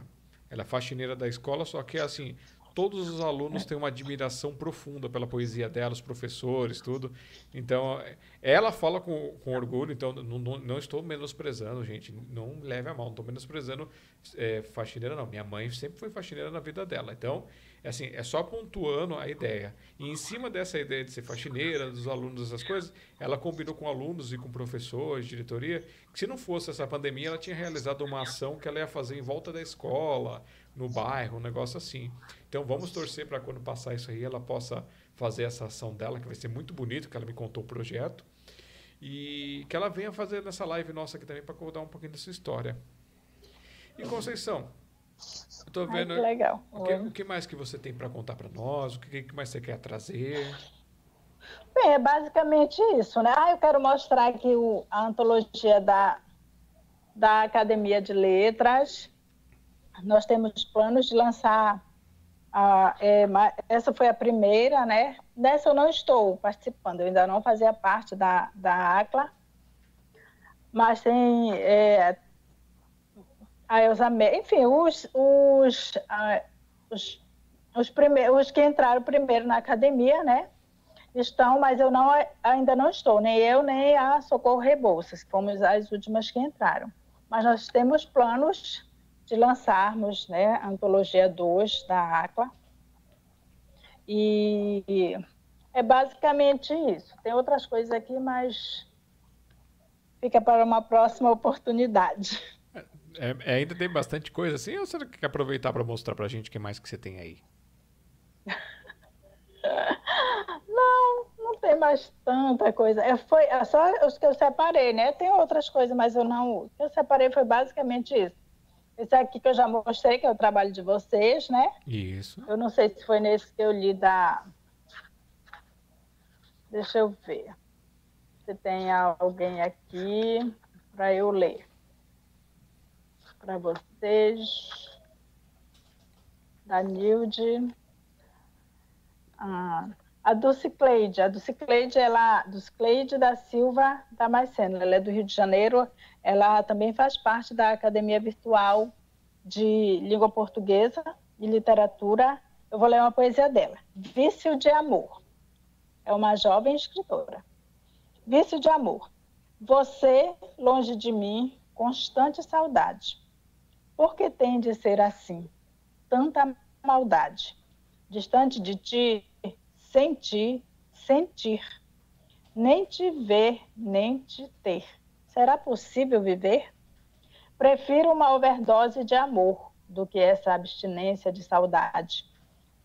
A: ela é faxineira da escola, só que assim, todos os alunos têm uma admiração profunda pela poesia dela, os professores, tudo. Então, ela fala com, com orgulho, então não, não, não estou menosprezando, gente, não leve a mal, não estou menosprezando é, faxineira, não. Minha mãe sempre foi faxineira na vida dela. Então, É assim, é só pontuando a ideia. E em cima dessa ideia de ser faxineira, dos alunos, essas coisas, ela combinou com alunos e com professores, diretoria, que se não fosse essa pandemia, ela tinha realizado uma ação que ela ia fazer em volta da escola, no bairro, um negócio assim. Então vamos torcer para quando passar isso aí, ela possa fazer essa ação dela, que vai ser muito bonito, que ela me contou o projeto. E que ela venha fazer nessa live nossa aqui também para contar um pouquinho dessa história. E Conceição, eu tô vendo.
B: Ai, que legal.
A: O que, o que, mais que você tem para contar para nós? O que, que, mais você quer trazer?
B: Bem, é basicamente isso, né? Ah, eu quero mostrar aqui o, a antologia da, da Academia de Letras. Nós temos planos de lançar. A, é, essa foi a primeira, né? Dessa eu não estou participando, eu ainda não fazia parte da, da ACLA. Mas tem. É, a Elza enfim, os, os, os, os, primeiros, os que entraram primeiro na academia, né? Estão, mas eu não, ainda não estou, nem eu, nem a Socorro Rebouças, fomos as últimas que entraram. Mas nós temos planos de lançarmos né, a Antologia 2 da ACLA. E é basicamente isso. Tem outras coisas aqui, mas fica para uma próxima oportunidade.
A: É, é, ainda tem bastante coisa assim, ou você quer aproveitar para mostrar para a gente o que mais que você tem aí?
B: Não, não tem mais tanta coisa. É, foi é só os que eu separei, né? Tem outras coisas, mas eu não. O que eu separei foi basicamente isso. Esse aqui que eu já mostrei, que é o trabalho de vocês, né?
A: Isso.
B: Eu não sei se foi nesse que eu li da. Deixa eu ver. Se tem alguém aqui para eu ler para vocês. Da Nilde. Ah, a Dulcicleide. A Dulcicleide, ela, Dulcicleide da Silva Damasceno. Ela é do Rio de Janeiro. Ela também faz parte da Academia Virtual de Língua Portuguesa e Literatura. Eu vou ler uma poesia dela. Vício de Amor. É uma jovem escritora. Vício de Amor. Você, longe de mim, constante saudade. Por que tem de ser assim? Tanta maldade. Distante de ti, sentir, sentir. Nem te ver, nem te ter. Será possível viver? Prefiro uma overdose de amor do que essa abstinência de saudade.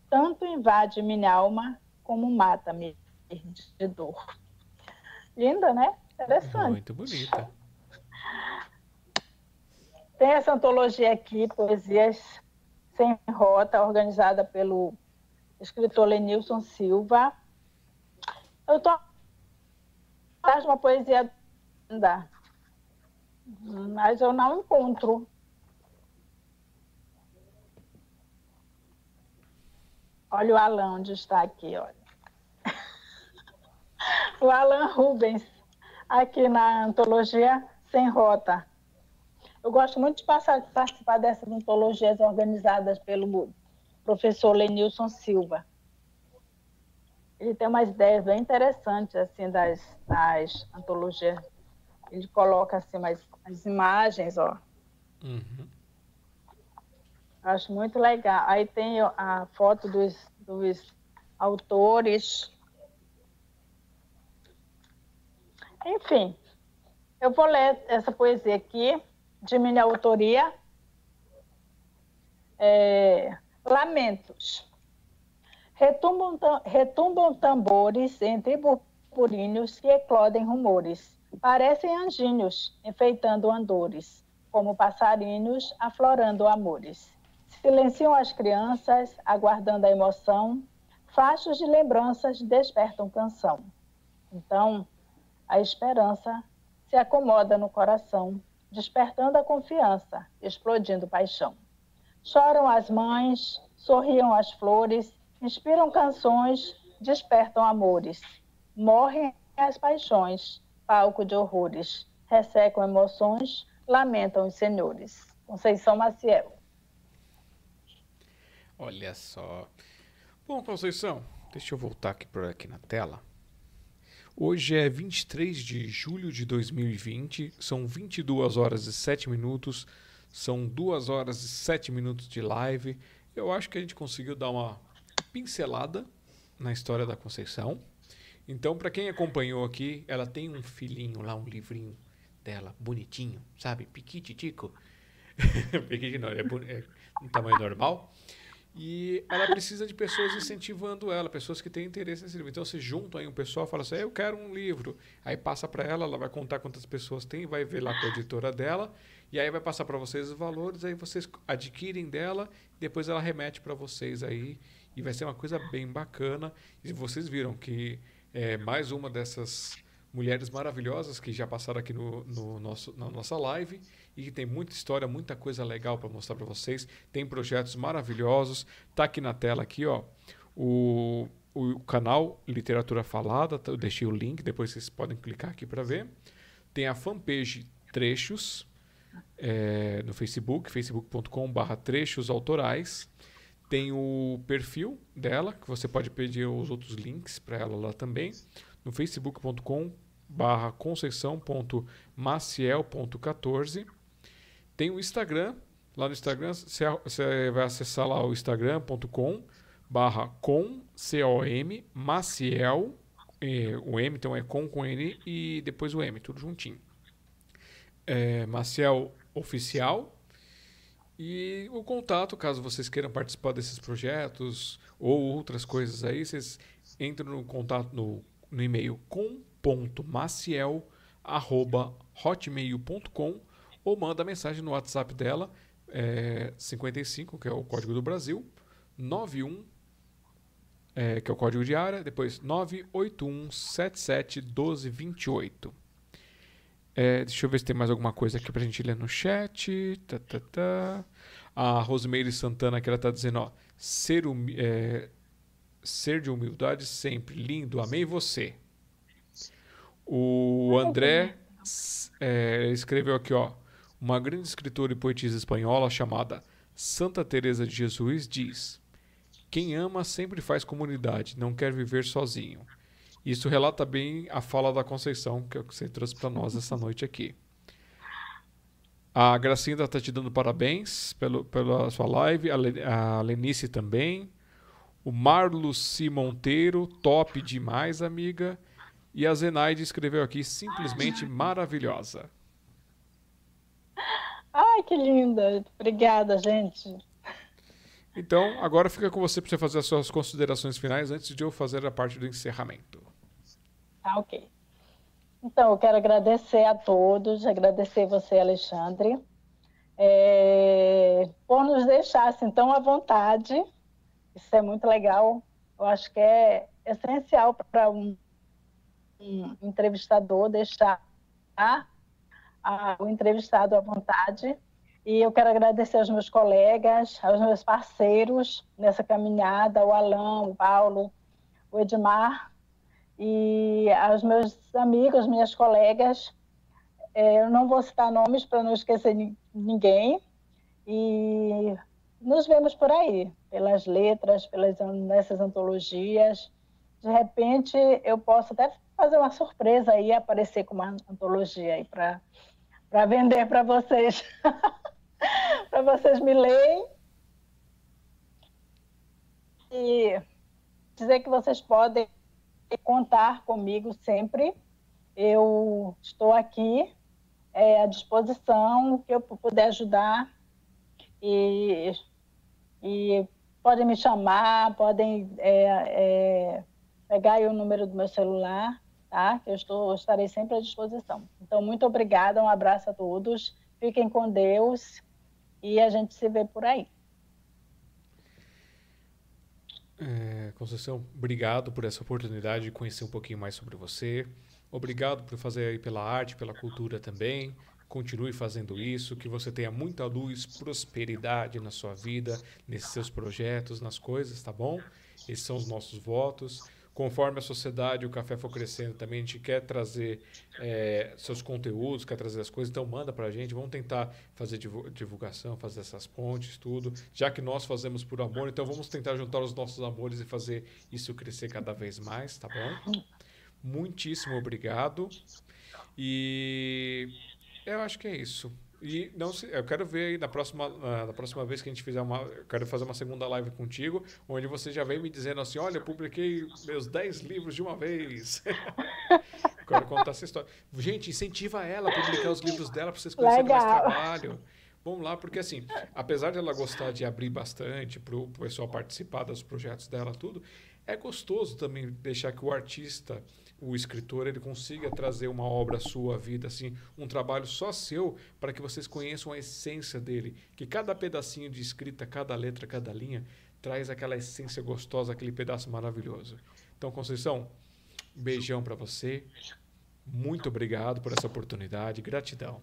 B: Tanto invade minha alma como mata-me de dor. Linda, né? Interessante.
A: Muito bonita.
B: Tem essa antologia aqui, Poesias Sem Rota, organizada pelo escritor Lenilson Silva. Eu estou atrás de uma poesia ainda, mas eu não encontro. Olha o Alan onde está aqui, olha. O Alan Rubens, aqui na antologia Sem Rota. Eu gosto muito de passar, participar dessas antologias organizadas pelo professor Lenilson Silva. Ele tem umas ideias bem interessantes assim das, das antologias. Ele coloca assim mais as imagens, ó. Uhum. Acho muito legal. Aí tem a foto dos, dos autores. Enfim, eu vou ler essa poesia aqui de minha autoria. É, lamentos. Retumbam, retumbam tambores entre burburinhos que eclodem rumores. Parecem anjinhos enfeitando andores, como passarinhos aflorando amores. Silenciam as crianças, aguardando a emoção. Fachos de lembranças despertam canção. Então, a esperança se acomoda no coração despertando a confiança, explodindo paixão. Choram as mães, sorriam as flores, inspiram canções, despertam amores. Morrem as paixões, palco de horrores, ressecam emoções, lamentam os senhores. Conceição Maciel.
A: Olha só. Bom, Conceição, deixa eu voltar aqui por aqui na tela. Hoje é 23 de julho de 2020, são 22 horas e 7 minutos, são 2 horas e 7 minutos de live. Eu acho que a gente conseguiu dar uma pincelada na história da Conceição. Então, para quem acompanhou aqui, ela tem um filhinho lá, um livrinho dela, bonitinho, sabe? Piquititico. Piquiti não, é, é um tamanho normal. E ela precisa de pessoas incentivando ela, pessoas que têm interesse nesse livro. Então você junta aí um pessoal, fala assim: eu quero um livro. Aí passa para ela, ela vai contar quantas pessoas tem, vai ver lá com a editora dela, e aí vai passar para vocês os valores, aí vocês adquirem dela, depois ela remete para vocês aí, e vai ser uma coisa bem bacana. E vocês viram que é mais uma dessas mulheres maravilhosas que já passaram aqui no, no nosso, na nossa live e que tem muita história, muita coisa legal para mostrar para vocês. Tem projetos maravilhosos. Tá aqui na tela aqui, ó, o, o canal Literatura Falada. Eu deixei o link, depois vocês podem clicar aqui para ver. Tem a fanpage Trechos é, no Facebook, facebook.com/barra Trechos Autorais. Tem o perfil dela, que você pode pedir os outros links para ela lá também, no facebook.com barra conceição.maciel.14 tem o Instagram. Lá no Instagram, você vai acessar lá o instagram.com barra com, C-O-M, Maciel, é, o M então é com com N e depois o M, tudo juntinho. É, Maciel Oficial. E o contato, caso vocês queiram participar desses projetos ou outras coisas aí, vocês entram no contato no, no e-mail com.maciel.hotmail.com ou manda mensagem no WhatsApp dela, é, 55, que é o código do Brasil, 91, é, que é o código de área, depois 981771228. É, deixa eu ver se tem mais alguma coisa aqui pra gente ler no chat. Tá, tá, tá. A Rosemary Santana que ela tá dizendo, ó, ser, é, ser de humildade sempre, lindo, amei você. O André é, escreveu aqui, ó, uma grande escritora e poetisa espanhola chamada Santa Teresa de Jesus diz: Quem ama sempre faz comunidade, não quer viver sozinho. Isso relata bem a fala da Conceição que você trouxe para nós essa noite aqui. A Gracinda está te dando parabéns pelo, pela sua live, a Lenice também. O Marluci Monteiro, top demais, amiga. E a Zenaide escreveu aqui, simplesmente maravilhosa.
B: Ai, que linda. Obrigada, gente.
A: Então, agora fica com você para você fazer as suas considerações finais antes de eu fazer a parte do encerramento.
B: Tá, ok. Então, eu quero agradecer a todos, agradecer você, Alexandre, é, por nos deixar assim tão à vontade. Isso é muito legal. Eu acho que é essencial para um, um entrevistador deixar a, o entrevistado à vontade. E eu quero agradecer aos meus colegas, aos meus parceiros nessa caminhada, o Alain, o Paulo, o Edmar, e aos meus amigos, minhas colegas. É, eu não vou citar nomes para não esquecer ninguém. E nos vemos por aí, pelas letras, pelas, nessas antologias. De repente, eu posso até fazer uma surpresa aí, aparecer com uma antologia aí para para vender para vocês. para vocês me lerem. E dizer que vocês podem contar comigo sempre. Eu estou aqui é, à disposição, que eu puder ajudar. E, e podem me chamar, podem é, é, pegar o número do meu celular tá? Eu estou, eu estarei sempre à disposição. Então, muito obrigada, um abraço a todos, fiquem com Deus e a gente se vê por aí.
A: É, Conceição, obrigado por essa oportunidade de conhecer um pouquinho mais sobre você. Obrigado por fazer aí pela arte, pela cultura também. Continue fazendo isso, que você tenha muita luz, prosperidade na sua vida, nesses seus projetos, nas coisas, tá bom? Esses são os nossos votos conforme a sociedade o café for crescendo também, a gente quer trazer é, seus conteúdos, quer trazer as coisas, então manda para a gente, vamos tentar fazer divulgação, fazer essas pontes, tudo. Já que nós fazemos por amor, então vamos tentar juntar os nossos amores e fazer isso crescer cada vez mais, tá bom? Muitíssimo obrigado. E eu acho que é isso. E não se, eu quero ver aí na próxima, na próxima vez que a gente fizer uma. Eu quero fazer uma segunda live contigo, onde você já vem me dizendo assim: olha, eu publiquei meus 10 livros de uma vez. quero contar essa história. Gente, incentiva ela a publicar os livros dela para vocês conhecerem mais trabalho. Vamos lá, porque assim, apesar de ela gostar de abrir bastante para o pessoal participar dos projetos dela, tudo, é gostoso também deixar que o artista o escritor ele consiga trazer uma obra sua à vida, assim, um trabalho só seu, para que vocês conheçam a essência dele. Que cada pedacinho de escrita, cada letra, cada linha, traz aquela essência gostosa, aquele pedaço maravilhoso. Então, Conceição, beijão para você. Muito obrigado por essa oportunidade. Gratidão.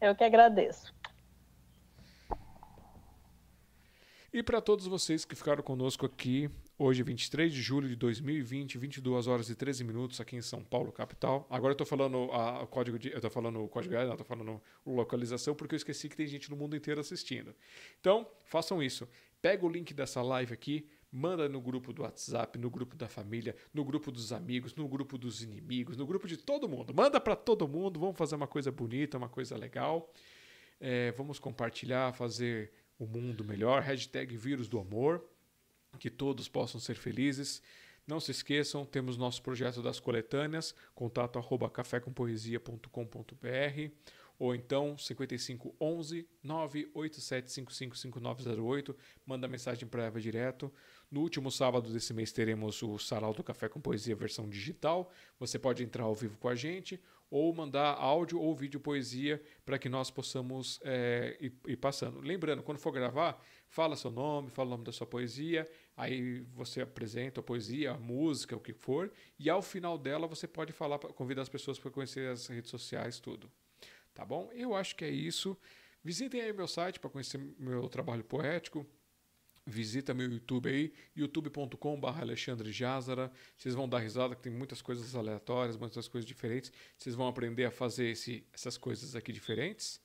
B: Eu que agradeço.
A: E para todos vocês que ficaram conosco aqui Hoje, 23 de julho de 2020, 22 horas e 13 minutos aqui em São Paulo, capital. Agora eu estou falando a, código de, eu tô falando o código, não, tô falando localização porque eu esqueci que tem gente no mundo inteiro assistindo. Então, façam isso. Pega o link dessa live aqui, manda no grupo do WhatsApp, no grupo da família, no grupo dos amigos, no grupo dos inimigos, no grupo de todo mundo. Manda para todo mundo, vamos fazer uma coisa bonita, uma coisa legal. É, vamos compartilhar, fazer o mundo melhor. Hashtag vírus do amor que todos possam ser felizes. Não se esqueçam, temos nosso projeto das coletâneas, contato arroba cafécompoesia.com.br ou então 5511 987555908, manda mensagem para Eva direto. No último sábado desse mês teremos o Sarau do Café com Poesia versão digital. Você pode entrar ao vivo com a gente ou mandar áudio ou vídeo poesia para que nós possamos é, ir, ir passando. Lembrando, quando for gravar, fala seu nome, fala o nome da sua poesia, aí você apresenta a poesia, a música, o que for, e ao final dela você pode falar, convidar as pessoas para conhecer as redes sociais, tudo. Tá bom? Eu acho que é isso. Visitem aí meu site para conhecer meu trabalho poético. Visita meu YouTube aí, youtube.com.br Alexandre Jazara. Vocês vão dar risada, que tem muitas coisas aleatórias, muitas coisas diferentes. Vocês vão aprender a fazer esse, essas coisas aqui diferentes.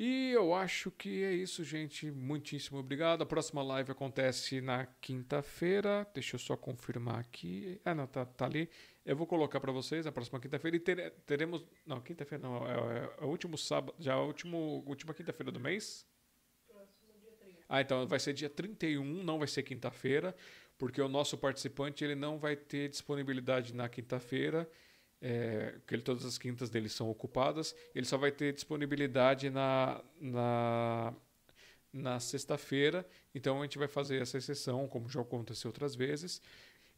A: E eu acho que é isso, gente. Muitíssimo obrigado. A próxima live acontece na quinta-feira. Deixa eu só confirmar aqui. Ah, não, tá, tá ali. Eu vou colocar para vocês a próxima quinta-feira e ter, teremos. Não, quinta-feira não. É, é, o último sábado. Já é a último, última quinta-feira do mês? Ah, então vai ser dia 31, não vai ser quinta-feira, porque o nosso participante ele não vai ter disponibilidade na quinta-feira, é, porque ele, todas as quintas dele são ocupadas, ele só vai ter disponibilidade na, na, na sexta-feira, então a gente vai fazer essa exceção, como já aconteceu outras vezes.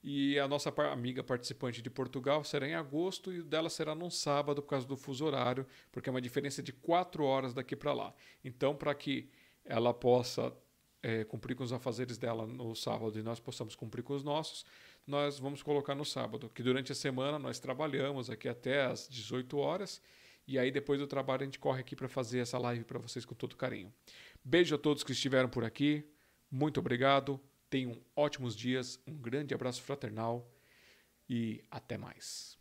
A: E a nossa amiga participante de Portugal será em agosto e o dela será num sábado por causa do fuso horário, porque é uma diferença de quatro horas daqui para lá. Então, para que ela possa é, cumprir com os afazeres dela no sábado e nós possamos cumprir com os nossos, nós vamos colocar no sábado, que durante a semana nós trabalhamos aqui até às 18 horas e aí depois do trabalho a gente corre aqui para fazer essa live para vocês com todo carinho. Beijo a todos que estiveram por aqui, muito obrigado, tenham ótimos dias, um grande abraço fraternal e até mais.